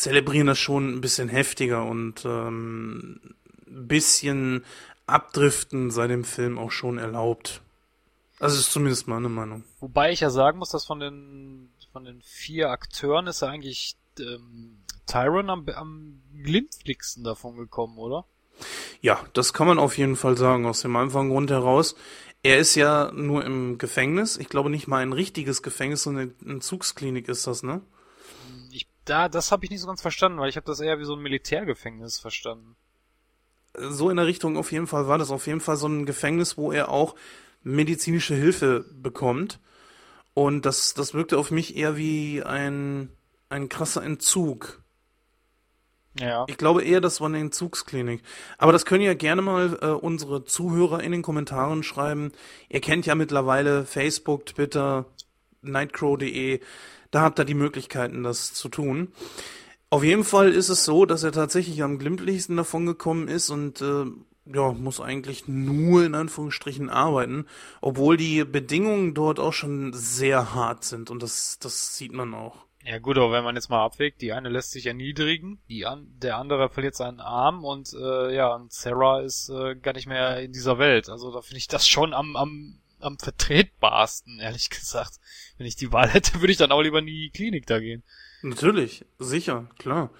zelebrieren das schon ein bisschen heftiger und ähm, ein bisschen abdriften sei dem Film auch schon erlaubt. Also ist zumindest meine Meinung. Wobei ich ja sagen muss, dass von den von den vier Akteuren ist ja eigentlich ähm, Tyron am, am glimpflichsten davon gekommen, oder? Ja, das kann man auf jeden Fall sagen, aus dem einfachen Grund heraus. Er ist ja nur im Gefängnis. Ich glaube nicht mal ein richtiges Gefängnis, sondern eine Entzugsklinik ist das, ne? Da, das habe ich nicht so ganz verstanden, weil ich habe das eher wie so ein Militärgefängnis verstanden. So in der Richtung auf jeden Fall war das auf jeden Fall so ein Gefängnis, wo er auch medizinische Hilfe bekommt. Und das, das wirkte auf mich eher wie ein, ein krasser Entzug. Ja. Ich glaube eher, das war eine Entzugsklinik. Aber das können ja gerne mal äh, unsere Zuhörer in den Kommentaren schreiben. Ihr kennt ja mittlerweile Facebook, Twitter, nightcrow.de. Da habt ihr die Möglichkeiten, das zu tun. Auf jeden Fall ist es so, dass er tatsächlich am glimpflichsten davon gekommen ist und äh, ja, muss eigentlich nur in Anführungsstrichen arbeiten, obwohl die Bedingungen dort auch schon sehr hart sind und das, das sieht man auch. Ja gut, aber wenn man jetzt mal abwägt, die eine lässt sich erniedrigen, die an, der andere verliert seinen Arm und äh, ja, und Sarah ist äh, gar nicht mehr in dieser Welt. Also da finde ich das schon am, am, am vertretbarsten, ehrlich gesagt. Wenn ich die Wahl hätte, würde ich dann auch lieber in die Klinik da gehen. Natürlich, sicher, klar.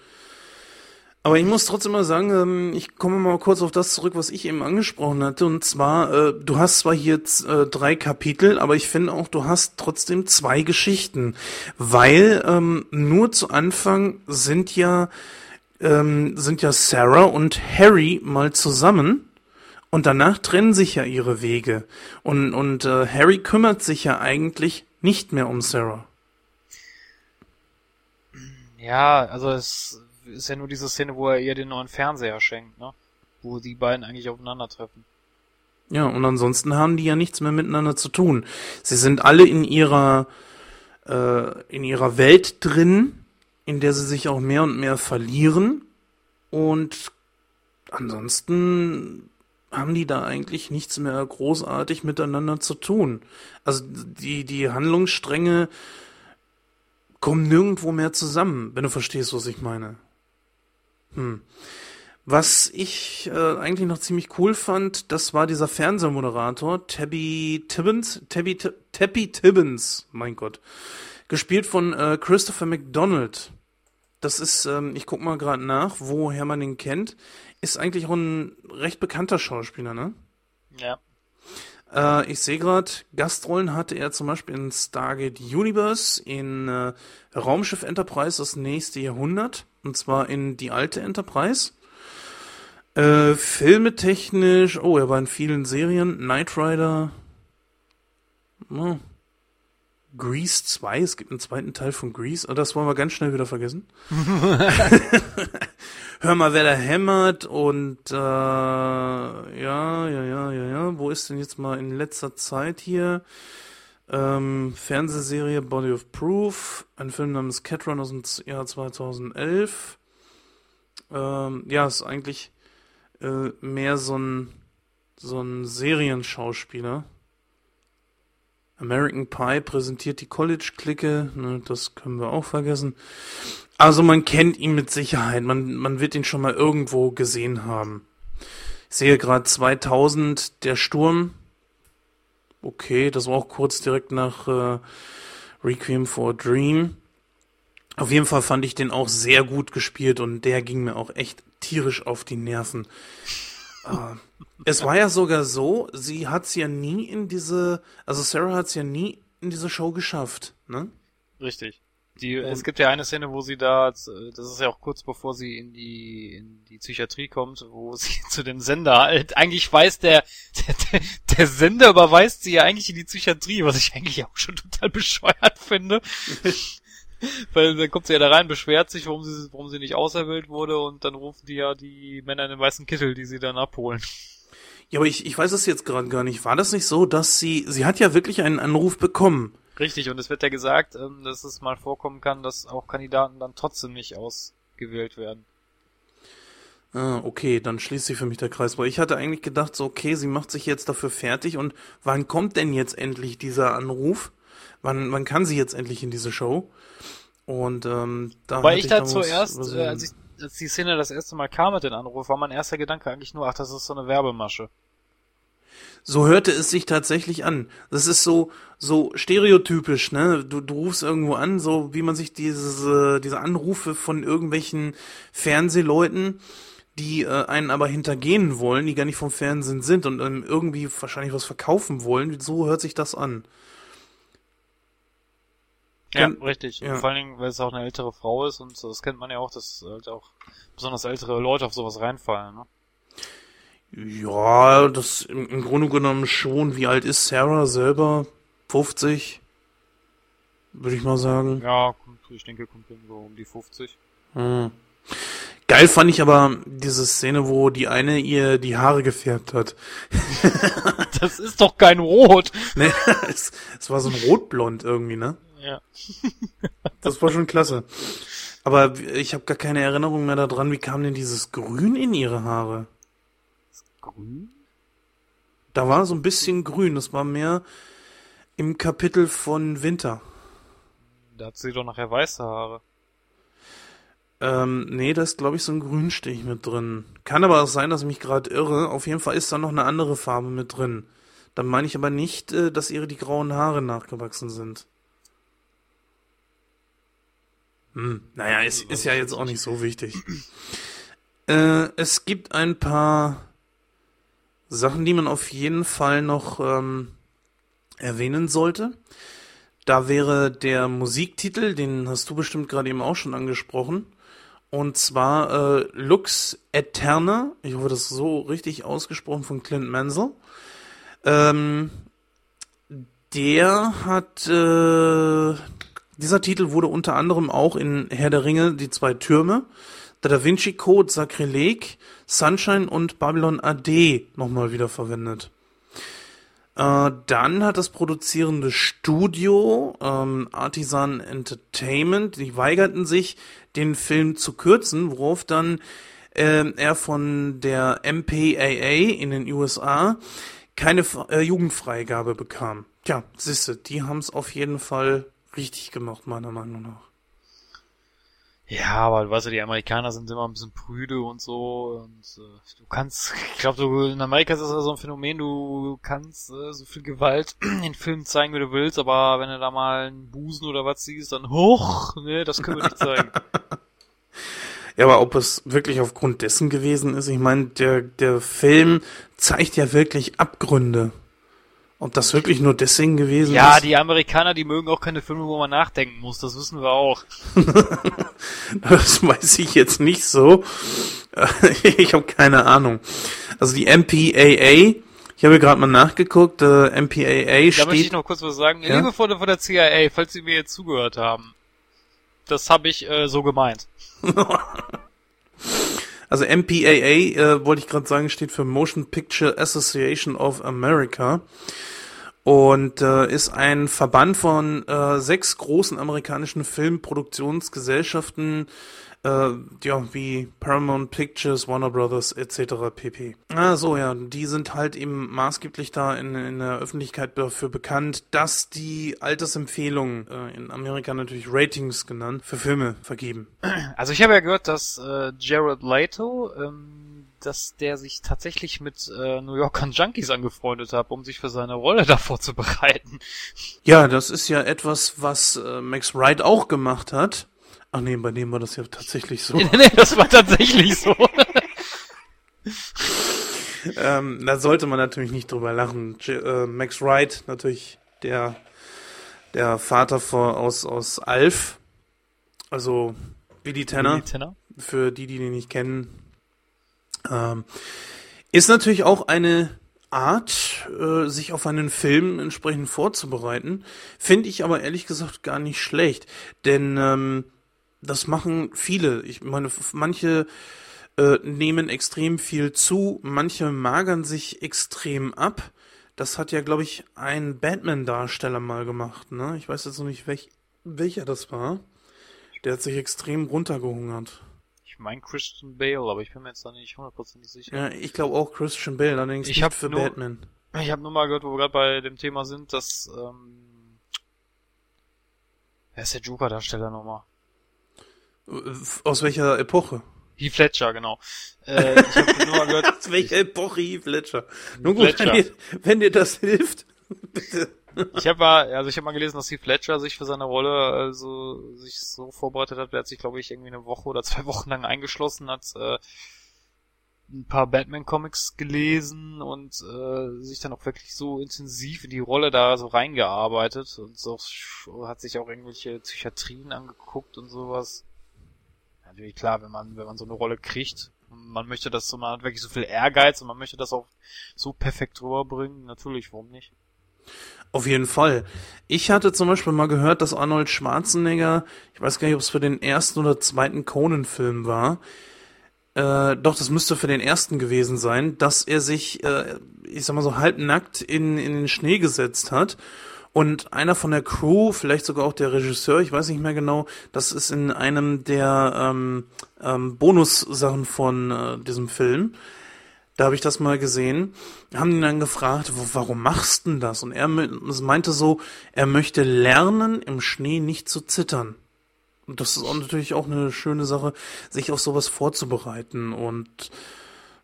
Aber ich muss trotzdem mal sagen, ähm, ich komme mal kurz auf das zurück, was ich eben angesprochen hatte. Und zwar, äh, du hast zwar hier äh, drei Kapitel, aber ich finde auch, du hast trotzdem zwei Geschichten. Weil ähm, nur zu Anfang sind ja, ähm, sind ja Sarah und Harry mal zusammen. Und danach trennen sich ja ihre Wege. Und, und äh, Harry kümmert sich ja eigentlich nicht mehr um Sarah. Ja, also es ist ja nur diese Szene, wo er ihr den neuen Fernseher schenkt, ne? Wo die beiden eigentlich aufeinandertreffen. Ja, und ansonsten haben die ja nichts mehr miteinander zu tun. Sie sind alle in ihrer, äh, in ihrer Welt drin, in der sie sich auch mehr und mehr verlieren. Und ansonsten haben die da eigentlich nichts mehr großartig miteinander zu tun. Also die, die Handlungsstränge kommen nirgendwo mehr zusammen, wenn du verstehst, was ich meine. Hm. Was ich äh, eigentlich noch ziemlich cool fand, das war dieser Fernsehmoderator, Tabby Tibbins, Tabby, Tabby Tibbins, mein Gott. Gespielt von äh, Christopher McDonald. Das ist, ähm, ich guck mal gerade nach, woher man ihn kennt. Ist eigentlich auch ein recht bekannter Schauspieler, ne? Ja. Äh, ich sehe gerade, Gastrollen hatte er zum Beispiel in Stargate Universe, in äh, Raumschiff Enterprise das nächste Jahrhundert, und zwar in die alte Enterprise. Äh, filmetechnisch, oh, er war in vielen Serien, Knight Rider, oh. Grease 2, es gibt einen zweiten Teil von Grease, oh, das wollen wir ganz schnell wieder vergessen. <laughs> Hör mal, wer da hämmert und äh, ja, ja, ja, ja, ja, wo ist denn jetzt mal in letzter Zeit hier? Ähm, Fernsehserie Body of Proof, ein Film namens Cat Run aus dem Jahr 2011. Ähm, ja, ist eigentlich äh, mehr so ein so ein Serienschauspieler. American Pie präsentiert die College-Clique, ne, das können wir auch vergessen. Also man kennt ihn mit Sicherheit, man, man wird ihn schon mal irgendwo gesehen haben. Ich sehe gerade 2000 Der Sturm. Okay, das war auch kurz direkt nach äh, Requiem for a Dream. Auf jeden Fall fand ich den auch sehr gut gespielt und der ging mir auch echt tierisch auf die Nerven. Es war ja sogar so, sie hat's ja nie in diese, also Sarah hat's ja nie in diese Show geschafft, ne? Richtig. Die, es gibt ja eine Szene, wo sie da, das ist ja auch kurz bevor sie in die, in die Psychiatrie kommt, wo <laughs> sie zu dem Sender halt, eigentlich weiß der, der, der Sender überweist sie ja eigentlich in die Psychiatrie, was ich eigentlich auch schon total bescheuert finde. <laughs> <laughs> Weil dann kommt sie ja da rein, beschwert sich, warum sie, warum sie nicht auserwählt wurde und dann rufen die ja die Männer in den weißen Kittel, die sie dann abholen. Ja, aber ich, ich weiß es jetzt gerade gar nicht. War das nicht so, dass sie, sie hat ja wirklich einen Anruf bekommen? Richtig, und es wird ja gesagt, ähm, dass es mal vorkommen kann, dass auch Kandidaten dann trotzdem nicht ausgewählt werden. Ah, okay, dann schließt sich für mich der Kreis. Weil ich hatte eigentlich gedacht, so, okay, sie macht sich jetzt dafür fertig und wann kommt denn jetzt endlich dieser Anruf? Wann, wann kann sie jetzt endlich in diese Show? Und ähm, da Weil ich da zuerst, äh, als, ich, als die Szene das erste Mal kam mit dem Anruf, war mein erster Gedanke eigentlich nur, ach, das ist so eine Werbemasche. So hörte es sich tatsächlich an. Das ist so, so stereotypisch, ne? Du, du rufst irgendwo an, so wie man sich diese, diese Anrufe von irgendwelchen Fernsehleuten, die äh, einen aber hintergehen wollen, die gar nicht vom Fernsehen sind und ähm, irgendwie wahrscheinlich was verkaufen wollen. So hört sich das an. Ja, Kennt- richtig. ja. Vor allen Dingen, weil es auch eine ältere Frau ist und das kennt man ja auch, dass halt auch besonders ältere Leute auf sowas reinfallen. Ne? Ja, das im, im Grunde genommen schon. Wie alt ist Sarah selber? 50? Würde ich mal sagen. Ja, ich denke, kommt so um die 50. Hm. Geil fand ich aber diese Szene, wo die eine ihr die Haare gefärbt hat. <laughs> Das ist doch kein Rot! <laughs> Ne, <laughs> es, es war so ein Rotblond irgendwie, ne? Ja. <laughs> Das war schon klasse. Aber ich habe gar keine Erinnerung mehr daran, wie kam denn dieses Grün in ihre Haare? Grün? Da war so ein bisschen grün, das war mehr im Kapitel von Winter. Da hat sie doch nachher weiße Haare. Ähm, nee, da ist, glaube ich, so ein Grünstich mit drin. Kann aber auch sein, dass ich mich gerade irre. Auf jeden Fall ist da noch eine andere Farbe mit drin. Dann meine ich aber nicht, äh, dass ihre die grauen Haare nachgewachsen sind. Hm, naja, ist, ist ja jetzt auch nicht so wichtig. Äh, es gibt ein paar Sachen, die man auf jeden Fall noch ähm, erwähnen sollte. Da wäre der Musiktitel, den hast du bestimmt gerade eben auch schon angesprochen. Und zwar äh, Lux Eterna. Ich hoffe, das ist so richtig ausgesprochen von Clint Mansell. Ähm, der hat, äh, dieser Titel wurde unter anderem auch in Herr der Ringe, die zwei Türme, der Da Vinci Code, Sakrileg, Sunshine und Babylon AD nochmal wieder verwendet. Äh, dann hat das produzierende Studio ähm, Artisan Entertainment, die weigerten sich, den Film zu kürzen, worauf dann ähm, er von der MPAA in den USA keine äh, Jugendfreigabe bekam. Tja, siehste, die haben es auf jeden Fall richtig gemacht, meiner Meinung nach. Ja, aber du weißt ja, die Amerikaner sind immer ein bisschen prüde und so. Und äh, du kannst, ich glaube, du in Amerika ist das ja so ein Phänomen, du kannst äh, so viel Gewalt <clears throat> in Filmen zeigen, wie du willst, aber wenn du da mal einen Busen oder was siehst, dann hoch, ne, das können wir nicht zeigen. <laughs> Ja, aber ob es wirklich aufgrund dessen gewesen ist, ich meine, der, der Film zeigt ja wirklich Abgründe. Ob das wirklich nur deswegen gewesen ja, ist? die Amerikaner, die mögen auch keine Filme, wo man nachdenken muss, das wissen wir auch. <laughs> Das weiß ich jetzt nicht so. <laughs> Ich habe keine Ahnung. Also die MPAA, ich habe gerade mal nachgeguckt, äh, MPAA Da möchte ich steht... noch kurz was sagen. Ja? Liebe Freunde von der CIA, falls Sie mir jetzt zugehört haben, das habe ich äh, so gemeint. <laughs> Also MPAA, äh, wollte ich gerade sagen, steht für Motion Picture Association of America und äh, ist ein Verband von äh, sechs großen amerikanischen Filmproduktionsgesellschaften, äh, ja, wie Paramount Pictures, Warner Brothers etc. pp. Ah, so, ja, die sind halt eben maßgeblich da in, in der Öffentlichkeit dafür bekannt, dass die Altersempfehlungen, äh, in Amerika natürlich Ratings genannt, für Filme vergeben. Also ich habe ja gehört, dass äh, Jared Leto, ähm, dass der sich tatsächlich mit äh, New Yorkern Junkies angefreundet hat, um sich für seine Rolle <laughs> da vorzubereiten. Ja, das ist ja etwas, was äh, Max Wright auch gemacht hat. Ach nee, bei dem war das ja tatsächlich so. <laughs> nee, nee, das war tatsächlich so. <laughs> ähm, da sollte man natürlich nicht drüber lachen. J äh, Max Wright, natürlich der, der Vater vor, aus, aus Alf. Also Billy Tanner. Billy Tanner. für die, die den nicht kennen. Ähm, ist natürlich auch eine Art, äh, sich auf einen Film entsprechend vorzubereiten. Finde ich aber ehrlich gesagt gar nicht schlecht. Denn ähm, das machen viele. Ich meine, manche äh, nehmen extrem viel zu, manche magern sich extrem ab. Das hat ja, glaube ich, ein Batman-Darsteller mal gemacht. Ne? Ich weiß jetzt noch nicht, welch, welcher das war. Der hat sich extrem runtergehungert. Ich meine Christian Bale, aber ich bin mir jetzt da nicht hundertprozentig sicher. Ja, ich glaube auch Christian Bale, allerdings Ich nicht hab für nur- Batman. Ich habe nur mal gehört, wo wir gerade bei dem Thema sind, dass ähm, wer ist der Joker-Darsteller nochmal? Äh, Aus welcher Epoche? Heath Ledger, genau. Äh, ich habe nur mal gehört, <laughs> Aus welcher Epoche Heath Ledger? Nun gut, Ledger. wenn dir, wenn dir das hilft, <laughs> bitte. Ich habe mal, also ich habe mal gelesen, dass Heath Ledger sich für seine Rolle also sich so vorbereitet hat. Der hat sich, glaube ich, irgendwie eine Woche oder zwei <laughs> Wochen lang eingeschlossen, hat äh, ein paar Batman-Comics gelesen und äh, sich dann auch wirklich so intensiv in die Rolle da so reingearbeitet und so hat sich auch irgendwelche Psychiatrien angeguckt und sowas. Natürlich klar, wenn man wenn man so eine Rolle kriegt, man möchte das so, man hat wirklich so viel Ehrgeiz und man möchte das auch so perfekt rüberbringen, natürlich, warum nicht? Auf jeden Fall. Ich hatte zum Beispiel mal gehört, dass Arnold Schwarzenegger, ich weiß gar nicht, ob es für den ersten oder zweiten Conan-Film war, äh, doch, das müsste für den ersten gewesen sein, dass er sich, äh, ich sag mal so halbnackt in, in den Schnee gesetzt hat und einer von der Crew, vielleicht sogar auch der Regisseur, ich weiß nicht mehr genau, das ist in einem der ähm, ähm, Bonussachen von äh, diesem Film. Da habe ich das mal gesehen, haben ihn dann gefragt, warum machst du das? Und er meinte so, er möchte lernen, im Schnee nicht zu zittern. Und das ist auch natürlich auch eine schöne Sache, sich auf sowas vorzubereiten. Und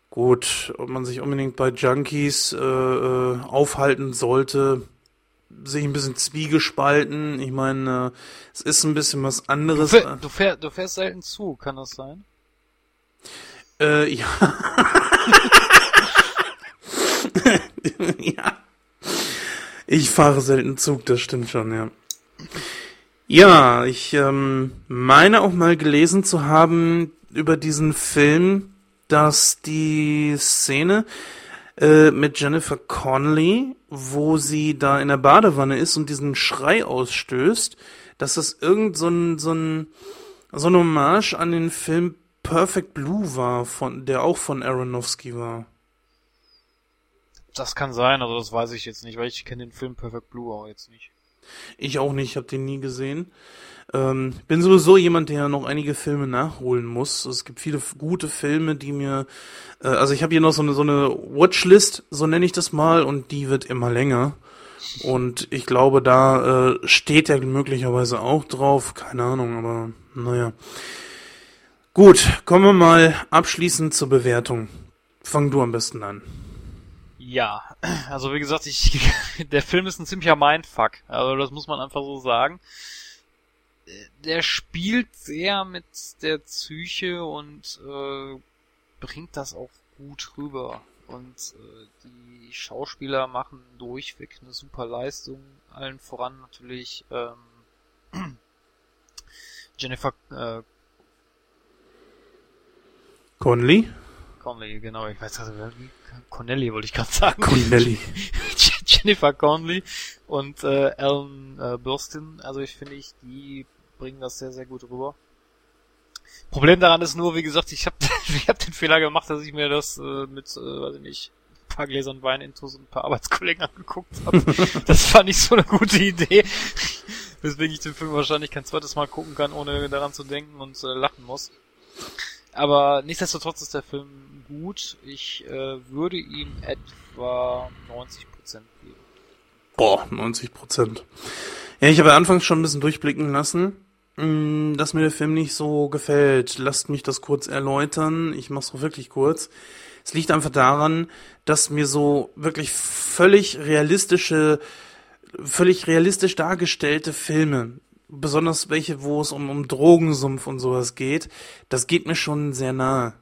gut, ob man sich unbedingt bei Junkies äh, äh aufhalten sollte, sich ein bisschen zwiegespalten. Ich meine, äh, es ist ein bisschen was anderes. Du, fähr, du, fähr, du fährst selten zu, kann das sein? Äh, ja. <laughs> <laughs> ja. Ich fahre selten Zug, das stimmt schon, ja. Ja, ich ähm, meine auch mal gelesen zu haben über diesen Film, dass die Szene äh, mit Jennifer Connelly, wo sie da in der Badewanne ist und diesen Schrei ausstößt, dass das irgend so ein, so ein, so ein Hommage an den Film Perfect Blue war, von, der auch von Aronofsky war. Das kann sein, also das weiß ich jetzt nicht, weil ich kenne den Film Perfect Blue auch jetzt nicht. Ich auch nicht, habe den nie gesehen. Ähm, bin sowieso jemand, der noch einige Filme nachholen muss. Es gibt viele gute Filme, die mir, äh, also ich habe hier noch so eine so eine Watchlist, so nenne ich das mal, und die wird immer länger. Und ich glaube, da äh, steht er möglicherweise auch drauf, keine Ahnung, aber naja. Gut, kommen wir mal abschließend zur Bewertung. Fang du am besten an. Ja, <clears throat> also wie gesagt, ich, <laughs> der Film ist ein ziemlicher Mindfuck. Also das muss man einfach so sagen der spielt sehr mit der Psyche und äh, bringt das auch gut rüber. Und äh, die Schauspieler machen durchweg eine super Leistung. Allen voran natürlich ähm, <clears throat> Jennifer äh, Conley? Conley, genau, ich weiß gerade, Connelly wollte ich gerade sagen. Connelly. <laughs> Jennifer Conley und äh, Alan äh, Burstyn, also ich finde ich, die bringen das sehr, sehr gut rüber. Problem daran ist nur, wie gesagt, ich habe <laughs> ich hab den Fehler gemacht, dass ich mir das äh, mit, äh, weiß ich nicht, ein paar Gläsern Wein intus und ein paar Arbeitskollegen <laughs> angeguckt habe. das war nicht so eine gute Idee. Weswegen ich den Film wahrscheinlich kein zweites Mal gucken kann, ohne daran zu denken und äh, lachen muss. Aber nichtsdestotrotz ist der Film gut. Ich äh, würde ihm etwa 90% geben. Boah, 90%. Ja, ich habe anfangs schon ein bisschen durchblicken lassen. Mm, dass mir der Film nicht so gefällt. Lasst mich das kurz erläutern. Ich mach's auch wirklich kurz. Es liegt einfach daran, dass mir so wirklich völlig realistische, völlig realistisch dargestellte Filme, besonders welche, wo es um, um Drogensumpf und sowas geht, das geht mir schon sehr nahe.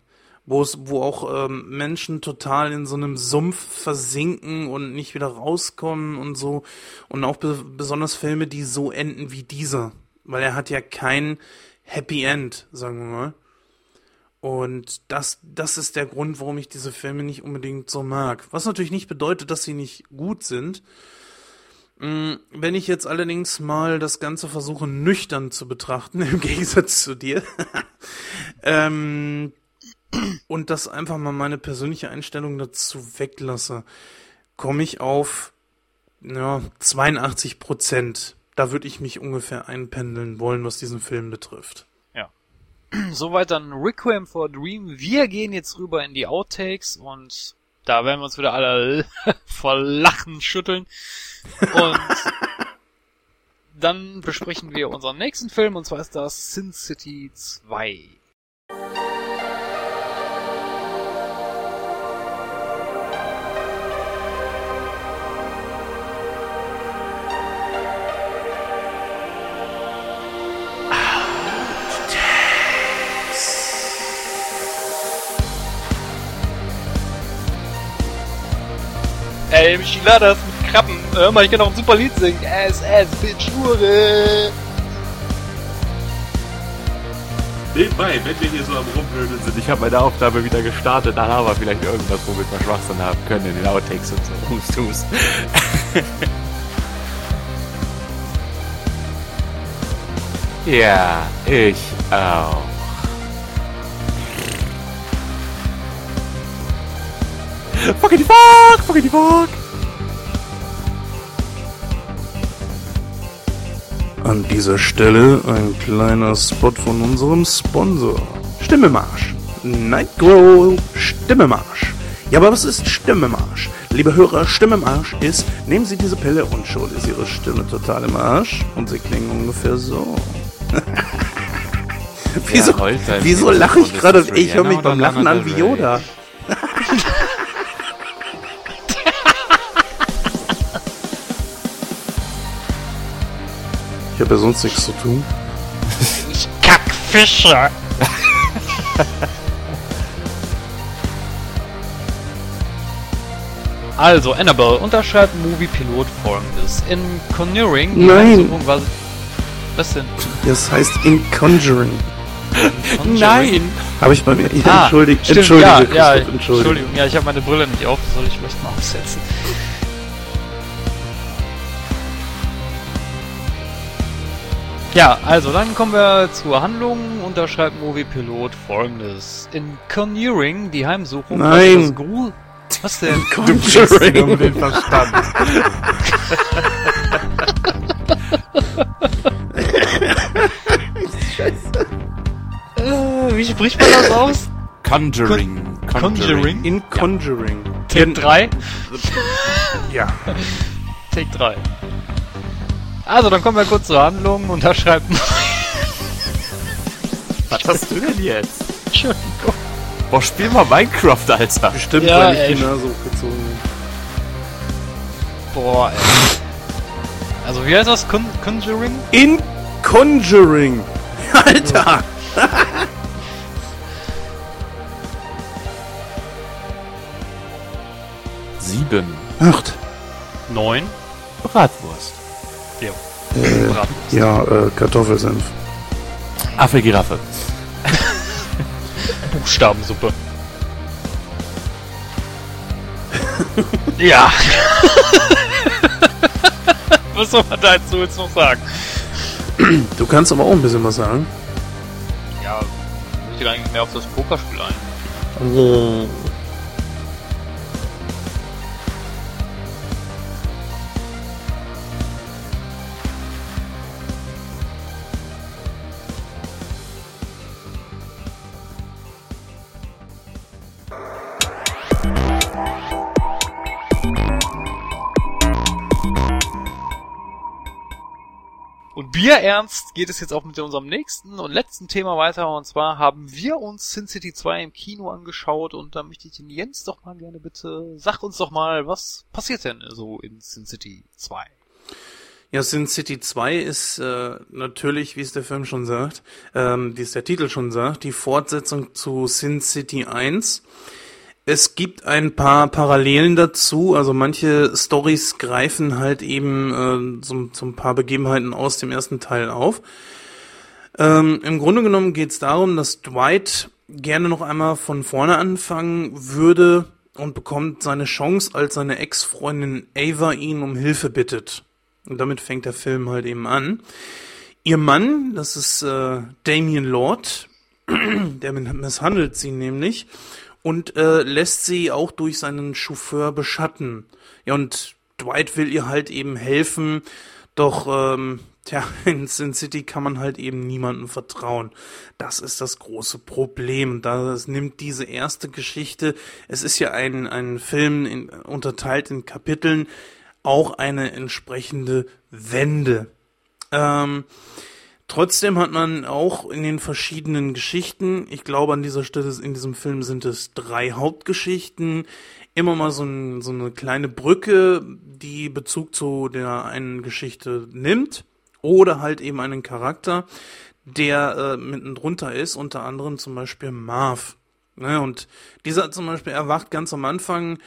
Wo es, wo auch ähm, Menschen total in so einem Sumpf versinken und nicht wieder rauskommen und so. Und auch be besonders Filme, die so enden wie dieser weil er hat ja kein Happy End, sagen wir mal. Und das, das ist der Grund, warum ich diese Filme nicht unbedingt so mag. Was natürlich nicht bedeutet, dass sie nicht gut sind. Mm, wenn ich jetzt allerdings mal das Ganze versuche nüchtern zu betrachten, <laughs> im Gegensatz zu dir, <laughs> ähm, und das einfach mal meine persönliche Einstellung dazu weglasse, komme ich auf ja, 82 Prozent da würde ich mich ungefähr einpendeln wollen, was diesen Film betrifft. Ja. <clears throat> Soweit dann Requiem for Dream. Wir gehen jetzt rüber in die Outtakes und da werden wir uns wieder alle <laughs> vor Lachen schütteln. Und <laughs> dann besprechen wir unseren nächsten Film und zwar ist das Sin City 2. ey, Micheladas mit Krabben. Hör mal, ich kann auch ein super Lied singen. SS, Bitch, Hure. Nebenbei, wenn wir hier so am Rumhöhlen sind, ich habe meine Aufnahme wieder gestartet, dann haben wir vielleicht irgendwas, womit wir Schwachsinn haben können in den Outtakes und so. Hust, hust. <laughs> ja, ich auch. Fuckity fuck, fuckity fuck. An dieser Stelle ein kleiner Spot von unserem Sponsor. Stimmemarsch. Nightgrow Stimmemarsch. Ja, aber was ist Stimmemarsch? Liebe Hörer, Stimmemarsch ist, nehmen Sie diese Pille und schon ist Ihre Stimme total im Arsch und sie klingen ungefähr so. <laughs> wieso wieso lache ich gerade? Ich höre mich beim Lachen an wie? Yoda. Ich habe ja sonst nichts zu tun. Ich kack Fische. Also, Annabelle unterschreibt Movie Pilot folgendes. In Conjuring, die Nein. War. Was denn? Das heißt in Conjuring. Conjuring? Habe ich bei mir. Ja, Ah, entschuldigt, stimmt, entschuldige, ja, ja. Entschuldigung, ja, ich habe meine Brille nicht auf, soll ich vielleicht mal aufsetzen. Ja, also dann kommen wir zur Handlung. Unterschreibt Movie Pilot folgendes. In Conjuring, die Heimsuchung. Nein. das Grusel- Was denn? Conjuring. den Verstand. Äh, wie spricht man das aus? Conjuring. Conjuring? In Conjuring. Take 3? Ja. Take 3. Also, dann kommen wir kurz zur Handlung. Unterschreibt Was hast du denn jetzt? Entschuldigung. Boah, spiel mal Minecraft, Alter. Bestimmt, Ja, weil ich ey. die Nase hochgezogen habe. Boah, ey. Also, wie heißt das? Con Conjuring? In Conjuring. <laughs> Alter. Sieben. Acht. 9. Bratwurst. Ja. Äh, ja, äh, Kartoffelsenf. Affe, Giraffe. <laughs> Buchstabensuppe. <laughs> ja. <laughs> Was soll man dazu jetzt noch sagen? Du kannst aber auch ein bisschen was sagen. Ja, ich möchte eigentlich mehr auf das Pokerspiel ein. Also. Bierernst geht es jetzt auch mit unserem nächsten und letzten Thema weiter. Und zwar haben wir uns Sin City 2 im Kino angeschaut. Und da möchte ich den Jens doch mal gerne bitte, sag uns doch mal, was passiert denn so in Sin City 2? Ja, Sin City 2 ist äh, natürlich, wie es der Film schon sagt, ähm, wie es der Titel schon sagt, die Fortsetzung zu Sin City 1. Es gibt ein paar Parallelen dazu, also manche Stories greifen halt eben äh, so ein paar Begebenheiten aus dem ersten Teil auf. Ähm, Im Grunde genommen geht es darum, dass Dwight gerne noch einmal von vorne anfangen würde und bekommt seine Chance, als seine Ex-Freundin Ava ihn um Hilfe bittet. Und damit fängt der Film halt eben an. Ihr Mann, das ist äh, Damien Lord, <clears throat> der misshandelt sie nämlich und äh, lässt sie auch durch seinen Chauffeur beschatten. Ja, und Dwight will ihr halt eben helfen, doch ähm, tja, <laughs> in Sin City kann man halt eben niemandem vertrauen. Das ist das große Problem. Das nimmt diese erste Geschichte, es ist ja ein, ein Film in, unterteilt in Kapiteln, auch eine entsprechende Wende. Ähm, Trotzdem hat man auch in den verschiedenen Geschichten, ich glaube an dieser Stelle in diesem Film sind es drei Hauptgeschichten, immer mal so, ein, so eine kleine Brücke, die Bezug zu der einen Geschichte nimmt oder halt eben einen Charakter, der äh, mitten drunter ist, unter anderem zum Beispiel Marv. Ne, und dieser zum Beispiel erwacht ganz am Anfang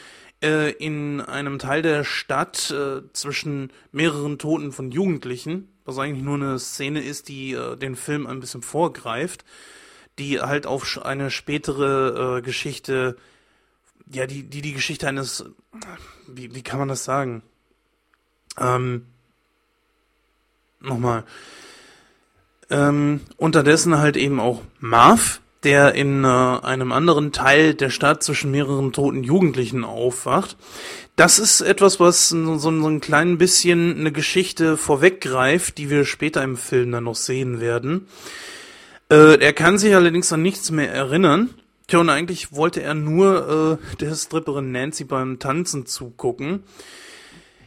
äh, in einem Teil der Stadt äh, zwischen mehreren Toten von Jugendlichen, was eigentlich nur eine Szene ist, die äh, den Film ein bisschen vorgreift, die halt auf eine spätere äh, Geschichte, ja, die, die die Geschichte eines, wie, wie kann man das sagen? Ähm, nochmal. Ähm, unterdessen halt eben auch Marv, der in äh, einem anderen Teil der Stadt zwischen mehreren toten Jugendlichen aufwacht. Das ist etwas, was so, so ein klein bisschen eine Geschichte vorweggreift, die wir später im Film dann noch sehen werden. Äh, er kann sich allerdings an nichts mehr erinnern. Tja, und eigentlich wollte er nur äh, der Stripperin Nancy beim Tanzen zugucken.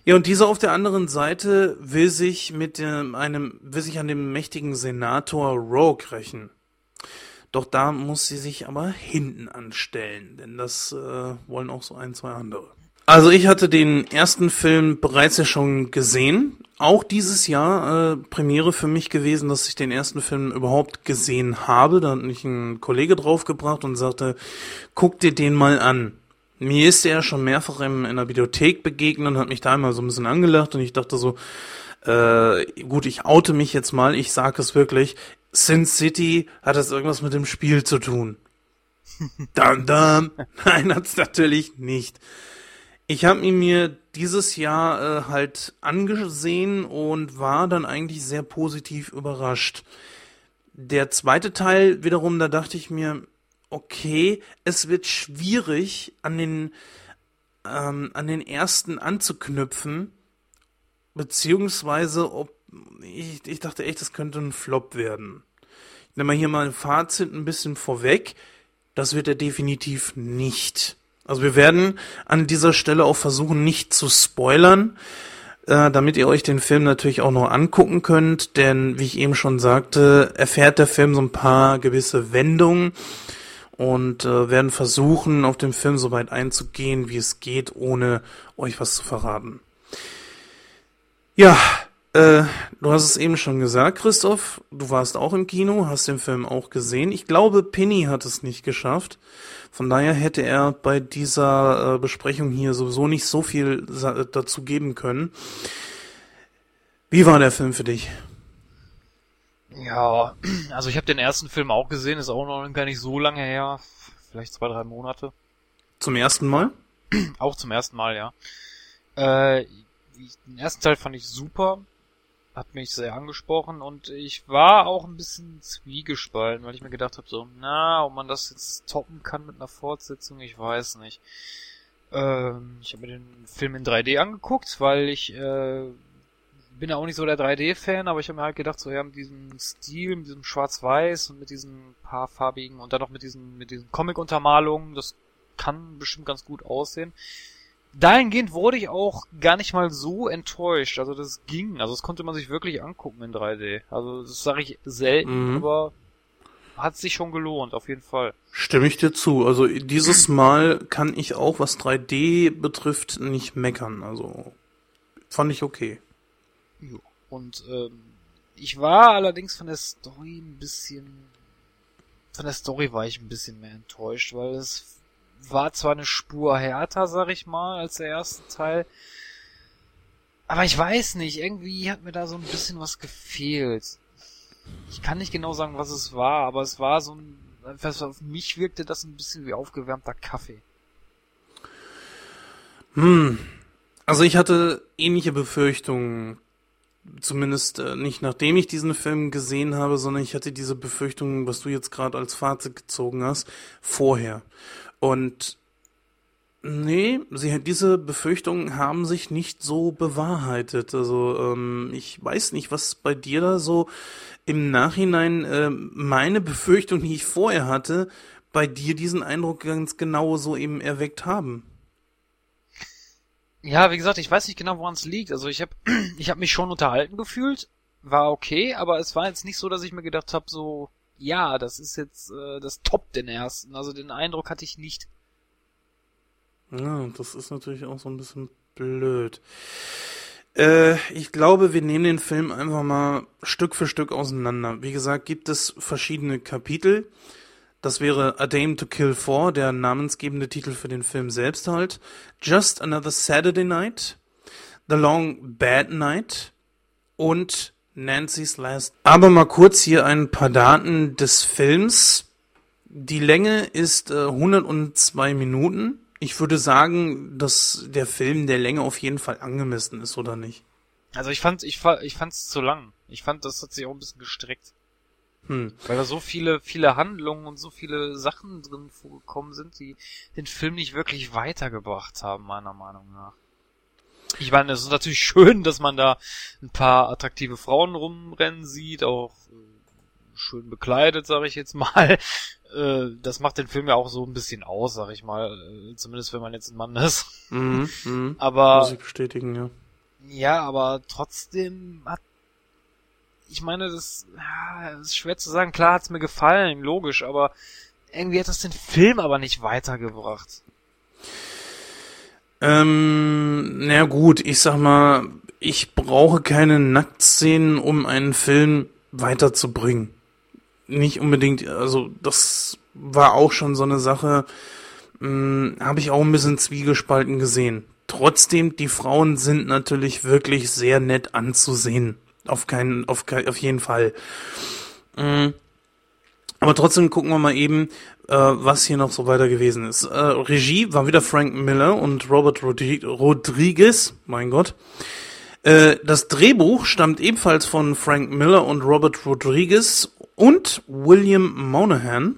Ja, und dieser auf der anderen Seite will sich mit dem, einem, will sich an dem mächtigen Senator Rogue rächen. Doch da muss sie sich aber hinten anstellen, denn das äh, wollen auch so ein, zwei andere. Also ich hatte den ersten Film bereits ja schon gesehen. Auch dieses Jahr äh, Premiere für mich gewesen, dass ich den ersten Film überhaupt gesehen habe. Da hat mich ein Kollege draufgebracht und sagte, guck dir den mal an. Mir ist er schon mehrfach in, in der Videothek begegnet und hat mich da immer so ein bisschen angelacht und ich dachte so, äh, gut, ich oute mich jetzt mal, ich sage es wirklich, Sin City hat das irgendwas mit dem Spiel zu tun. <laughs> dum, dum. Nein, hat's natürlich nicht. Ich habe ihn mir dieses Jahr äh, halt angesehen und war dann eigentlich sehr positiv überrascht. Der zweite Teil wiederum, da dachte ich mir, okay, es wird schwierig, an den, ähm, an den ersten anzuknüpfen, beziehungsweise ob, ich, ich dachte echt, das könnte ein Flop werden. Ich nehme mal hier mal ein Fazit ein bisschen vorweg. Das wird er definitiv nicht. Also wir werden an dieser Stelle auch versuchen, nicht zu spoilern, äh, damit ihr euch den Film natürlich auch noch angucken könnt, denn wie ich eben schon sagte, erfährt der Film so ein paar gewisse Wendungen, und äh, werden versuchen, auf den Film so weit einzugehen, wie es geht, ohne euch was zu verraten. Ja, äh, du hast es eben schon gesagt, Christoph. Du warst auch im Kino, hast den Film auch gesehen. Ich glaube, Penny hat es nicht geschafft. Von daher hätte er bei dieser äh, Besprechung hier sowieso nicht so viel dazu geben können. Wie war der Film für dich? Ja, also ich habe den ersten Film auch gesehen, ist auch noch gar nicht so lange her, vielleicht zwei, drei Monate. Zum ersten Mal? Auch zum ersten Mal, ja. Äh, den ersten Teil fand ich super, hat mich sehr angesprochen und ich war auch ein bisschen zwiegespalten, weil ich mir gedacht habe, so, na, ob man das jetzt toppen kann mit einer Fortsetzung, ich weiß nicht. Ähm, ich habe mir den Film in 3D angeguckt, weil ich äh, bin ja auch nicht so der 3D-Fan, aber ich habe mir halt gedacht, so ja, mit diesem Stil, mit diesem Schwarz-Weiß und mit diesen paar farbigen und dann noch mit diesen, mit diesen Comic-Untermalungen, das kann bestimmt ganz gut aussehen. Dahingehend wurde ich auch gar nicht mal so enttäuscht. Also das ging. Also das konnte man sich wirklich angucken in 3D. Also das sage ich selten, mhm. aber hat sich schon gelohnt, auf jeden Fall. Stimme ich dir zu. Also dieses Mal kann ich auch, was 3D betrifft, nicht meckern. Also fand ich okay. Jo. Und ähm, ich war allerdings von der Story ein bisschen. Von der Story war ich ein bisschen mehr enttäuscht, weil es war zwar eine Spur härter, sag ich mal, als der erste Teil. Aber ich weiß nicht, irgendwie hat mir da so ein bisschen was gefehlt. Ich kann nicht genau sagen, was es war, aber es war so ein, auf mich wirkte das ein bisschen wie aufgewärmter Kaffee. Hm. Also ich hatte ähnliche Befürchtungen zumindest äh, nicht nachdem ich diesen Film gesehen habe, sondern ich hatte diese Befürchtung, was du jetzt gerade als Fazit gezogen hast, vorher. Und nee, sie, diese Befürchtungen haben sich nicht so bewahrheitet. Also ähm, ich weiß nicht, was bei dir da so im Nachhinein äh, meine Befürchtung, die ich vorher hatte, bei dir diesen Eindruck ganz genau so eben erweckt haben. Ja, wie gesagt, ich weiß nicht genau, woran es liegt. Also ich habe <clears throat> ich hab mich schon unterhalten gefühlt, war okay, aber es war jetzt nicht so, dass ich mir gedacht habe, so, ja, das ist jetzt äh, das Top den ersten. Also den Eindruck hatte ich nicht. Ja, das ist natürlich auch so ein bisschen blöd. Äh, ich glaube, wir nehmen den Film einfach mal Stück für Stück auseinander. Wie gesagt, gibt es verschiedene Kapitel. Das wäre A Dame to Kill For, der namensgebende Titel für den Film selbst halt. Just Another Saturday Night. The Long Bad Night. Und Nancy's Last. Aber mal kurz hier ein paar Daten des Films. Die Länge ist äh, 102 Minuten. Ich würde sagen, dass der Film der Länge auf jeden Fall angemessen ist, oder nicht? Also ich fand, ich, ich fand's zu lang. Ich fand, das hat sich auch ein bisschen gestreckt. Hm. Weil da so viele, viele Handlungen und so viele Sachen drin vorgekommen sind, die den Film nicht wirklich weitergebracht haben, meiner Meinung nach. Ich meine, es ist natürlich schön, dass man da ein paar attraktive Frauen rumrennen sieht, auch äh, schön bekleidet, sage ich jetzt mal. <laughs> Äh, Das macht den Film ja auch so ein bisschen aus, sag ich mal. Äh, Zumindest wenn man jetzt ein Mann ist. Mhm. <laughs> Mhm. Aber Muss ich bestätigen, ja. ja, aber trotzdem hat. Ich meine, das, ja, das ist schwer zu sagen. Klar hat's mir gefallen, logisch, aber irgendwie hat das den Film aber nicht weitergebracht. Ähm, na gut, ich sag mal, ich brauche keine Nacktszenen, um einen Film weiterzubringen. Nicht unbedingt, also das war auch schon so eine Sache, habe ich auch ein bisschen zwiegespalten gesehen. Trotzdem, die Frauen sind natürlich wirklich sehr nett anzusehen. Auf keinen, auf, kei- auf jeden Fall. Mm. Aber trotzdem gucken wir mal eben, äh, was hier noch so weiter gewesen ist. Äh, Regie war wieder Frank Miller und Robert Rodri Rodriguez, mein Gott. Äh, das Drehbuch stammt ebenfalls von Frank Miller und Robert Rodriguez und William Monahan.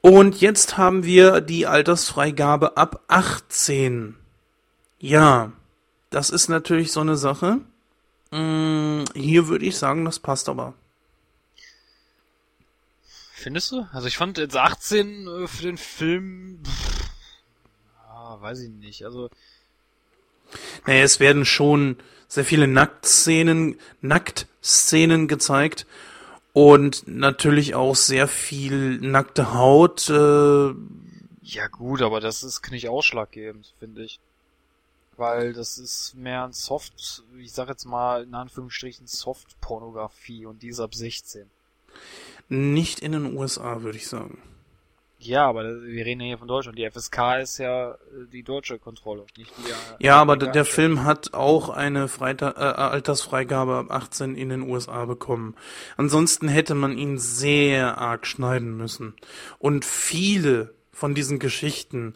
Und jetzt haben wir die Altersfreigabe ab 18. Ja, das ist natürlich so eine Sache. Mm, hier würde ich sagen, das passt aber. Findest du? Also ich fand jetzt 18 äh, für den Film. Pff, ja, weiß ich nicht. Also Naja, es werden schon sehr viele Nacktszenen, Nacktszenen gezeigt und natürlich auch sehr viel nackte Haut. Äh, Ja gut, aber das ist nicht ausschlaggebend, finde ich. Weil das ist mehr ein Soft, ich sag jetzt mal in Anführungsstrichen Soft-Pornografie und die ist ab 16. nicht in den USA, würde ich sagen. Ja, aber wir reden ja hier von Deutschland. Die FSK ist ja äh, die deutsche Kontrolle, nicht die. äh, Ja, aber der. Film hat auch eine Freita äh, Altersfreigabe ab 18 in den USA bekommen. Ansonsten hätte man ihn sehr arg schneiden müssen. Und viele von diesen Geschichten,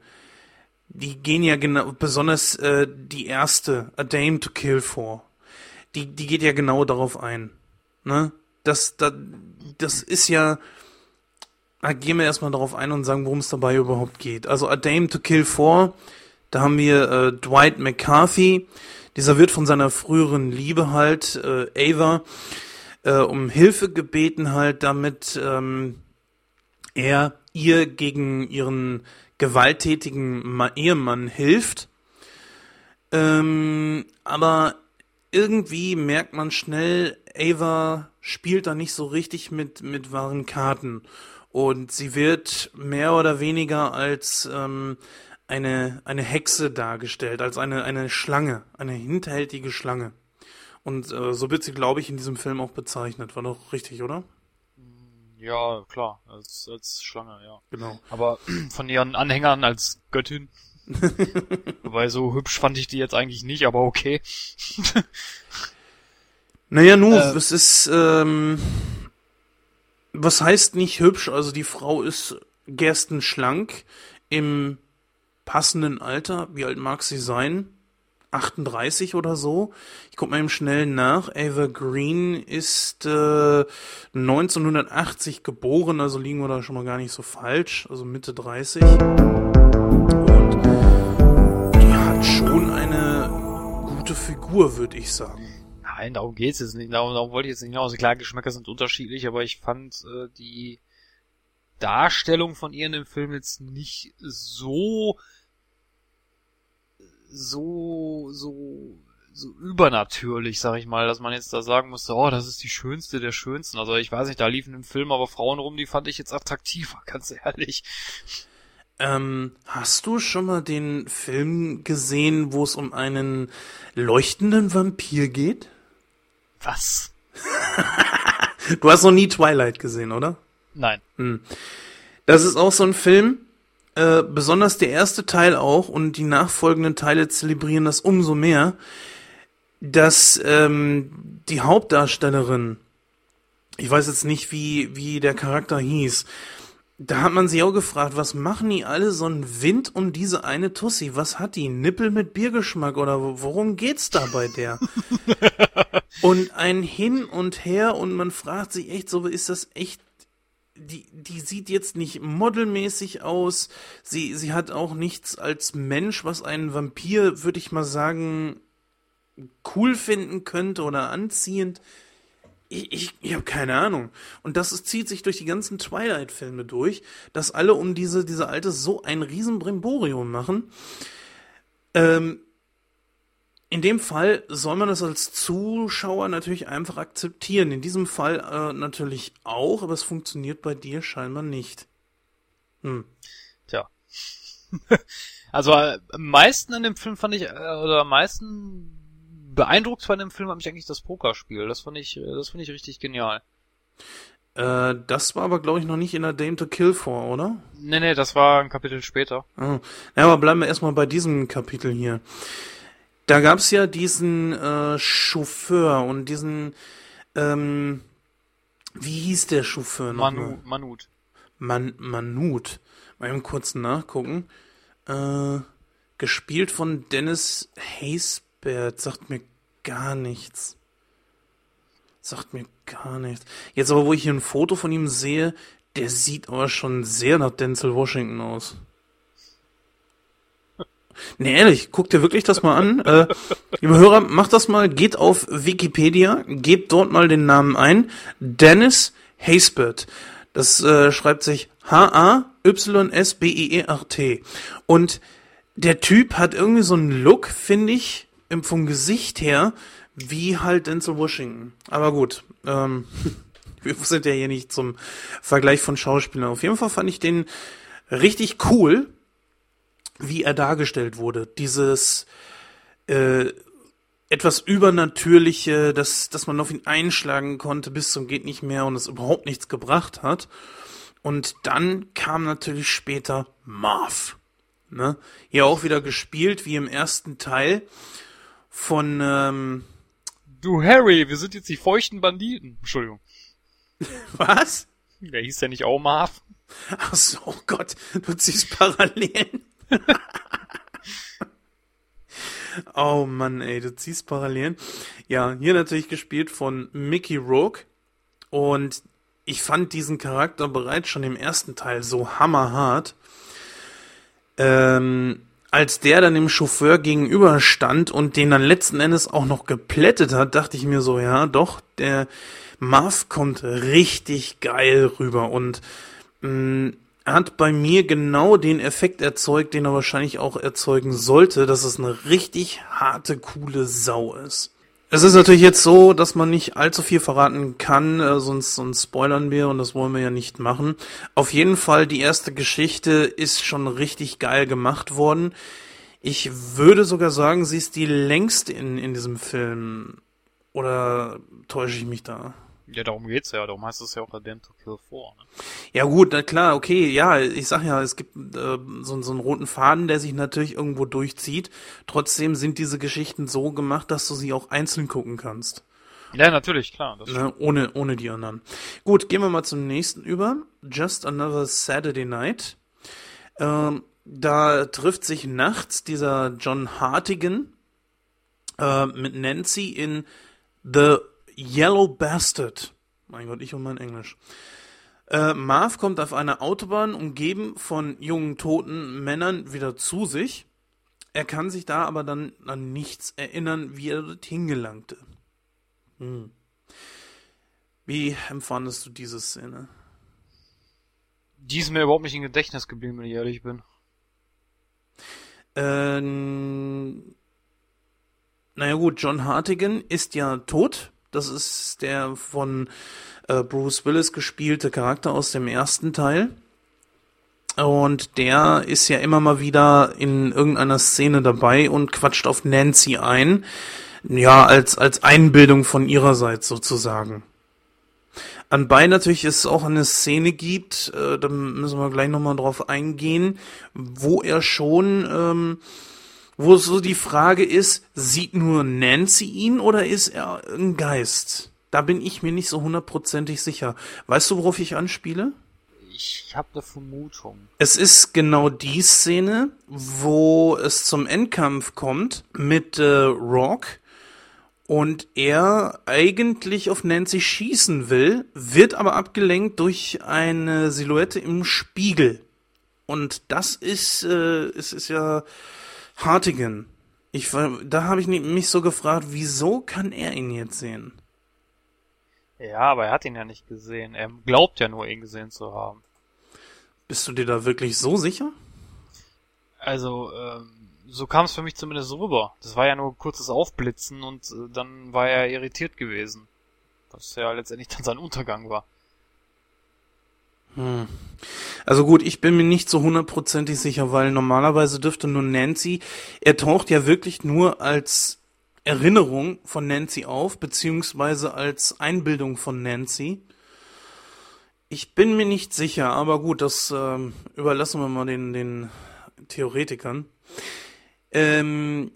die gehen ja genau, besonders äh, die erste, A Dame to Kill For, die, die geht ja genau darauf ein. Ne? Das, das, das ist ja, gehen wir erstmal darauf ein und sagen, worum es dabei überhaupt geht. Also A Dame to Kill For, da haben wir äh, Dwight McCarthy. Dieser wird von seiner früheren Liebe halt, äh, Ava, äh, um Hilfe gebeten halt, damit ähm, er ihr gegen ihren gewalttätigen Ma Ehemann hilft. Ähm, aber irgendwie merkt man schnell, Ava spielt da nicht so richtig mit, mit wahren Karten. Und sie wird mehr oder weniger als ähm, eine, eine Hexe dargestellt, als eine, eine Schlange, eine hinterhältige Schlange. Und äh, so wird sie, glaube ich, in diesem Film auch bezeichnet. War doch richtig, oder? Ja, klar, als, als Schlange, ja. Genau. Aber <clears throat> von ihren Anhängern als Göttin. <laughs> Wobei so hübsch fand ich die jetzt eigentlich nicht, aber okay. <laughs> Naja, nu, Äh, es ist, ähm, was heißt nicht hübsch? Also die Frau ist gerstenschlank im passenden Alter. Wie alt mag sie sein? 38 oder so. Ich guck mal eben schnell nach. Ava Green ist äh, 1980 geboren, also liegen wir da schon mal gar nicht so falsch. Also Mitte 30. Und die hat schon eine gute Figur, würde ich sagen. Nein, darum geht's jetzt nicht. Darum, darum wollte ich jetzt nicht hinaus. Klar, Geschmäcker sind unterschiedlich, aber ich fand äh, die Darstellung von ihr in dem Film jetzt nicht so so so so übernatürlich, sag ich mal, dass man jetzt da sagen musste, oh, das ist die schönste der schönsten. Also ich weiß nicht, da liefen im Film aber Frauen rum, die fand ich jetzt attraktiver, <laughs> ganz ehrlich. Ähm, hast du schon mal den Film gesehen, wo es um einen leuchtenden Vampir geht? Was? <laughs> Du hast noch nie Twilight gesehen, oder? Nein. Das ist auch so ein Film, äh, besonders der erste Teil auch und die nachfolgenden Teile zelebrieren das umso mehr, dass ähm, die Hauptdarstellerin, ich weiß jetzt nicht, wie, wie der Charakter hieß, da hat man sich auch gefragt, was machen die alle so einen Wind um diese eine Tussi? Was hat die? Nippel mit Biergeschmack oder wo- worum geht's da bei der? <laughs> und ein Hin und Her und man fragt sich echt so, ist das echt die, die sieht jetzt nicht modelmäßig aus. Sie, sie hat auch nichts als Mensch, was einen Vampir, würde ich mal sagen, cool finden könnte oder anziehend. Ich, ich, ich habe keine Ahnung. Und das ist, zieht sich durch die ganzen Twilight-Filme durch, dass alle um diese, diese alte so ein Riesenbrimborium machen. Ähm, in dem Fall soll man das als Zuschauer natürlich einfach akzeptieren. In diesem Fall äh, natürlich auch, aber es funktioniert bei dir scheinbar nicht. Tja. <laughs> also äh, am meisten an dem Film fand ich, äh, oder am meisten beeindruckt von dem Film hat mich eigentlich das Pokerspiel. Das fand ich, äh, das fand ich richtig genial. Äh, das war aber, glaube ich, noch nicht in der Dame to Kill vor, oder? Nee, nee, das war ein Kapitel später. Oh. Ja, aber bleiben wir erstmal bei diesem Kapitel hier. Da gab's ja diesen äh, Chauffeur und diesen, ähm, wie hieß der Chauffeur noch? Manu, Manut. Man Manut. Mal eben kurz nachgucken. Äh, gespielt von Dennis Haysbert. Sagt mir gar nichts. Sagt mir gar nichts. Jetzt aber, wo ich hier ein Foto von ihm sehe, der sieht aber schon sehr nach Denzel Washington aus. Nee, ehrlich, guck dir wirklich das mal an. <laughs> Äh, liebe Hörer, macht das mal, geht auf Wikipedia, gebt dort mal den Namen ein. Dennis Haysbert. Das äh, schreibt sich H-A-Y-S-B-I-E-R-T. Und der Typ hat irgendwie so einen Look, finde ich, im, vom Gesicht her, wie halt Denzel Washington. Aber gut, ähm, <laughs> wir sind ja hier nicht zum Vergleich von Schauspielern. Auf jeden Fall fand ich den richtig cool, wie er dargestellt wurde. Dieses äh, etwas Übernatürliche, dass, dass man auf ihn einschlagen konnte bis zum geht nicht mehr und es überhaupt nichts gebracht hat. Und dann kam natürlich später Marv. Ne? Hier auch wieder gespielt wie im ersten Teil von ähm, Du Harry, wir sind jetzt die feuchten Banditen. Entschuldigung. <laughs> was? Der hieß ja nicht auch Marv. Ach so, oh Gott, du ziehst Parallelen. <laughs> oh Mann, ey, du ziehst Parallelen. Ja, hier natürlich gespielt von Mickey Rourke. Und ich fand diesen Charakter bereits schon im ersten Teil so hammerhart. Ähm, als der dann dem Chauffeur gegenüberstand und den dann letzten Endes auch noch geplättet hat, dachte ich mir so, ja, doch, der Marv kommt richtig geil rüber und mh, er hat bei mir genau den Effekt erzeugt, den er wahrscheinlich auch erzeugen sollte, dass es eine richtig harte, coole Sau ist. Es ist natürlich jetzt so, dass man nicht allzu viel verraten kann, äh, sonst, sonst spoilern wir und das wollen wir ja nicht machen. Auf jeden Fall, die erste Geschichte ist schon richtig geil gemacht worden. Ich würde sogar sagen, sie ist die längste in, in diesem Film. Oder täusche ich mich da? Ja, darum geht's ja. Darum heißt es ja auch Adam to Kill 4. Ne? Ja gut, na klar, okay, ja, ich sag ja, es gibt äh, so, so einen roten Faden, der sich natürlich irgendwo durchzieht. Trotzdem sind diese Geschichten so gemacht, dass du sie auch einzeln gucken kannst. Ja, natürlich, klar. Das Ne, ohne, ohne die anderen. Gut, gehen wir mal zum nächsten über. Just Another Saturday Night. Ähm, da trifft sich nachts dieser John Hartigan äh, mit Nancy in The Yellow Bastard. Mein Gott, ich und mein Englisch. Äh, Marv kommt auf einer Autobahn, umgeben von jungen, toten Männern, wieder zu sich. Er kann sich da aber dann an nichts erinnern, wie er dorthin gelangte. Hm. Wie empfandest du diese Szene? Die ist mir überhaupt nicht im Gedächtnis geblieben, wenn ich ehrlich bin. Ähm, naja gut, John Hartigan ist ja tot. Das ist der von äh, Bruce Willis gespielte Charakter aus dem ersten Teil. Und der ist ja immer mal wieder in irgendeiner Szene dabei und quatscht auf Nancy ein. Ja, als, als Einbildung von ihrerseits sozusagen. Anbei natürlich es auch eine Szene gibt, äh, da müssen wir gleich nochmal drauf eingehen, wo er schon, ähm, wo so die Frage ist, sieht nur Nancy ihn oder ist er ein Geist? Da bin ich mir nicht so hundertprozentig sicher. Weißt du, worauf ich anspiele? Ich habe eine Vermutung. Es ist genau die Szene, wo es zum Endkampf kommt mit äh, Rock und er eigentlich auf Nancy schießen will, wird aber abgelenkt durch eine Silhouette im Spiegel. Und das ist, äh, es ist ja Hartigan. Ich war, da habe ich mich so gefragt, wieso kann er ihn jetzt sehen? Ja, aber er hat ihn ja nicht gesehen. Er glaubt ja nur, ihn gesehen zu haben. Bist du dir da wirklich so sicher? Also, ähm, so kam es für mich zumindest rüber. Das war ja nur ein kurzes Aufblitzen und äh, dann war er irritiert gewesen. Was ja letztendlich dann sein Untergang war. Hm. Also gut, ich bin mir nicht so hundertprozentig sicher, weil normalerweise dürfte nur Nancy, er taucht ja wirklich nur als Erinnerung von Nancy auf, beziehungsweise als Einbildung von Nancy. Ich bin mir nicht sicher, aber gut, das ähm, überlassen wir mal den, den Theoretikern. Ähm,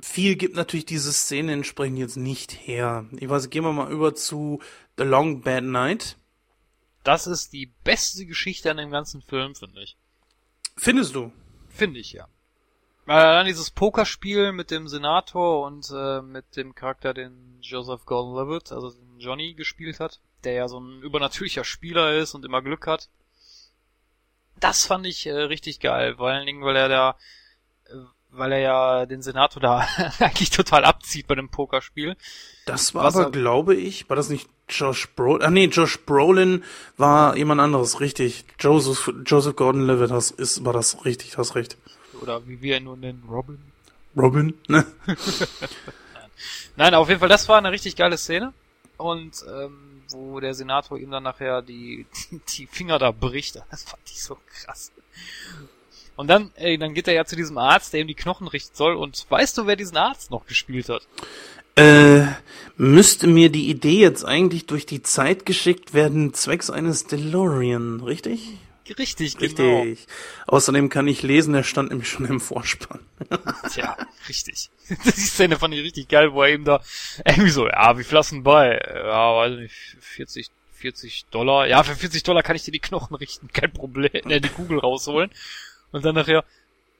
viel gibt natürlich diese Szene entsprechend jetzt nicht her. Ich weiß, gehen wir mal über zu The Long Bad Night. Das ist die beste Geschichte an dem ganzen Film, finde ich. Findest du? Finde ich, ja. Weil dann dieses Pokerspiel mit dem Senator und äh, mit dem Charakter, den Joseph Gordon-Levitt, also den Johnny gespielt hat, der ja so ein übernatürlicher Spieler ist und immer Glück hat. Das fand ich äh, richtig geil, vor allen Dingen, weil er da, äh, weil er ja den Senator da <laughs> eigentlich total abzieht bei dem Pokerspiel. Das war Was aber, glaube ich, war das nicht Josh Brolin? Ah nee, Josh Brolin war jemand anderes, richtig. Joseph, Joseph Gordon-Levitt ist, war das richtig, hast recht. Oder wie wir ihn nun nennen, Robin. Robin, ne? <laughs> <laughs> Nein, auf jeden Fall, das war eine richtig geile Szene. Und ähm, wo der Senator ihm dann nachher die, die Finger da bricht, das fand ich so krass. Und dann, ey, dann geht er ja zu diesem Arzt, der ihm die Knochen richten soll. Und weißt du, wer diesen Arzt noch gespielt hat? Äh, müsste mir die Idee jetzt eigentlich durch die Zeit geschickt werden, zwecks eines DeLorean, richtig? Richtig, genau. Richtig. Außerdem kann ich lesen, er stand nämlich schon im Vorspann. <laughs> Tja, richtig. <laughs> Die Szene fand ich richtig geil, wo er ihm da irgendwie so, ja, wie viel hast du bei? Ja, weiß nicht, 40, 40 Dollar. Ja, für 40 Dollar kann ich dir die Knochen richten, kein Problem. Ne, <laughs> die Kugel rausholen. Und dann nachher,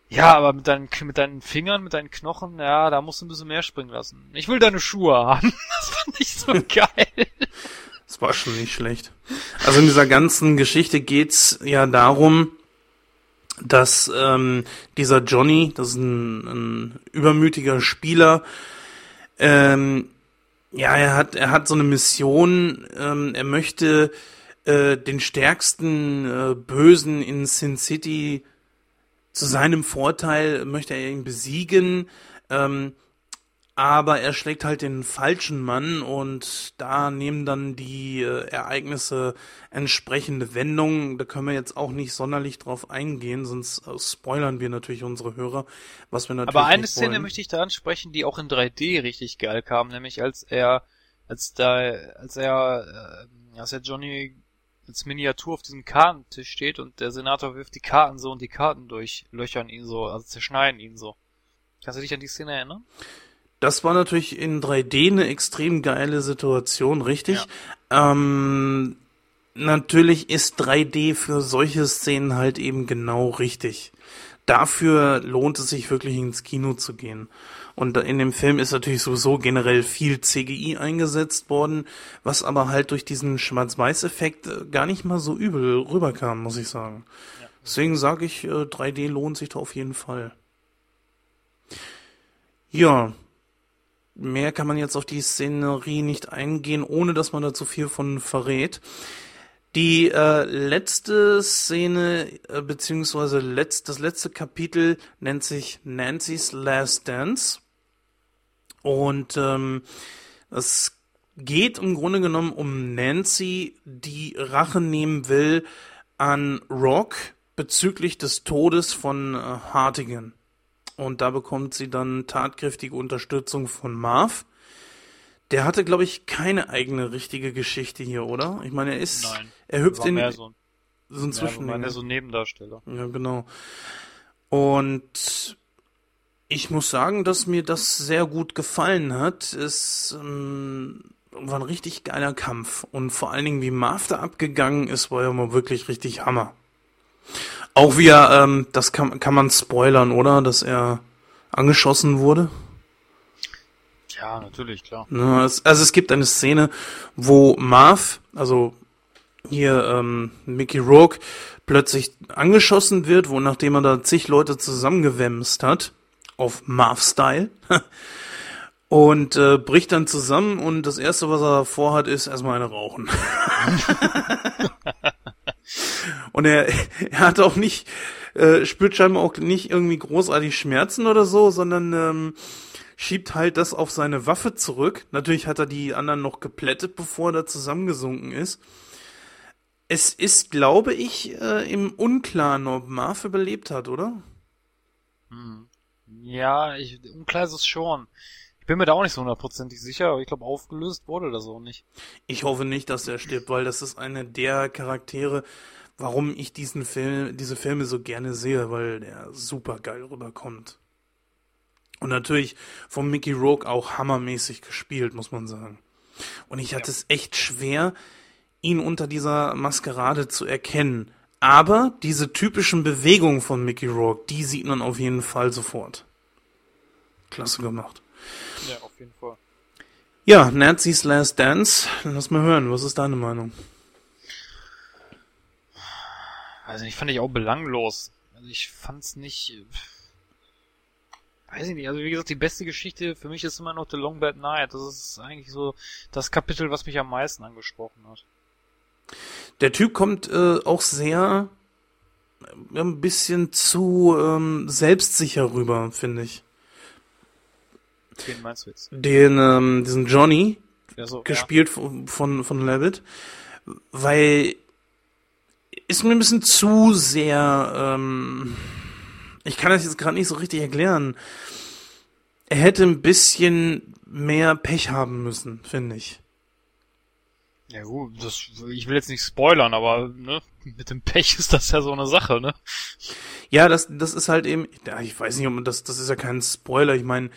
ja, aber mit deinen, mit deinen Fingern, mit deinen Knochen, ja, da musst du ein bisschen mehr springen lassen. Ich will deine Schuhe haben. <laughs> Das fand ich so <laughs> geil. Das war schon nicht schlecht. Also in dieser ganzen Geschichte geht's ja darum, dass ähm, dieser Johnny, das ist ein, ein übermütiger Spieler, ähm, ja, er hat, er hat so eine Mission, ähm, er möchte äh, den stärksten äh, Bösen in Sin City zu seinem Vorteil, möchte er ihn besiegen. Ähm, aber er schlägt halt den falschen Mann und da nehmen dann die äh, Ereignisse entsprechende Wendungen. Da können wir jetzt auch nicht sonderlich drauf eingehen, sonst äh, spoilern wir natürlich unsere Hörer, was wir natürlich Aber eine Szene wollen. möchte ich da ansprechen, die auch in 3D richtig geil kam, nämlich als er als da als er äh, als er Johnny als Miniatur auf diesem Kartentisch steht und der Senator wirft die Karten so und die Karten durchlöchern ihn so, also zerschneiden ihn so. Kannst du dich an die Szene erinnern? Das war natürlich in 3D eine extrem geile Situation, richtig? Ja. Ähm, natürlich ist 3D für solche Szenen halt eben genau richtig. Dafür lohnt es sich wirklich ins Kino zu gehen. Und in dem Film ist natürlich sowieso generell viel CGI eingesetzt worden, was aber halt durch diesen Schwarz-Weiß-Effekt äh, gar nicht mal so übel rüberkam, muss ich sagen. Ja. Deswegen sage ich, 3D äh, lohnt sich da auf jeden Fall. Ja, mehr kann man jetzt auf die Szenerie nicht eingehen, ohne dass man da zu viel von verrät. Die äh, letzte Szene, äh, beziehungsweise letzt, das letzte Kapitel nennt sich Nancy's Last Dance. Und ähm, es geht im Grunde genommen um Nancy, die Rache nehmen will an Rock bezüglich des Todes von äh, Hartigan. Und da bekommt sie dann tatkräftige Unterstützung von Marv, Der hatte, glaube ich, keine eigene richtige Geschichte hier, oder? Ich meine, er ist, Nein. er hüpft in mehr so, so ein war Zwischending. mehr so ein Nebendarsteller. Ja, genau. Und ich muss sagen, dass mir das sehr gut gefallen hat. Es ähm, war ein richtig geiler Kampf. Und vor allen Dingen, wie Marv da abgegangen ist, war ja mal wirklich richtig Hammer. Auch wie er, ähm, das kann, kann man spoilern, oder? Dass er angeschossen wurde. Ja, natürlich, klar. Ne, es, also es gibt eine Szene, wo Marv, also hier ähm, Mickey Rourke, plötzlich angeschossen wird, wo nachdem er da zig Leute zusammengewämst hat, auf Marv-Style, <laughs> und äh, bricht dann zusammen und das erste, was er vorhat, ist erstmal eine rauchen. <laughs> und er, <laughs> er hat auch nicht, äh, spürt scheinbar auch nicht irgendwie großartig Schmerzen oder so, sondern ähm, schiebt halt das auf seine Waffe zurück. Natürlich hat er die anderen noch geplättet, bevor er da zusammengesunken ist. Es ist, glaube ich, äh, im Unklaren, ob Marv überlebt hat, oder? Ja, ich, unklar ist es schon. Ich bin mir da auch nicht so hundertprozentig sicher, aber ich glaube, aufgelöst wurde das auch nicht. Ich hoffe nicht, dass er stirbt, weil das ist eine der Charaktere, warum ich diesen Film, diese Filme so gerne sehe, weil der super geil rüberkommt. Und natürlich von Mickey Rourke auch hammermäßig gespielt, muss man sagen. Und ich hatte es echt schwer, ihn unter dieser Maskerade zu erkennen. Aber diese typischen Bewegungen von Mickey Rourke, die sieht man auf jeden Fall sofort. Klasse gemacht. Ja, auf jeden Fall. Ja, Nazis Last Dance. Lass mal hören, was ist deine Meinung? Also ich fand ich auch belanglos. Also ich fand's nicht. Weiß ich nicht, also wie gesagt, die beste Geschichte für mich ist immer noch The Long Bad Night. Das ist eigentlich so das Kapitel, was mich am meisten angesprochen hat. Der Typ kommt äh, auch sehr äh, ein bisschen zu ähm, selbstsicher rüber, finde ich. Wen meinst du jetzt? Den, ähm, diesen Johnny, Ja, so, gespielt von, von, von Levitt, weil ist mir ein bisschen zu sehr, ähm, ich kann das jetzt gerade nicht so richtig erklären. Er hätte ein bisschen mehr Pech haben müssen, finde ich. Ja. gut, das, ich will jetzt nicht spoilern, aber ne, mit dem Pech ist das ja so eine Sache, ne? Ja, das, das ist halt eben, ja, ich weiß nicht, ob man das, das ist ja kein Spoiler. Ich meine,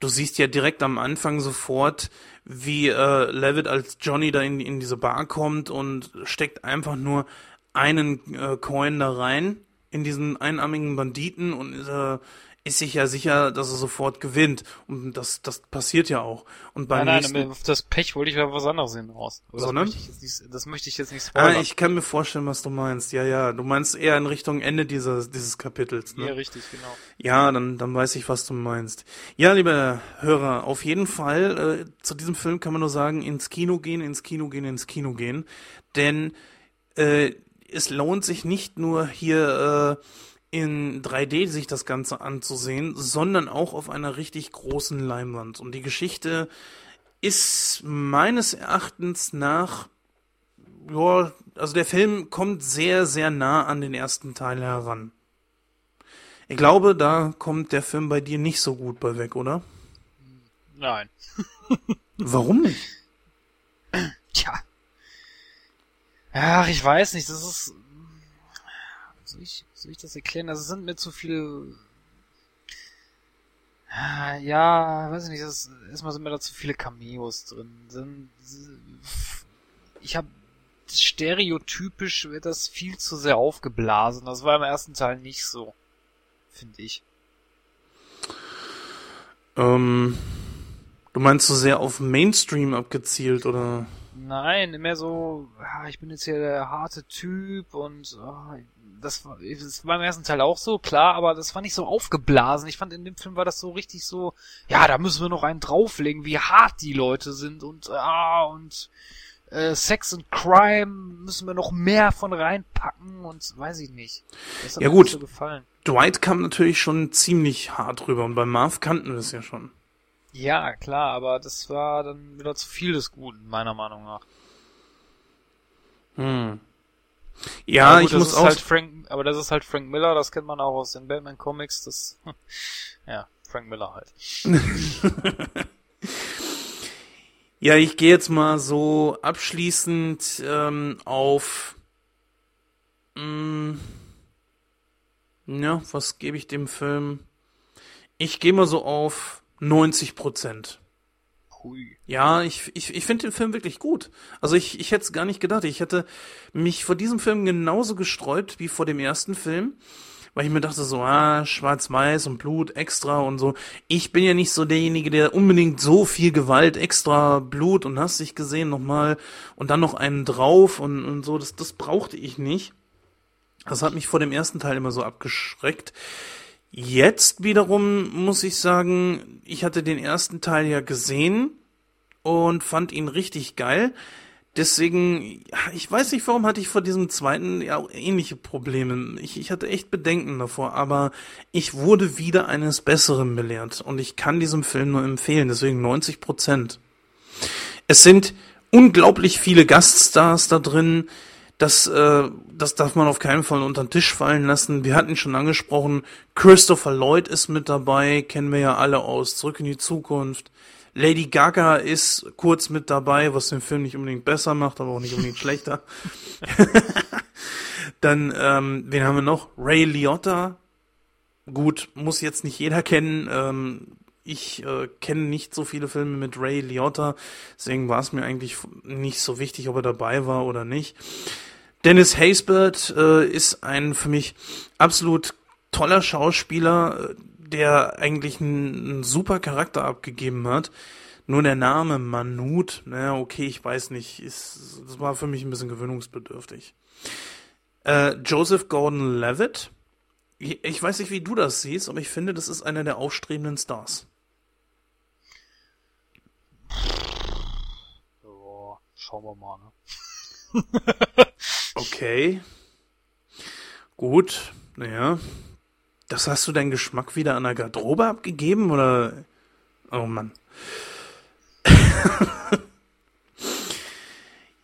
du siehst ja direkt am Anfang sofort, wie äh, Levitt als Johnny da in, in diese Bar kommt und steckt einfach nur einen äh, Coin da rein in diesen einarmigen Banditen und äh, ist sich ja sicher, dass er sofort gewinnt. Und das, das passiert ja auch. Und beim Nein, nächsten, nein, auf das Pech wollte ich ja was anderes hinaus. Aber Das Sondern? möchte, ich jetzt nicht, das möchte ich jetzt nicht Ah, spoilern. ich kann mir vorstellen, was du meinst. Ja, ja. Du meinst eher in Richtung Ende dieses, dieses Kapitels, ne? ja, richtig, genau. Ja, dann, dann weiß ich, was du meinst. Ja, liebe Hörer, auf jeden Fall, äh, zu diesem Film kann man nur sagen, ins Kino gehen, ins Kino gehen, ins Kino gehen. Denn äh, es lohnt sich nicht nur hier äh, in 3D sich das Ganze anzusehen, sondern auch auf einer richtig großen Leinwand. Und die Geschichte ist meines Erachtens nach, ja, also der Film kommt sehr, sehr nah an den ersten Teil heran. Ich glaube, da kommt der Film bei dir nicht so gut bei weg, oder? Nein. <laughs> Warum nicht? Tja. Ach, ich weiß nicht, das ist. Soll ich, soll ich das erklären? Also sind mir zu viele. Ah, Ja, weiß ich nicht, das, erstmal sind mir da zu viele Cameos drin. Ich habe stereotypisch wird das viel zu sehr aufgeblasen. Das war im ersten Teil nicht so. Finde ich. Ähm, du meinst so sehr auf Mainstream abgezielt, oder? Nein, mehr so, ja, ich bin jetzt hier der harte Typ und ah, das, war, das war im ersten Teil auch so, klar, aber das war nicht so aufgeblasen. Ich fand in dem Film war das so richtig so, ja, da müssen wir noch einen drauflegen, wie hart die Leute sind und ah und äh, Sex und Crime müssen wir noch mehr von reinpacken und weiß ich nicht. Das hat Ja, mir gut. so gefallen. Dwight kam natürlich schon ziemlich hart rüber und bei Marv kannten wir es ja schon. Ja, klar, aber das war dann wieder zu viel des Guten, meiner Meinung nach. Hm. Ja, Aber gut, ich das muss ist auch. halt Frank, aber das ist halt Frank Miller, das kennt man auch aus den Batman Comics, das, <laughs> ja, Frank Miller halt. <laughs> Ja, ich gehe jetzt mal so abschließend ähm, auf. Mh, ja, was gebe ich dem Film? Ich gehe mal so auf 90 Prozent. Hui. Ja, ich, ich, ich finde den Film wirklich gut. Also ich, ich hätte es gar nicht gedacht. Ich hätte mich vor diesem Film genauso gesträubt wie vor dem ersten Film. Weil ich mir dachte so, ah, schwarz-weiß und Blut extra und so. Ich bin ja nicht so derjenige, der unbedingt so viel Gewalt, extra Blut und hast dich gesehen nochmal und dann noch einen drauf und, und so. Das, das brauchte ich nicht. Das hat mich vor dem ersten Teil immer so abgeschreckt. Jetzt wiederum muss ich sagen, ich hatte den ersten Teil ja gesehen und fand ihn richtig geil. Deswegen, ich weiß nicht, warum hatte ich vor diesem zweiten ja auch ähnliche Probleme. Ich, ich hatte echt Bedenken davor, aber ich wurde wieder eines Besseren belehrt und ich kann diesem Film nur empfehlen, deswegen 90 Prozent. Es sind unglaublich viele Gaststars da drin. Das, äh, das darf man auf keinen Fall unter den Tisch fallen lassen. Wir hatten schon angesprochen, Christopher Lloyd ist mit dabei, kennen wir ja alle aus Zurück in die Zukunft. Lady Gaga ist kurz mit dabei, was den Film nicht unbedingt besser macht, aber auch nicht unbedingt schlechter. <laughs> Dann, ähm, wen haben wir noch? Ray Liotta. Gut, muss jetzt nicht jeder kennen. Ähm, ich äh, kenne nicht so viele Filme mit Ray Liotta, deswegen war es mir eigentlich nicht so wichtig, ob er dabei war oder nicht. Dennis Haysbert äh, ist ein für mich absolut toller Schauspieler, äh, der eigentlich einen, super Charakter abgegeben hat. Nur der Name Manut, naja, okay, ich weiß nicht, ist, das war für mich ein bisschen gewöhnungsbedürftig. Äh, Joseph Gordon-Levitt, ich weiß nicht, wie du das siehst, aber ich finde, das ist einer der aufstrebenden Stars. Ja, schauen wir mal, ne? <laughs> Okay. Gut, naja. Das hast du deinen Geschmack wieder an der Garderobe abgegeben, oder? Oh Mann. <laughs>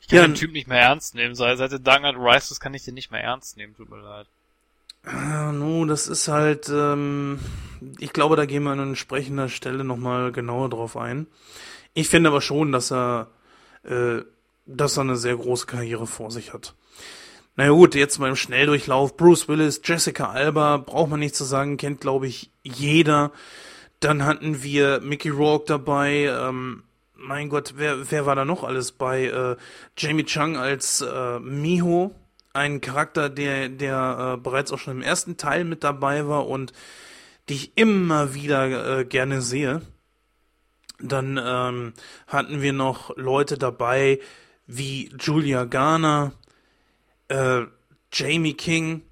Ich kann Ja, den Typ nicht mehr ernst nehmen. Seit seit der Dark Knight Rises kann ich den nicht mehr ernst nehmen, tut mir leid. Ah, nu, das ist halt, ähm, ich glaube, da gehen wir an entsprechender Stelle nochmal genauer drauf ein. Ich finde aber schon, dass er, äh, dass er eine sehr große Karriere vor sich hat. Na ja, gut, jetzt mal im Schnelldurchlauf. Bruce Willis, Jessica Alba, braucht man nicht zu sagen, kennt, glaube ich, jeder. Dann hatten wir Mickey Rourke dabei, ähm, mein Gott, wer, wer war da noch alles bei? Äh, Jamie Chung als äh, Miho, ein Charakter, der, der äh, bereits auch schon im ersten Teil mit dabei war und die ich immer wieder äh, gerne sehe. Dann ähm, hatten wir noch Leute dabei wie Julia Garner, äh, Jamie King.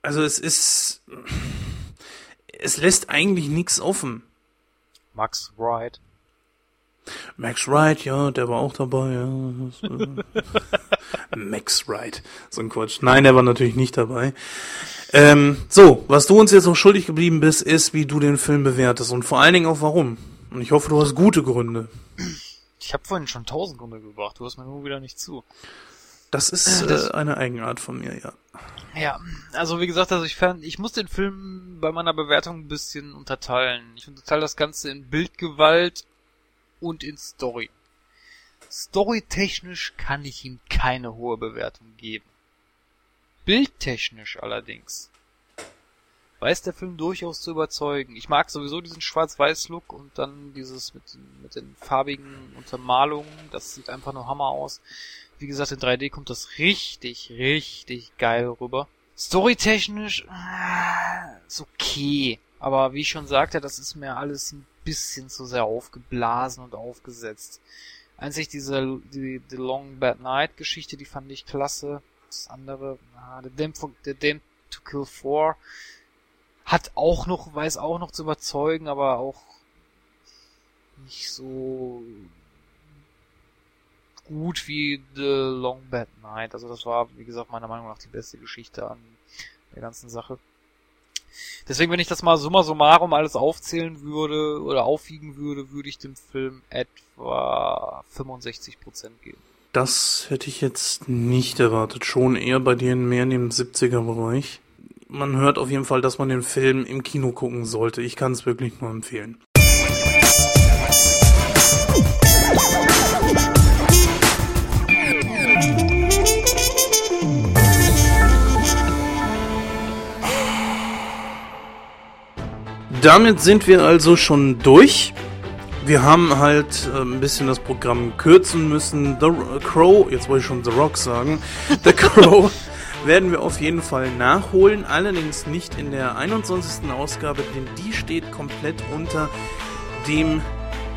Also es ist, es lässt eigentlich nichts offen. Max Wright. Max Wright, ja, der war auch dabei, ja. Äh, <laughs> Max Wright, so ein Quatsch. Nein, der war natürlich nicht dabei. Ähm, so, was du uns jetzt noch schuldig geblieben bist, ist, wie du den Film bewertest und vor allen Dingen auch warum. Und ich hoffe, du hast gute Gründe. Ich habe vorhin schon tausend Gründe gebracht, du hast mir nur wieder nicht zu. Das ist Das- äh, eine Eigenart von mir, ja. Ja, also wie gesagt, also ich fand, ich muss den Film bei meiner Bewertung ein bisschen unterteilen. Ich unterteile das Ganze in Bildgewalt und in Story. Storytechnisch kann ich ihm keine hohe Bewertung geben. Bildtechnisch allerdings weiß der Film durchaus zu überzeugen. Ich mag sowieso diesen Schwarz-Weiß-Look und dann dieses mit, mit den farbigen Untermalungen. Das sieht einfach nur Hammer aus. Wie gesagt, in 3D kommt das richtig, richtig geil rüber. Storytechnisch äh, ist okay. Aber wie ich schon sagte, das ist mir alles ein bisschen zu sehr aufgeblasen und aufgesetzt. Einzig diese die, die Long Bad Night Geschichte, die fand ich klasse. Das andere, ah, The Damn, for, to Kill 4 hat auch noch, weiß auch noch zu überzeugen, aber auch nicht so gut wie The Long Bad Night. Also das war, wie gesagt, meiner Meinung nach die beste Geschichte an der ganzen Sache. Deswegen, wenn ich das mal summa summarum alles aufzählen würde oder aufwiegen würde, würde ich dem Film etwa 65% geben. Das hätte ich jetzt nicht erwartet. Schon eher bei dir mehr in dem 70er-Bereich man hört auf jeden Fall, dass man den Film im Kino gucken sollte. Ich kann es wirklich nur empfehlen. Damit sind wir also schon durch. Wir haben halt äh, ein bisschen das Programm kürzen müssen. The Crow, jetzt wollte ich schon The Rock sagen. The Crow <laughs> werden wir auf jeden Fall nachholen. Allerdings nicht in der 21. Ausgabe, denn die steht komplett unter dem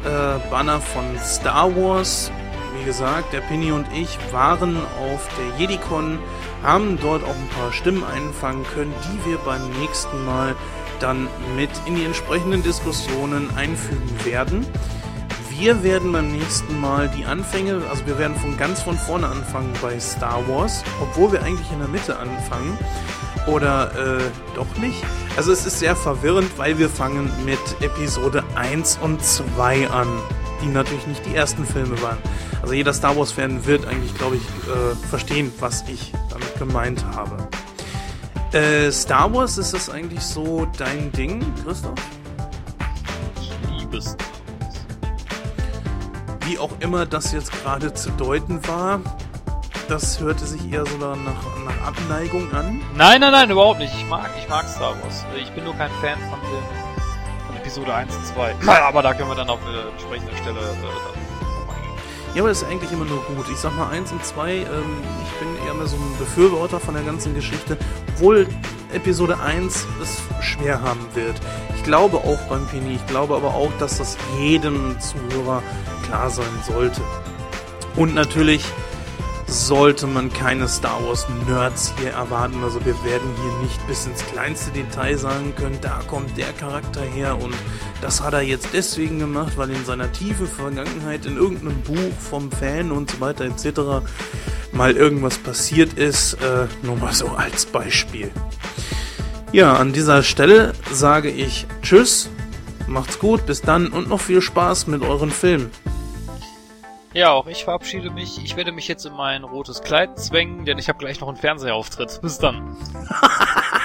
äh, Banner von Star Wars. Wie gesagt, der Penny und ich waren auf der JediCon, haben dort auch ein paar Stimmen einfangen können, die wir beim nächsten Mal dann mit in die entsprechenden Diskussionen einfügen werden. Wir werden beim nächsten Mal die Anfänge, also wir werden von ganz von vorne anfangen bei Star Wars, obwohl wir eigentlich in der Mitte anfangen. Oder äh, doch nicht. Also es ist sehr verwirrend, weil wir fangen mit Episode 1 und 2 an, die natürlich nicht die ersten Filme waren. Also jeder Star Wars-Fan wird eigentlich, glaube ich, äh, verstehen, was ich damit gemeint habe. Äh, Star Wars, ist das eigentlich so dein Ding, Christoph? Ich liebe Star Wars. Wie auch immer das jetzt gerade zu deuten war, das hörte sich eher so nach, nach Abneigung an. Nein, nein, nein, überhaupt nicht. Ich mag, ich mag Star Wars. Ich bin nur kein Fan von, den, von Episode 1 und 2. Aber da können wir dann auf der entsprechenden Stelle äh, drauf eingehen. Ja, aber das ist eigentlich immer nur gut. Ich sag mal 1 und 2, ähm, ich bin eher mehr so ein Befürworter von der ganzen Geschichte, obwohl Episode 1 es schwer haben wird. Ich glaube auch beim Penny, ich glaube aber auch, dass das jedem Zuhörer klar sein sollte. Und natürlich sollte man keine Star Wars Nerds hier erwarten. Also wir werden hier nicht bis ins kleinste Detail sagen können, da kommt der Charakter her und das hat er jetzt deswegen gemacht, weil in seiner tiefe Vergangenheit in irgendeinem Buch vom Fan und so weiter etc. mal irgendwas passiert ist. Äh, nur mal so als Beispiel. Ja, an dieser Stelle sage ich Tschüss, macht's gut, bis dann und noch viel Spaß mit euren Filmen. Ja, auch ich verabschiede mich. Ich werde mich jetzt in mein rotes Kleid zwängen, denn ich habe gleich noch einen Fernsehauftritt. Bis dann. <laughs>